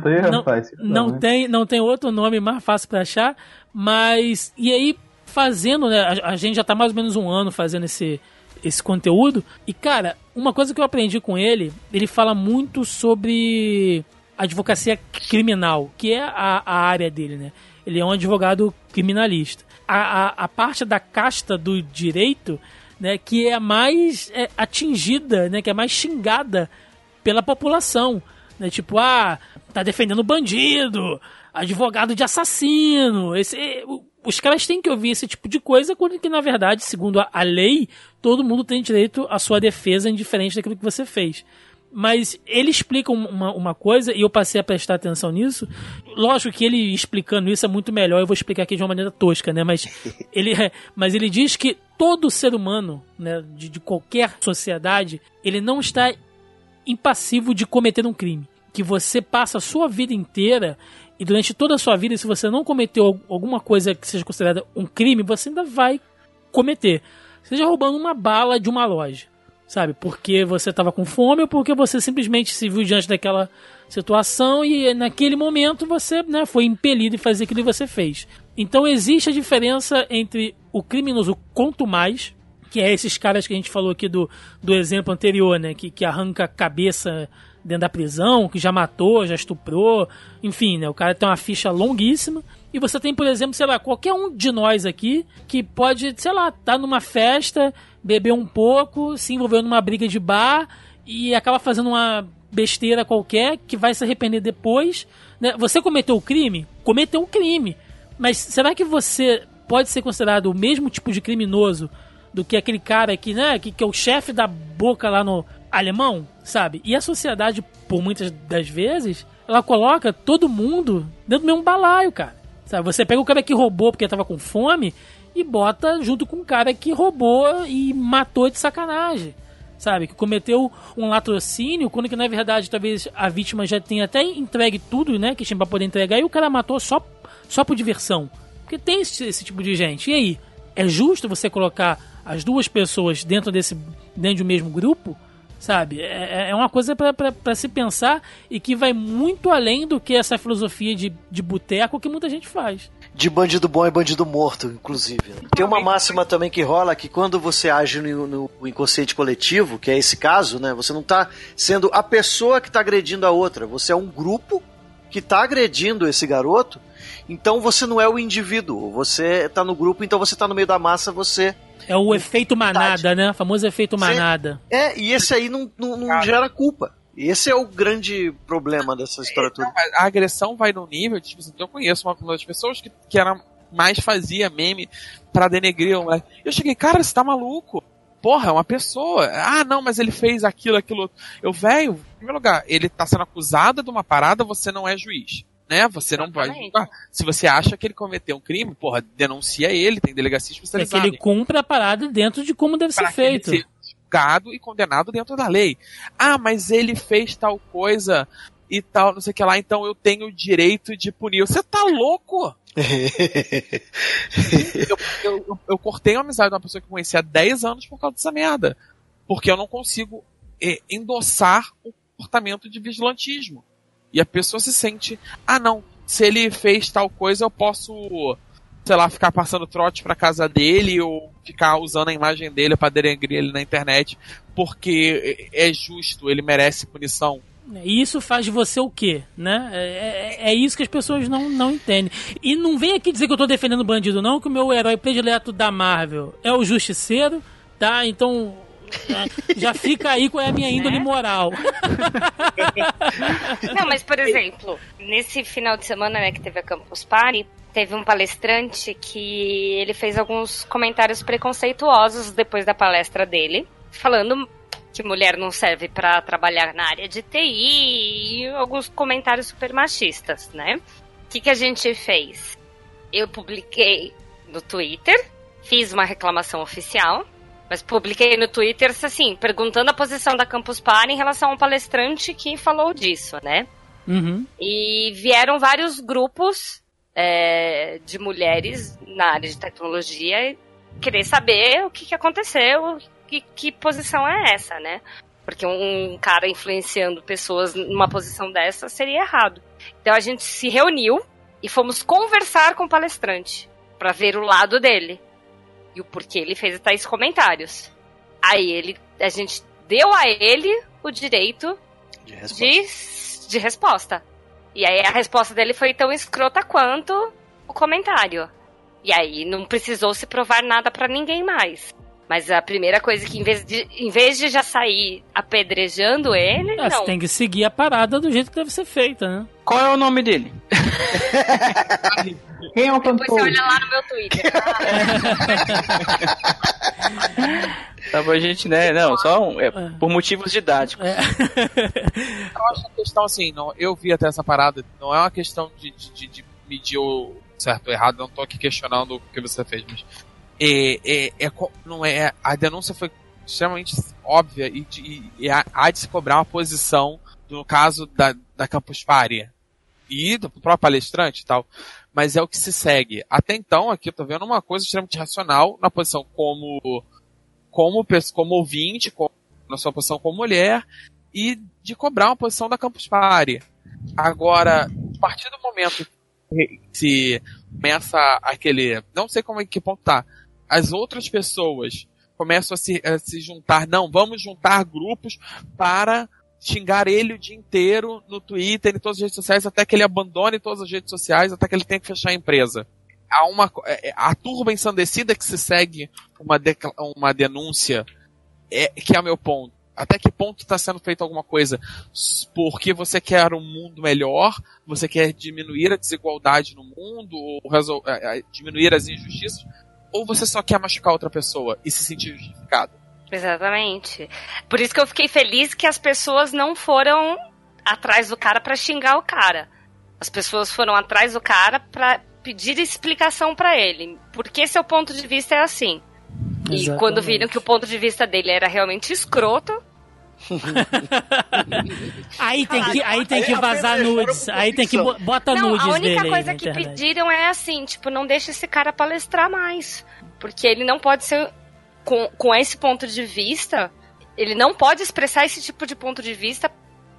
aí, não, rapaz. não tem, não tem outro nome mais fácil para achar, mas e aí fazendo, né? A, a, gente já tá mais ou menos um ano fazendo esse esse conteúdo e cara, uma coisa que eu aprendi com ele, ele fala muito sobre advocacia criminal, que é a, a área dele, né? Ele é um advogado criminalista. A, a, a parte da casta do direito né, que é mais é, atingida, né, que é mais xingada pela população. Né, tipo, ah, tá defendendo bandido, advogado de assassino. Esse, os caras têm que ouvir esse tipo de coisa, quando que, na verdade, segundo a, a lei, todo mundo tem direito à sua defesa indiferente daquilo que você fez. Mas ele explica uma, uma coisa, e eu passei a prestar atenção nisso. Lógico que ele explicando isso é muito melhor, eu vou explicar aqui de uma maneira tosca, né? Mas (laughs) ele, mas ele diz que todo ser humano, né, de, de qualquer sociedade, ele não está impassivo de cometer um crime. Que você passa a sua vida inteira e durante toda a sua vida, se você não cometeu alguma coisa que seja considerada um crime, você ainda vai cometer. Seja roubando uma bala de uma loja sabe? Porque você estava com fome ou porque você simplesmente se viu diante daquela situação e naquele momento você né, foi impelido a fazer aquilo que você fez. Então existe a diferença entre o criminoso quanto mais, que é esses caras que a gente falou aqui do, do exemplo anterior, né? Que, que arranca a cabeça dentro da prisão, que já matou, já estuprou, enfim, né? O cara tem uma ficha longuíssima. E você tem, por exemplo, sei lá, qualquer um de nós aqui que pode, sei lá, tá numa festa bebeu um pouco, se envolveu numa briga de bar e acaba fazendo uma besteira qualquer que vai se arrepender depois. Né? Você cometeu o crime? Cometeu um crime. Mas será que você pode ser considerado o mesmo tipo de criminoso do que aquele cara que, né, que, que é o chefe da boca lá no alemão, sabe? E a sociedade, por muitas das vezes, ela coloca todo mundo dentro do mesmo balaio, cara. Sabe? Você pega o cara que roubou porque tava com fome e bota junto com um cara que roubou e matou de sacanagem. Sabe? Que cometeu um latrocínio, quando que na verdade talvez a vítima já tenha até entregue tudo, né? Que tinha pra poder entregar, e o cara matou só, só por diversão. Porque tem esse, esse tipo de gente. E aí? É justo você colocar as duas pessoas dentro desse dentro de um mesmo grupo? Sabe? É, é uma coisa para se pensar e que vai muito além do que essa filosofia de, de boteco que muita gente faz. De bandido bom é bandido morto, inclusive. Tem uma máxima também que rola que quando você age no, no inconsciente coletivo, que é esse caso, né? Você não tá sendo a pessoa que tá agredindo a outra, você é um grupo que tá agredindo esse garoto, então você não é o indivíduo, você tá no grupo, então você tá no meio da massa, você é o efeito manada, né? O famoso efeito manada. É, e esse aí não, não, não gera culpa. Esse é o grande problema dessa história toda. A agressão vai no nível, tipo assim, eu conheço uma das pessoas que, que era mais fazia meme para denegrir o moleque. Eu cheguei, cara, você tá maluco? Porra, é uma pessoa. Ah, não, mas ele fez aquilo, aquilo. outro. Eu, velho, em primeiro lugar, ele tá sendo acusado de uma parada, você não é juiz né? Você não pode julgar. Se você acha que ele cometeu um crime, porra, denuncia ele, tem delegacia especializada. É que ele cumpra a parada dentro de como deve ser feito. Ser julgado e condenado dentro da lei. Ah, mas ele fez tal coisa e tal, não sei o que lá, então eu tenho o direito de punir. Você tá louco? (laughs) eu, eu, eu, eu, cortei a amizade de uma pessoa que eu conhecia há 10 anos por causa dessa merda. Porque eu não consigo é, endossar o comportamento de vigilantismo. E a pessoa se sente, ah não, se ele fez tal coisa eu posso, sei lá, ficar passando trote pra casa dele ou ficar usando a imagem dele pra denegrir ele na internet porque é justo, ele merece punição. E isso faz de você o quê, né? É, é, é, isso que as pessoas não, não entendem. E não vem aqui dizer que eu tô defendendo bandido, não, que o meu herói predileto da Marvel é o Justiceiro, tá? Então (laughs) já fica aí com a minha índole né? moral. (laughs) Não, mas por exemplo, nesse final de semana né, que teve a Campus Party, teve um palestrante que ele fez alguns comentários preconceituosos depois da palestra dele, falando que mulher não serve para trabalhar na área de TI e alguns comentários super machistas, né? O que, que a gente fez? Eu publiquei no Twitter, fiz uma reclamação oficial, mas publiquei no Twitter, assim, perguntando a posição da Campus Party em relação a um palestrante que falou disso, né? Uhum. E vieram vários grupos é, de mulheres na área de tecnologia querer saber o que, que aconteceu, que, que posição é essa, né? Porque um cara influenciando pessoas numa posição dessa seria errado. Então a gente se reuniu e fomos conversar com o palestrante para ver o lado dele e o porquê ele fez tais comentários. Aí ele, a gente deu a ele o direito de resposta. De, de resposta. E aí a resposta dele foi tão escrota quanto o comentário. E aí não precisou se provar nada para ninguém mais. Mas a primeira coisa que, em vez de, em vez de já sair apedrejando ele. É, não. Você tem que seguir a parada do jeito que deve ser feita, né? Qual é o nome dele? (laughs) Quem é o cantor? Depois você olha lá no meu Twitter. Tá bom, gente, né? Não, só um, é, por motivos didáticos. É. (laughs) Eu acho que a questão, assim, não, eu vi até essa parada, não é uma questão de, de, de medir o certo ou errado, não tô aqui questionando o que você fez, mas é, é, é, não é, a denúncia foi extremamente óbvia e, e, e há, de se cobrar uma posição no caso da, da Campus Party e do próprio palestrante e tal, mas é o que se segue. Até então, aqui eu tô vendo uma coisa extremamente racional na posição como como, como ouvinte, como, na sua posição como mulher, e de cobrar uma posição da Campus Party. Agora, a partir do momento que se começa aquele. Não sei como é que ponto tá as outras pessoas começam a se, a se juntar, não, vamos juntar grupos para xingar ele o dia inteiro no Twitter, em todas as redes sociais, até que ele abandone todas as redes sociais, até que ele tenha que fechar a empresa. Há uma, é, é, a turba ensandecida que se segue uma, de, uma denúncia, é, que é o meu ponto. Até que ponto está sendo feita alguma coisa? Porque você quer um mundo melhor, você quer diminuir a desigualdade no mundo, ou é, diminuir as injustiças, ou você só quer machucar outra pessoa e se sentir justificado? Exatamente. Por isso que eu fiquei feliz que as pessoas não foram atrás do cara para xingar o cara. As pessoas foram atrás do cara pra, pedir explicação pra ele. Por que seu ponto de vista é assim? E Exatamente. quando viram que o ponto de vista dele era realmente escroto, (laughs) Aí tem que, aí tem que vazar nudes. Aí tem que bo- bota não, nudes a única coisa que pediram é assim, tipo, não deixa esse cara palestrar mais. Porque ele não pode ser. Com, com esse ponto de vista, ele não pode expressar esse tipo de ponto de vista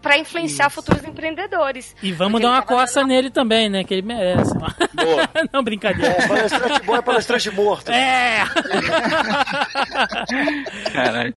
pra influenciar futuros empreendedores. E vamos dar uma coça nele também, né? Que ele merece. (laughs) não, brincadeira. É, palestrante bom é palestrante morto. É! (laughs) Caralho.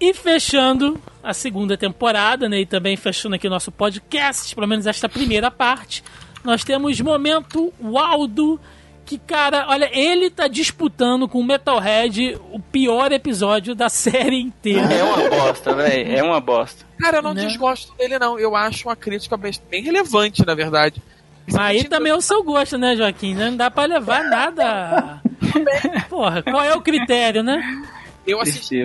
E fechando a segunda temporada, né? E também fechando aqui o nosso podcast, pelo menos esta primeira parte, nós temos momento Waldo, que, cara, olha, ele tá disputando com o Metalhead o pior episódio da (laughs) série inteira. É uma bosta, velho. É uma bosta. Cara, eu não Né? desgosto dele, não. Eu acho uma crítica bem, bem relevante, na verdade. Mas aí também é o seu gosto, né, Joaquim? Não dá pra levar nada. (laughs) Porra, qual é o critério, né? Eu assisti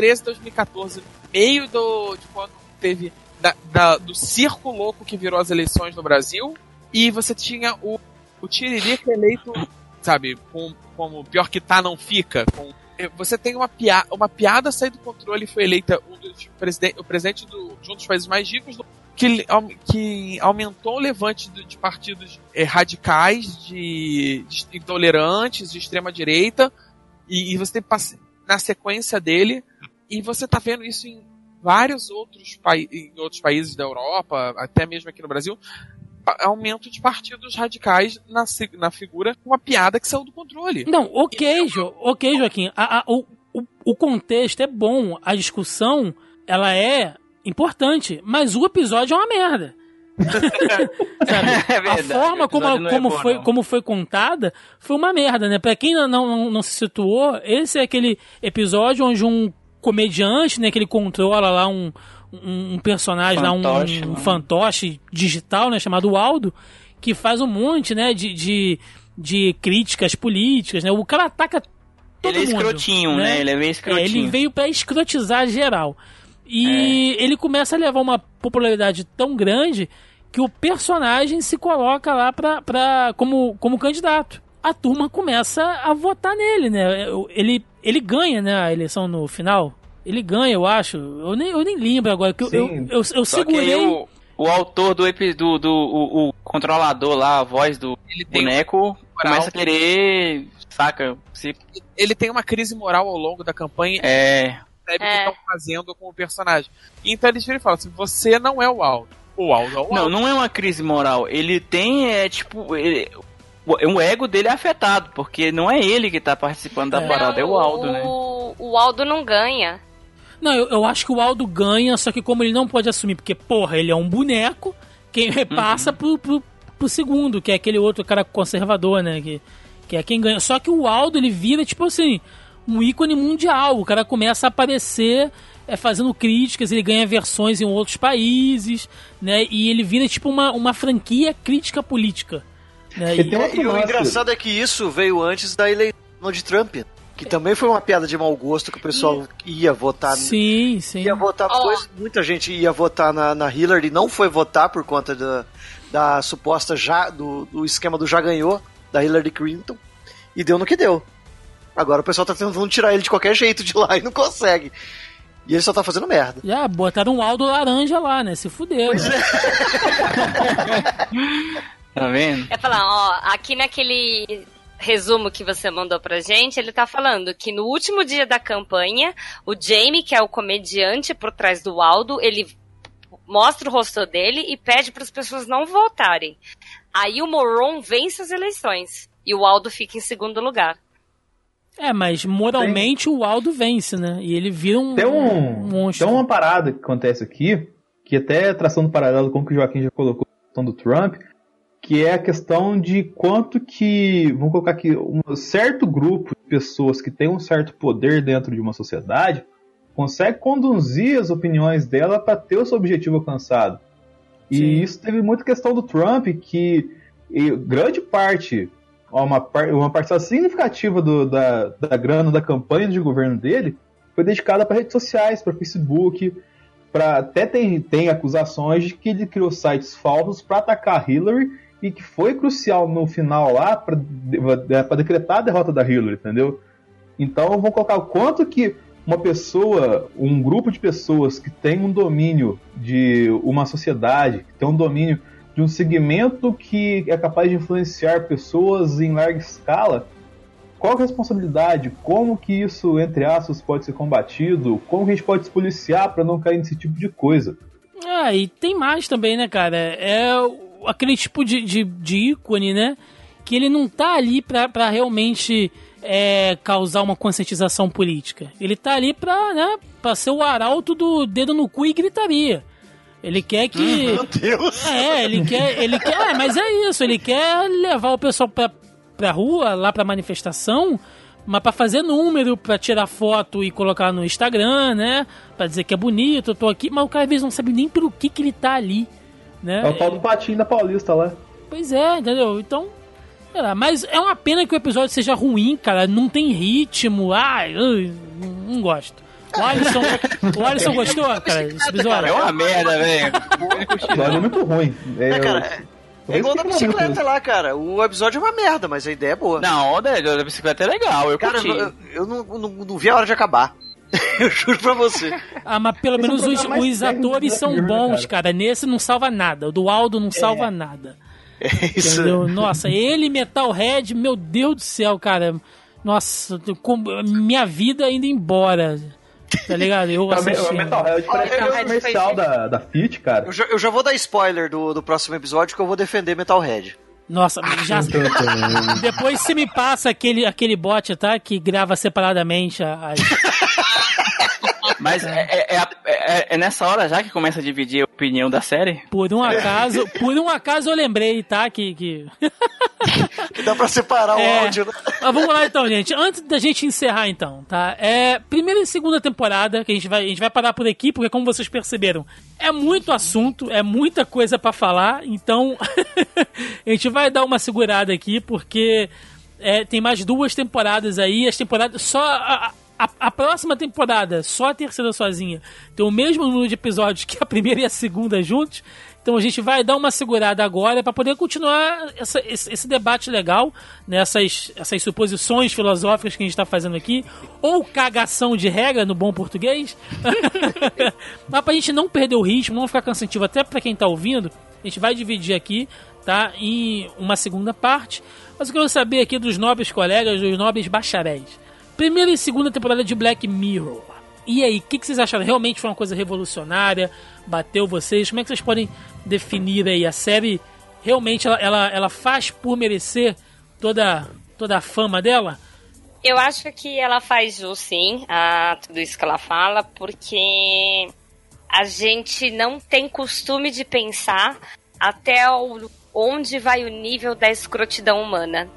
13 de 2014, no meio do, de quando teve da- da- do circo louco que virou as eleições no Brasil, e você tinha o, o Tiririca eleito, sabe, com, como pior que tá não fica. com- eh, você tem uma, pia, uma piada sair do controle e foi eleita um dos presiden- o presidente do, de um dos países mais ricos do que, que aumentou o levante do- de partidos eh, radicais, de, de intolerantes, de extrema direita, e, e você tem na sequência dele, e você tá vendo isso em vários outros, pai- em outros países da Europa, até mesmo aqui no Brasil, aumento de partidos radicais na, na figura, uma piada que saiu do controle. Não, ok, jo, ok, Joaquim. A- a- o, o, o contexto é bom, a discussão ela é importante, mas o episódio é uma merda. (laughs) Sabe? É verdade, a forma o como, não é como, bom, foi, não. como foi contada foi uma merda, né? Pra quem não, não, não se situou, esse é aquele episódio onde um comediante, né, que ele controla lá um, um, um personagem, lá, um, Fantoche, um né? fantoche digital, né, chamado Aldo, que faz um monte, né, de, de, de críticas políticas, né? O cara ataca todo Ele é mundo, escrotinho, né? Ele é meio escrotinho. ele veio pra escrotizar geral. E ele começa a levar uma popularidade tão grande que o personagem se coloca lá pra, pra, como, como candidato. A turma começa a votar nele, né? Ele, ele ganha, né, a eleição no final. Ele ganha, eu acho. Eu nem, eu nem lembro agora. Que eu, eu, eu, eu Só que aí segurei. o, o autor do, epi- do, do o, o controlador lá, a voz do tem boneco, começa a querer, saca? Se, Ele tem uma crise moral ao longo da campanha. É. Percebe o que estão fazendo com o personagem. Então eles viram e falam assim: você não é o Aldo. O Aldo é o não, Aldo. não é uma crise moral. Ele tem, é tipo, ele, o, ego dele é afetado, porque não é ele que tá participando da parada, é o Aldo, né? o, o Aldo não ganha. Não, eu, eu acho que o Aldo ganha, só que como ele não pode assumir, porque, porra, ele é um boneco, quem repassa pro, pro, pro segundo, que é aquele outro cara conservador, né? Que, que é quem ganha. Só que o Aldo, ele vira, tipo assim, um ícone mundial. O cara começa a aparecer é, fazendo críticas, ele ganha versões em outros países, né? E ele vira, tipo, uma, uma franquia crítica política. Né? E, e o engraçado é que isso veio antes da eleição de Trump. Que também foi uma piada de mau gosto que o pessoal ia votar. Sim, sim. Ia votar depois, muita gente ia votar na, na Hillary e não foi votar por conta da, da suposta já do, do esquema do já ganhou da Hillary Clinton e deu no que deu. Agora o pessoal tá tentando tirar ele de qualquer jeito de lá (laughs) e não consegue. E ele só tá fazendo merda. Já botaram um Aldo laranja lá, né? Se fuderam. (laughs) Tá vendo? É falar, ó, aqui naquele resumo que você mandou pra gente, ele tá falando que no último dia da campanha, o Jamie, que é o comediante por trás do Aldo, ele mostra o rosto dele e pede para as pessoas não votarem. Aí o Moron vence as eleições e o Aldo fica em segundo lugar. É, mas moralmente o Aldo vence, né? E ele vira um, Tem, um, monstro. tem uma parada que acontece aqui, que até traçando paralelo com o que o Joaquim já colocou, do Trump, que é a questão de quanto que, vamos colocar aqui, um certo grupo de pessoas que tem um certo poder dentro de uma sociedade consegue conduzir as opiniões dela para ter o seu objetivo alcançado. E Sim. isso teve muita questão do Trump, que grande parte uma, uma parcela significativa do, da, da grana da campanha de governo dele foi dedicada para redes sociais, para Facebook, para até tem, tem acusações de que ele criou sites falsos para atacar Hillary e que foi crucial no final lá para decretar a derrota da Hillary, entendeu? Então vamos colocar o quanto que uma pessoa, um grupo de pessoas que tem um domínio de uma sociedade, que tem um domínio de um segmento que é capaz de influenciar pessoas em larga escala, qual é a responsabilidade? Como que isso, entre aspas, pode ser combatido? Como que a gente pode se policiar para não cair nesse tipo de coisa? Ah, e tem mais também, né, cara? É aquele tipo de, de, de ícone, né? Que ele não tá ali pra, pra realmente é, causar uma conscientização política. Ele tá ali pra, né, pra ser o arauto do dedo no cu e gritaria. Ele quer que. (laughs) Meu Deus! É, ele quer. Ele quer. É, mas é isso, ele quer levar o pessoal pra, pra rua, lá pra manifestação, mas pra fazer número, pra tirar foto e colocar no Instagram, né? Pra dizer que é bonito, eu tô aqui, mas o cara às vezes não sabe nem pelo que, que ele tá ali. Né? É o tal do patinho da Paulista lá. Pois é, entendeu? Então, lá, mas é uma pena que o episódio seja ruim, cara. Não tem ritmo. Ai, não gosto. O Alisson, (laughs) o Alisson gostou, cara, desse episódio? É uma merda, velho. O episódio é muito ruim. É, cara, é igual da bicicleta lá, cara. O episódio é uma merda, mas a ideia é boa. Não, o da bicicleta é legal, eu cara, curti. eu, eu não, não, não vi a hora de acabar. (laughs) Eu juro pra você. Ah, mas pelo Esse menos é um os, os atores são bons, cara. Nesse não salva nada. O do Aldo não salva nada. É isso. Entendeu? Nossa, ele e Metalhead, meu Deus do céu, cara. Nossa, com- minha vida indo embora. Tá ligado? Eu (laughs) O assisti. Metalhead parece que é um comercial da, da Fit, cara. Eu já, eu já vou dar spoiler do, do próximo episódio que eu vou defender Metalhead. Nossa, já. (laughs) Depois você me passa aquele, aquele bot, tá? Que grava separadamente a- as. Mas é, é- é- é- é nessa hora já que começa a dividir a opinião da série? Por um acaso, por um acaso eu lembrei, tá? Que. que... Que (laughs) dá pra separar o É. áudio, né? Mas vamos lá então, gente. Antes da gente encerrar, então, tá? É primeira e segunda temporada que a gente vai, a gente vai parar por aqui, porque como vocês perceberam, é muito assunto, é muita coisa pra falar. Então, (laughs) a gente vai dar uma segurada aqui, porque é, tem mais duas temporadas aí. As temporadas só a, a, a próxima temporada, só a terceira sozinha, tem o mesmo número de episódios que a primeira e a segunda juntos. Então a gente vai dar uma segurada agora para poder continuar essa- esse, esse debate legal, nessas essas suposições filosóficas que a gente está fazendo aqui, ou cagação de regra no bom português. (laughs) Mas pra gente não perder o ritmo, não ficar cansativo até para quem tá ouvindo, a gente vai dividir aqui, tá, em uma segunda parte. Mas eu quero saber aqui dos nobres colegas, dos nobres bacharéis. Primeira e segunda temporada de Black Mirror. E aí, o que, que vocês acharam? Realmente foi uma coisa revolucionária? Bateu vocês? Como é que vocês podem definir aí? A série realmente ela, ela, ela faz por merecer toda, toda a fama dela? Eu acho que ela faz jus, sim, a tudo isso que ela fala, porque a gente não tem costume de pensar até onde vai o nível da escrotidão humana.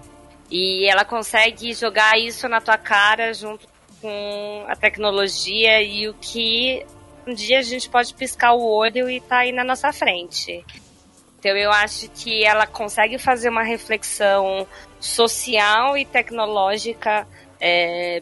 E ela consegue jogar isso na tua cara junto com a tecnologia e o que um dia a gente pode piscar o olho e tá aí na nossa frente. Então eu acho que ela consegue fazer uma reflexão social e tecnológica é,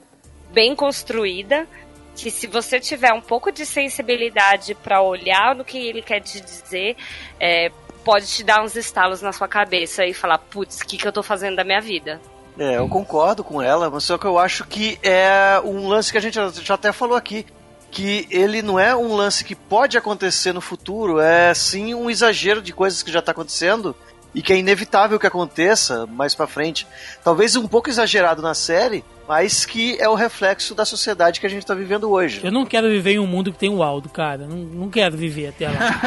bem construída. Que se você tiver um pouco de sensibilidade para olhar no que ele quer te dizer, é, pode te dar uns estalos na sua cabeça e falar, putz, o que, que eu tô fazendo da minha vida? É, eu concordo com ela, mas só que eu acho que é um lance que a gente já até falou aqui. Que ele não é um lance que pode acontecer no futuro, é sim um exagero de coisas que já tá acontecendo e que é inevitável que aconteça mais pra frente. Talvez um pouco exagerado na série, mas que é o reflexo da sociedade que a gente tá vivendo hoje. Eu não quero viver em um mundo que tem o Aldo, cara. Não, não quero viver até lá. (laughs)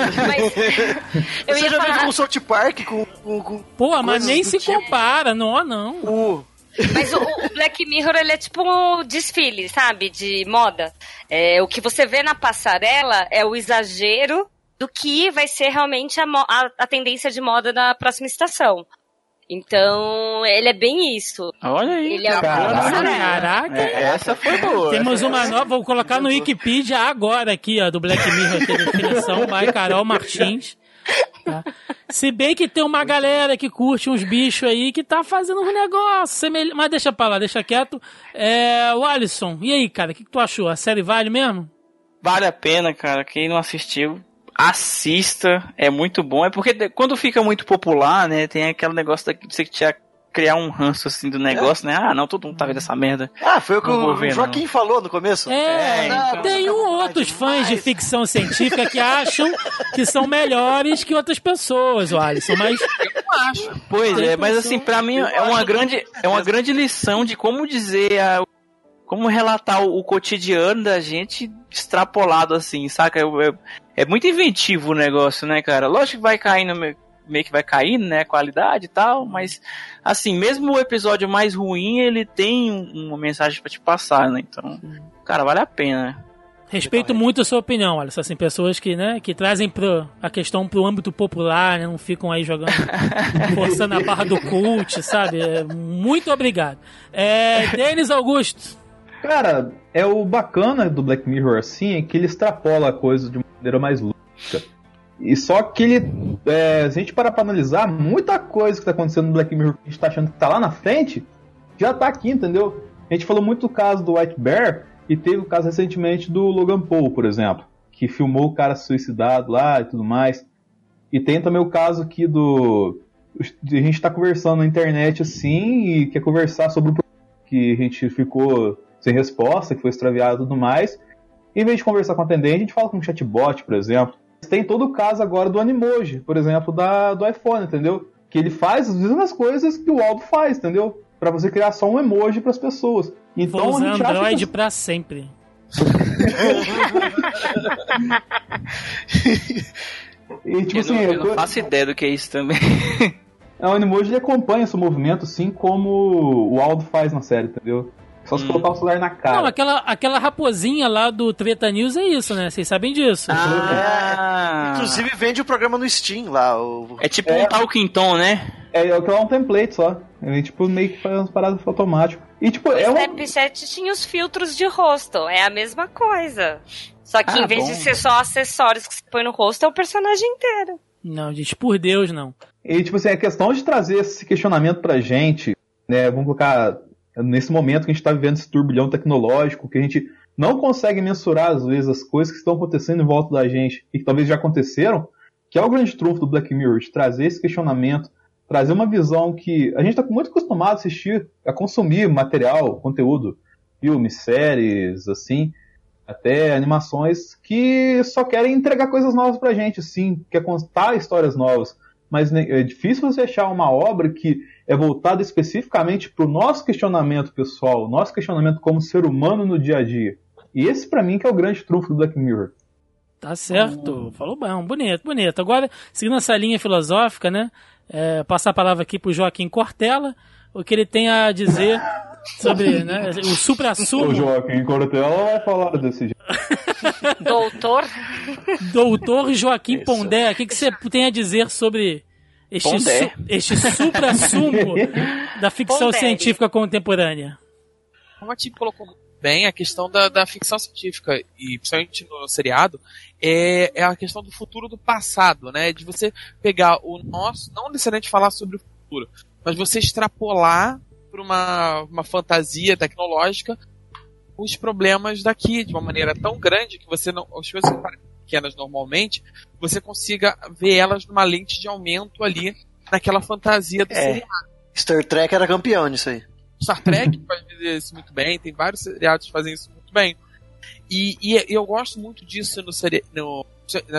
(laughs) Eu Você já falar- vive com o South Park, com. com, com Pô, mas nem se tipo. compara, não, não. O, Mas o, o Black Mirror, ele é tipo um desfile, sabe? De moda. É, o que você vê na passarela é o exagero do que vai ser realmente a, a- a tendência de moda da próxima estação. Então, ele é bem isso. Olha aí. Ele é Caraca. É, essa foi boa. (laughs) Temos uma nova, vou colocar no Wikipedia agora aqui, ó, do Black Mirror, aqui, definição by Carol Martins. Tá? Se bem que tem uma galera que curte uns bichos aí que tá fazendo um negócio semelhante. Mas deixa pra lá, deixa quieto. É, o Alisson, e aí, cara, o que, que tu achou? A série vale mesmo? Vale a pena, cara. Quem não assistiu, assista. É muito bom. É porque quando fica muito popular, né? Tem aquele negócio de você tinha criar um ranço assim do negócio, é. né? Ah, não, todo mundo tá vendo essa merda. Ah, foi o que o ver, Joaquim não. falou no começo. É, é então, tem um outros fãs de ficção científica que acham que são melhores que outras pessoas, o Alisson, mas eu acho. Pois é, mas assim, para mim é uma grande é uma grande lição de como dizer a, como relatar o, o cotidiano da gente extrapolado assim, saca? É, é, muito inventivo o negócio, né, cara? Lógico que vai cair no meio que vai caindo, né, qualidade e tal, mas assim, mesmo o episódio mais ruim, ele tem uma mensagem para te passar, né? Então, cara, vale a pena. Respeito muito a sua opinião, olha, assim, pessoas que, né, que trazem pro, a questão pro âmbito popular, né, não ficam aí jogando, (laughs) forçando a barra do cult, sabe? É, muito obrigado. É, Denis Augusto. Cara, é o bacana do Black Mirror, assim, é que ele extrapola a coisa de uma maneira mais lúdica. E só que ele. É, se a gente parar pra analisar, muita coisa que tá acontecendo no Black Mirror que a gente tá achando que tá lá na frente, já tá aqui, entendeu? A gente falou muito do caso do White Bear e teve o caso recentemente do Logan Paul, por exemplo, que filmou o cara suicidado lá e tudo mais. E tem também o caso aqui do. A gente tá conversando na internet assim e quer conversar sobre o que a gente ficou sem resposta, que foi extraviado e tudo mais. Em vez de conversar com a atendente, a gente fala com um chatbot, por exemplo. Tem todo o caso agora do Animoji, por exemplo, da, do iPhone, entendeu? Que ele faz as mesmas coisas que o Aldo faz, entendeu? Para você criar só um emoji para as pessoas. Então Vou usar a gente Android que... para sempre. (laughs) e, tipo eu assim, não, eu, não faço ideia do que é isso também. É, o Animoji ele acompanha seu movimento, assim como o Aldo faz na série, entendeu? Só se hum. colocar o celular na cara. Não, aquela, aquela raposinha lá do Treta News é isso, né? Vocês sabem disso. Ah. É. Inclusive vende o programa no Steam lá. O... É tipo é. um Talking Tom, né? É, é um template só. Ele tipo meio que faz umas paradas automático. E tipo, o é um... Snapchat tinha os filtros de rosto. É a mesma coisa. Só que ah, em vez bom. de ser só acessórios que você põe no rosto, é o personagem inteiro. Não, gente, por Deus, não. E, tipo assim, a questão de trazer esse questionamento pra gente, né? Vamos colocar nesse momento que a gente está vivendo esse turbilhão tecnológico, que a gente não consegue mensurar, às vezes, as coisas que estão acontecendo em volta da gente e que talvez já aconteceram, que é o grande trunfo do Black Mirror, de trazer esse questionamento, trazer uma visão que a gente está muito acostumado a assistir, a consumir material, conteúdo, filmes, séries, assim, até animações que só querem entregar coisas novas pra gente, sim, quer contar histórias novas. Mas é difícil você achar uma obra que é voltada especificamente para o nosso questionamento pessoal, nosso questionamento como ser humano no dia a dia. E esse para mim que é o grande trunfo do Black Mirror. Tá certo, falou bem, bonito, bonito. Agora, seguindo essa linha filosófica, né? É, passar a palavra aqui pro Joaquim Cortella, o que ele tem a dizer (laughs) sobre né, o supra-sumo. O Joaquim Cortella vai falar desse jeito. Doutor? Doutor Joaquim Isso. Pondé, o que, que você tem a dizer sobre este, su, este supra-sumo (laughs) da ficção Pondé. científica contemporânea. Como a Tim colocou bem, a questão da, da ficção científica, e principalmente no seriado, é, é a questão do futuro do passado, né? De você pegar o nosso, não necessariamente falar sobre o futuro, mas você extrapolar para uma, uma fantasia tecnológica os problemas daqui de uma maneira tão grande que você não. As coisas que parecem pequenas normalmente, você consiga ver elas numa lente de aumento ali naquela fantasia do é. seriado. Start Trek era campeão nisso aí. Star Trek (laughs) faz isso muito bem, tem vários seriados que fazem isso muito bem. E, e, eu gosto muito disso no, no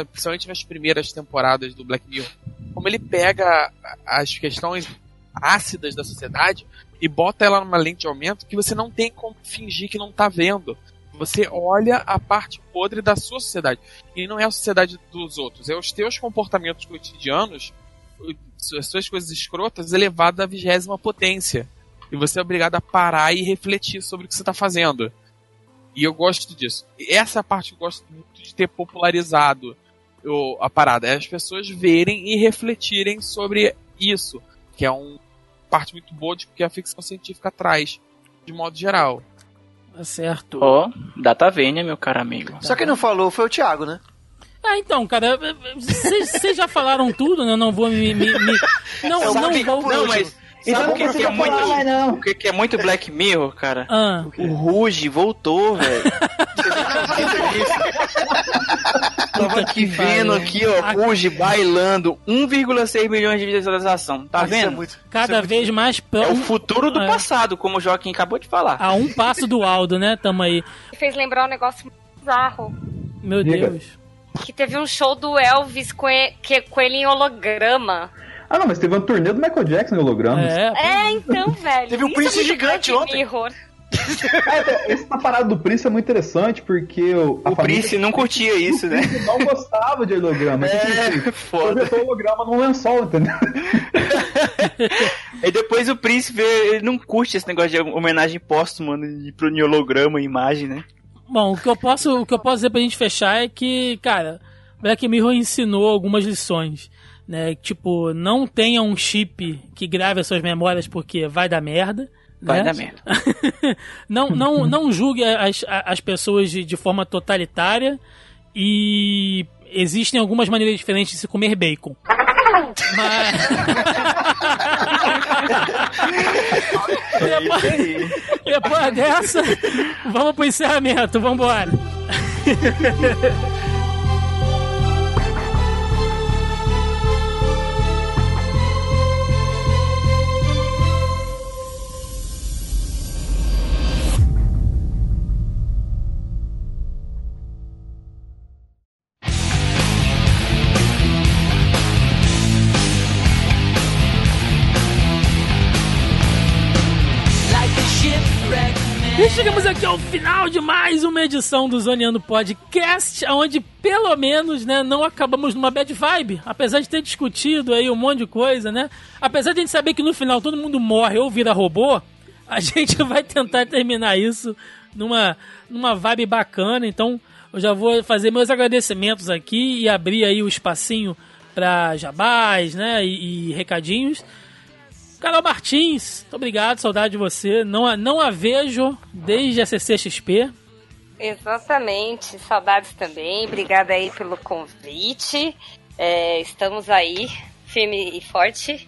principalmente nas primeiras temporadas do Black Mirror. Como ele pega as questões ácidas da sociedade e bota ela numa lente de aumento que você não tem como fingir que não está vendo. Você olha a parte podre da sua sociedade. E não é a sociedade dos outros, é os teus comportamentos cotidianos, as suas coisas escrotas, elevadas à vigésima potência. E você é obrigado a parar e refletir sobre o que você está fazendo. E eu gosto disso. Essa é parte eu gosto muito de ter popularizado a parada. É as pessoas verem e refletirem sobre isso. Que é uma parte muito boa de que a ficção científica traz, de modo geral. Tá certo. Ó, oh, Datavênia, meu caro amigo. Só quem não falou foi o Thiago, né? Ah, então, cara, vocês já falaram tudo, né? Eu não vou me. me, me (laughs) não, não vou. não, mas Sabe o que, que é muito, o que, é muito Black Mirror, cara? Ah. O Ruge voltou, velho. (laughs) Tava aqui vendo aqui, ó, Ruge bailando 1,6 milhões de visualização. Tá é vendo? muito- Cada vez mais É próximo. o futuro do É. passado, como o Joaquim acabou de falar. A um passo do Aldo, né? Tamo aí. Fez lembrar um negócio bizarro. Meu Diga. Deus. Que teve um show do Elvis com ele, que, com ele em holograma. Ah, não, mas teve um turnê do Michael Jackson em hologramas. É, então, (laughs) velho. Teve um Prince é gigante ontem. Mirror. (laughs) Essa parada do Prince é muito interessante porque o, a O Prince não curtia (laughs) isso, né? não gostava de holograma. É, foda. Projetou holograma num lençol, entendeu? E depois o príncipe, ele não curte esse negócio de homenagem póstuma, mano, de pro holograma, imagem, né? Bom, o que eu posso, o que eu posso dizer pra gente fechar é que, cara, Black Mirror ensinou algumas lições, né? Tipo, não tenha um chip que grave as suas memórias porque vai dar merda. Vai né? dar merda. (laughs) não, não, não julgue as, as pessoas de, de forma totalitária e existem algumas maneiras diferentes de se comer bacon. Mas... (laughs) depois, (laughs) depois dessa, vamos pro encerramento, vambora. E chegamos aqui ao final de mais uma edição do Zoneando Podcast, onde pelo menos, né, não acabamos numa bad vibe, apesar de ter discutido aí um monte de coisa, né? Apesar de a gente saber que no final todo mundo morre ou vira robô, a (laughs) gente vai tentar terminar isso numa, numa vibe bacana, então eu já vou fazer meus agradecimentos aqui e abrir aí o espacinho para jabás, né, e, e recadinhos. Carol Martins, muito obrigado, saudade de você. Não, a- não a vejo desde a CCXP. Exatamente, saudades também. Obrigada aí pelo convite. É, estamos aí, firme e forte.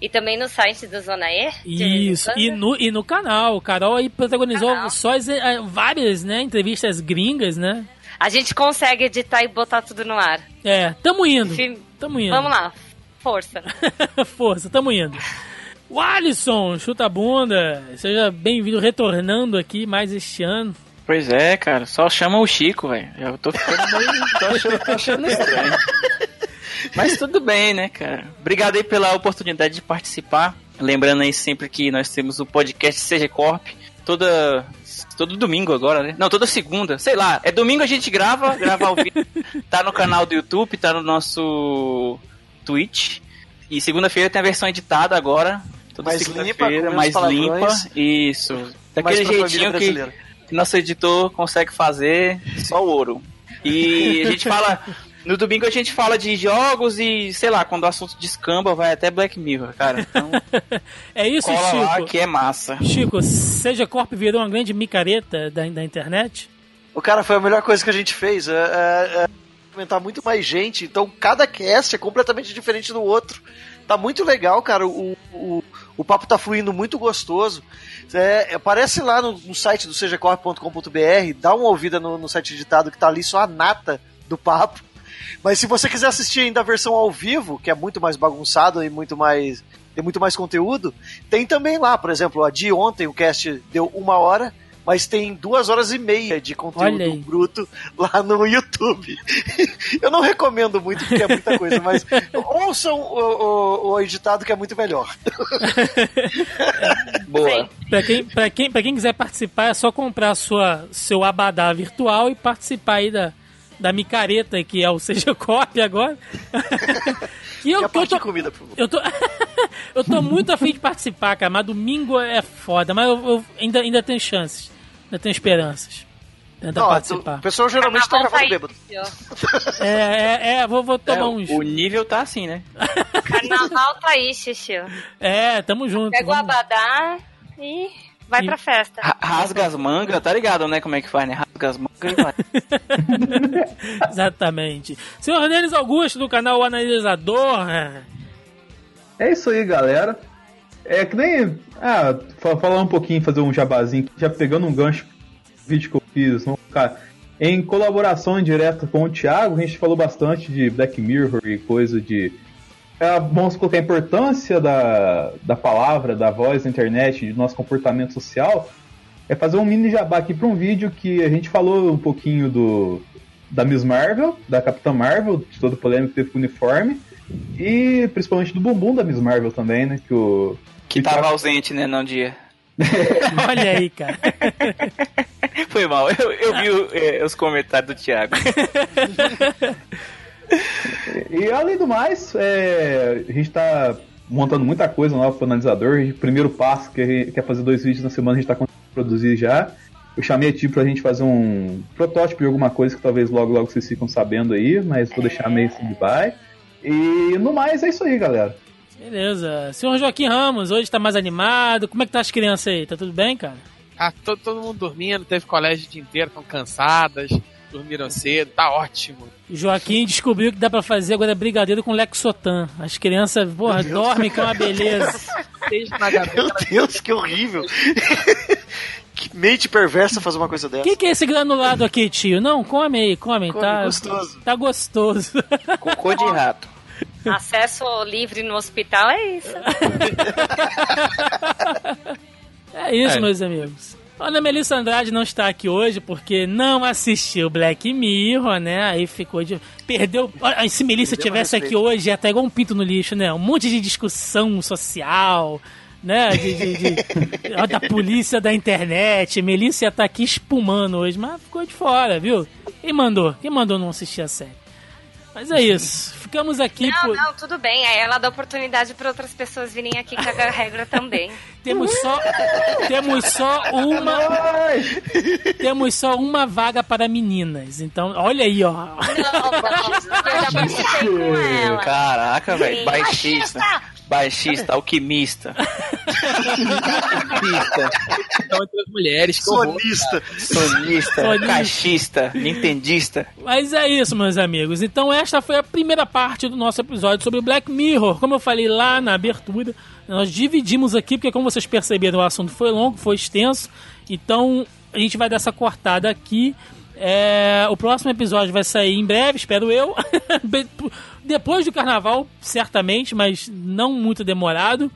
E também no site do Zona E. Isso, e no, e no canal. Carol aí protagonizou só eh, várias né, entrevistas gringas, né? A gente consegue editar e botar tudo no ar. É, tamo indo. Firme- Tamo indo. Vamos lá, força. (laughs) Força, tamo indo. O Alisson, chuta a bunda. Seja bem-vindo, retornando aqui mais este ano. Pois é, cara, só chama o Chico, velho. Eu tô ficando meio. (laughs) tô achando, tô achando estranho. Mas tudo bem, né, cara? Obrigado aí pela oportunidade de participar. Lembrando aí sempre que nós temos o podcast CG Corp. Toda. Todo domingo agora, né? Não, toda segunda. Sei lá, é domingo a gente grava, grava ao vivo. Tá no canal do YouTube, tá no nosso Twitch. E segunda-feira tem a versão editada agora. Toda Mais limpa, mais palavrões. limpa. Isso. Daquele jeitinho que, nosso editor consegue fazer só o ouro. E a gente fala. No domingo a gente fala de jogos e, sei lá, quando o assunto descamba, vai até Black Mirror, cara. Então, (laughs) É isso, cola Chico? lá que é massa. Chico, Seja Corp virou uma grande micareta da, da internet? O cara foi a melhor coisa que a gente fez. É, é, é comentar muito mais gente. Então cada cast é completamente diferente do outro. Tá muito legal, cara. O, o, o papo tá fluindo muito gostoso. É, aparece lá no, no site do sejacorp.com.br, dá uma ouvida no, no site editado que tá ali só a nata do papo. Mas se você quiser assistir ainda a versão ao vivo, que é muito mais bagunçado e muito mais tem muito mais conteúdo, tem também lá, por exemplo, a de ontem o cast deu uma hora, mas tem duas horas e meia de conteúdo bruto lá no YouTube. (laughs) Eu não recomendo muito porque é muita coisa, mas (laughs) ouçam o, o- o editado que é muito melhor. (laughs) Boa. Pra quem, pra, quem, pra quem quiser participar, é só comprar sua, seu abadá virtual e participar aí da, da micareta, que é o (laughs) Seja Cop agora. (laughs) e eu, E eu tô, de comida, por favor. eu tô, (laughs) eu tô muito afim de participar, cara, mas domingo é foda, mas eu, eu ainda, ainda tenho chances, ainda tenho esperanças. Tentar Não, participar. o pessoal geralmente tá gravando bêbado. É, é, é, vou, vou tomar É, uns. o nível tá assim, né? Carnaval tá aí, Xixi. É, tamo junto. Pega o abadá e vai E- pra festa. Ra- Rasga as mangas, tá ligado, né? Como é que faz, né? Rasga as mangas. (laughs) Exatamente. Senhor Denis Augusto, do canal Analisador. É isso aí, galera. É que nem. Ah, falar um pouquinho, fazer um jabazinho, já pegando um gancho vídeo que eu fiz, não, cara, em colaboração direta com o Thiago, a gente falou bastante de Black Mirror e coisa de. É, vamos colocar a importância da, da palavra, da voz na internet, do nosso comportamento social. É fazer um mini jabá aqui para um vídeo que a gente falou um pouquinho do da Miss Marvel, da Capitã Marvel, de todo o polêmico que teve com o uniforme, e principalmente do bumbum da Miss Marvel também, né? Que o. Que tava ausente, né, no dia. (laughs) Olha aí, cara. (laughs) Foi mal, eu, eu vi é, os comentários do Thiago. (laughs) e além do mais, é, a gente tá montando muita coisa nova pro analisador. O primeiro passo, que é, quer fazer dois vídeos na semana, a gente tá conseguindo produzir já. Eu chamei a ti pra gente fazer um protótipo de alguma coisa que talvez logo logo vocês ficam sabendo aí, mas vou deixar meio assim de vai. E no mais é isso aí, galera. Beleza. Senhor Joaquim Ramos, hoje tá mais animado. Como é que tá as crianças aí? Tá tudo bem, cara? Ah, todo, todo mundo dormindo, teve colégio o dia inteiro, estão cansadas, dormiram cedo, tá ótimo. Joaquim descobriu que dá pra fazer agora brigadeiro com Lexotan. As crianças, porra, dormem que é uma beleza. Meu Deus, que horrível. (laughs) que mente perversa fazer uma coisa dessa. O que, que, é esse granulado aqui, tio? Não, come aí, come. come tá gostoso. Tá gostoso. (laughs) Cocô de rato. Acesso livre no hospital é isso. é isso, é. meus amigos. Ana Melissa Andrade não está aqui hoje porque não assistiu Black Mirror, né? Aí ficou de. Perdeu. Se Melissa Perdeu tivesse aqui hoje, ia estar igual um pinto no lixo, né? Um monte de discussão social, né? De, de, de... (laughs) da polícia da internet. Melissa ia estar aqui espumando hoje, mas ficou de fora, viu? Quem mandou? Quem mandou não assistir a série? Mas é isso. Ficamos aqui. Não, por... não, tudo bem. Aí ela dá oportunidade para outras pessoas virem aqui cagar a (laughs) regra também. temos só, temos só uma, temos só uma vaga para meninas. Então, olha aí, ó. Não, não, com ela. Caraca, velho, baixista baixista, alquimista. (laughs) Alquimista. Então, entre as mulheres. Sonista. Sonista. Sonista. Caixista. Nintendista. Mas é isso, meus amigos. Então, esta foi a primeira parte do nosso episódio sobre Black Mirror. Como eu falei lá na abertura, nós dividimos aqui, porque como vocês perceberam, o assunto foi longo, foi extenso. Então, a gente vai dar essa cortada aqui. É, o próximo episódio vai sair em breve, espero eu. (laughs) Depois do carnaval, certamente, mas não muito demorado.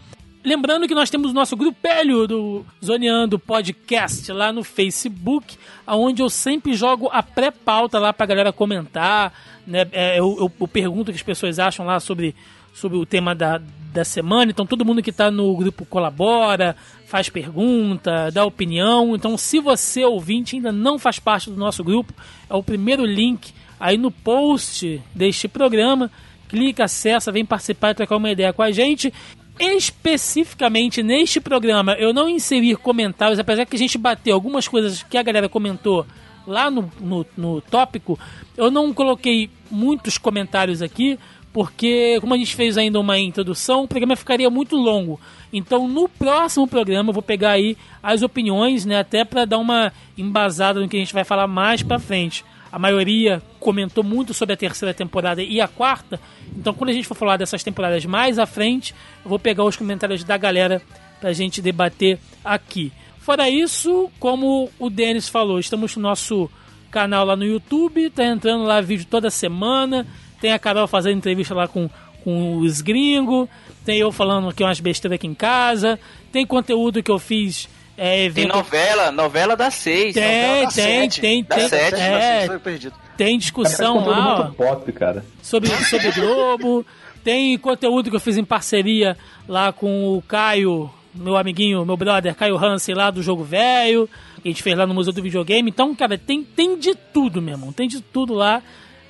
Lembrando que nós temos o nosso grupelho do Zoneando Podcast lá no Facebook, onde eu sempre jogo a pré-pauta lá pra galera comentar. Né? É, eu, eu, eu, pergunto o que as pessoas acham lá sobre, sobre o tema da, da semana. Então todo mundo que está no grupo colabora, faz pergunta, dá opinião. Então se você ouvinte ainda não faz parte do nosso grupo, é o primeiro link aí no post deste programa. Clica, acessa, vem participar e trocar uma ideia com a gente. Especificamente neste programa, eu não inseri comentários, apesar que a gente bateu algumas coisas que a galera comentou lá no, no, no tópico, eu não coloquei muitos comentários aqui, porque como a gente fez ainda uma introdução, o programa ficaria muito longo. Então, no próximo programa, eu vou pegar aí as opiniões, né, até para dar uma embasada no que a gente vai falar mais para frente. A maioria comentou muito sobre a terceira temporada e a quarta. Então, quando a gente for falar dessas temporadas mais à frente, eu vou pegar os comentários da galera pra gente debater aqui. Fora isso, como o Denis falou, estamos no nosso canal lá no YouTube, tá entrando lá vídeo toda semana. Tem a Carol fazendo entrevista lá com, com os gringos. Tem eu falando aqui umas besteiras aqui em casa. Tem conteúdo que eu fiz é, evento... Tem novela, novela da seis. Tem, da tem, sete. tem, da tem. Sete, é, foi perdido. Tem discussão lá, ó, pop, cara. sobre sobre Globo. Tem conteúdo que eu fiz em parceria lá com o Caio, meu amiguinho, meu brother Caio Hansen lá do Jogo Velho, que a gente fez lá no Museu do Videogame. Então, cara, tem, tem de tudo, meu irmão. Tem de tudo lá.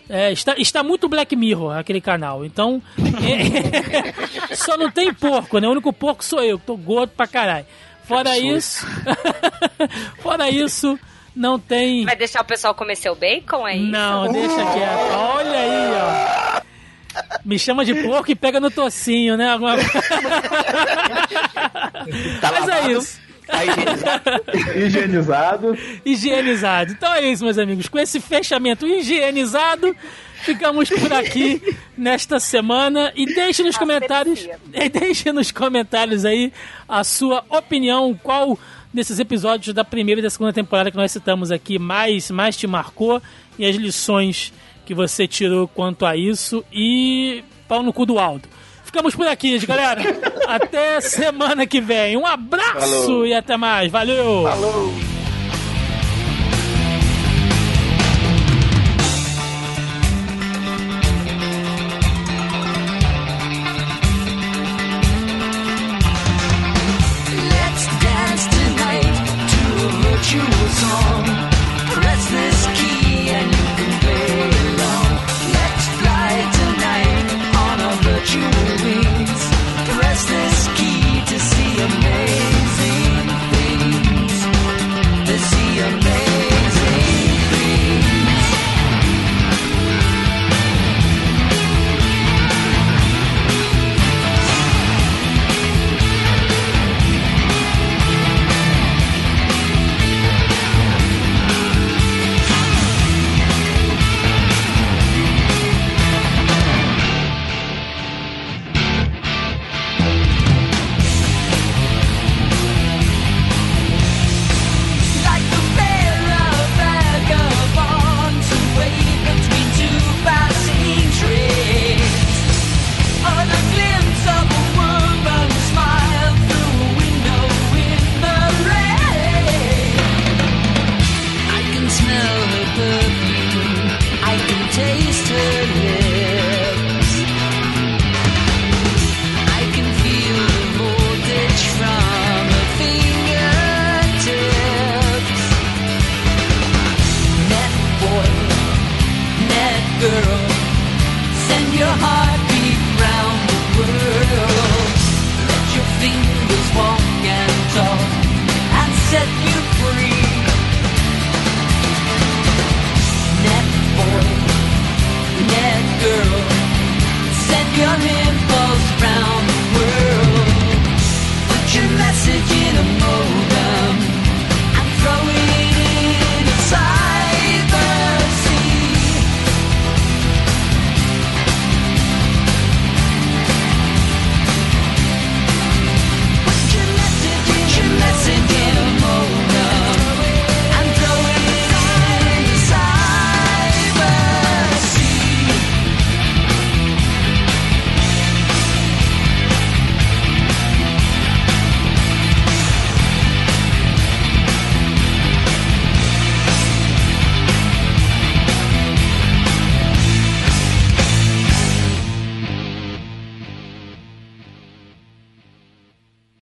É, está, está muito Black Mirror aquele canal. Então, (laughs) é, (laughs) só não tem porco, né? O único porco sou eu, que tô gordo pra caralho. Fora isso. (laughs) fora isso, não tem. Vai deixar o pessoal comer seu bacon aí? Não, deixa quieto. Olha aí, ó. Me chama de porco e pega no tocinho, né? Alguma... (laughs) Tá Mas é isso. higienizado. higienizado. Então é isso, meus amigos. Com esse fechamento higienizado, ficamos por aqui nesta semana. E deixe nos comentários. (laughs) E deixe nos comentários aí a sua opinião. Qual desses episódios da primeira e da segunda temporada que nós citamos aqui mais, mais te marcou e as lições que você tirou quanto a isso. E pau no cu do Aldo. Ficamos por aqui, galera. (laughs) Até semana que vem. Um abraço Falou. e até mais. Valeu! Falou!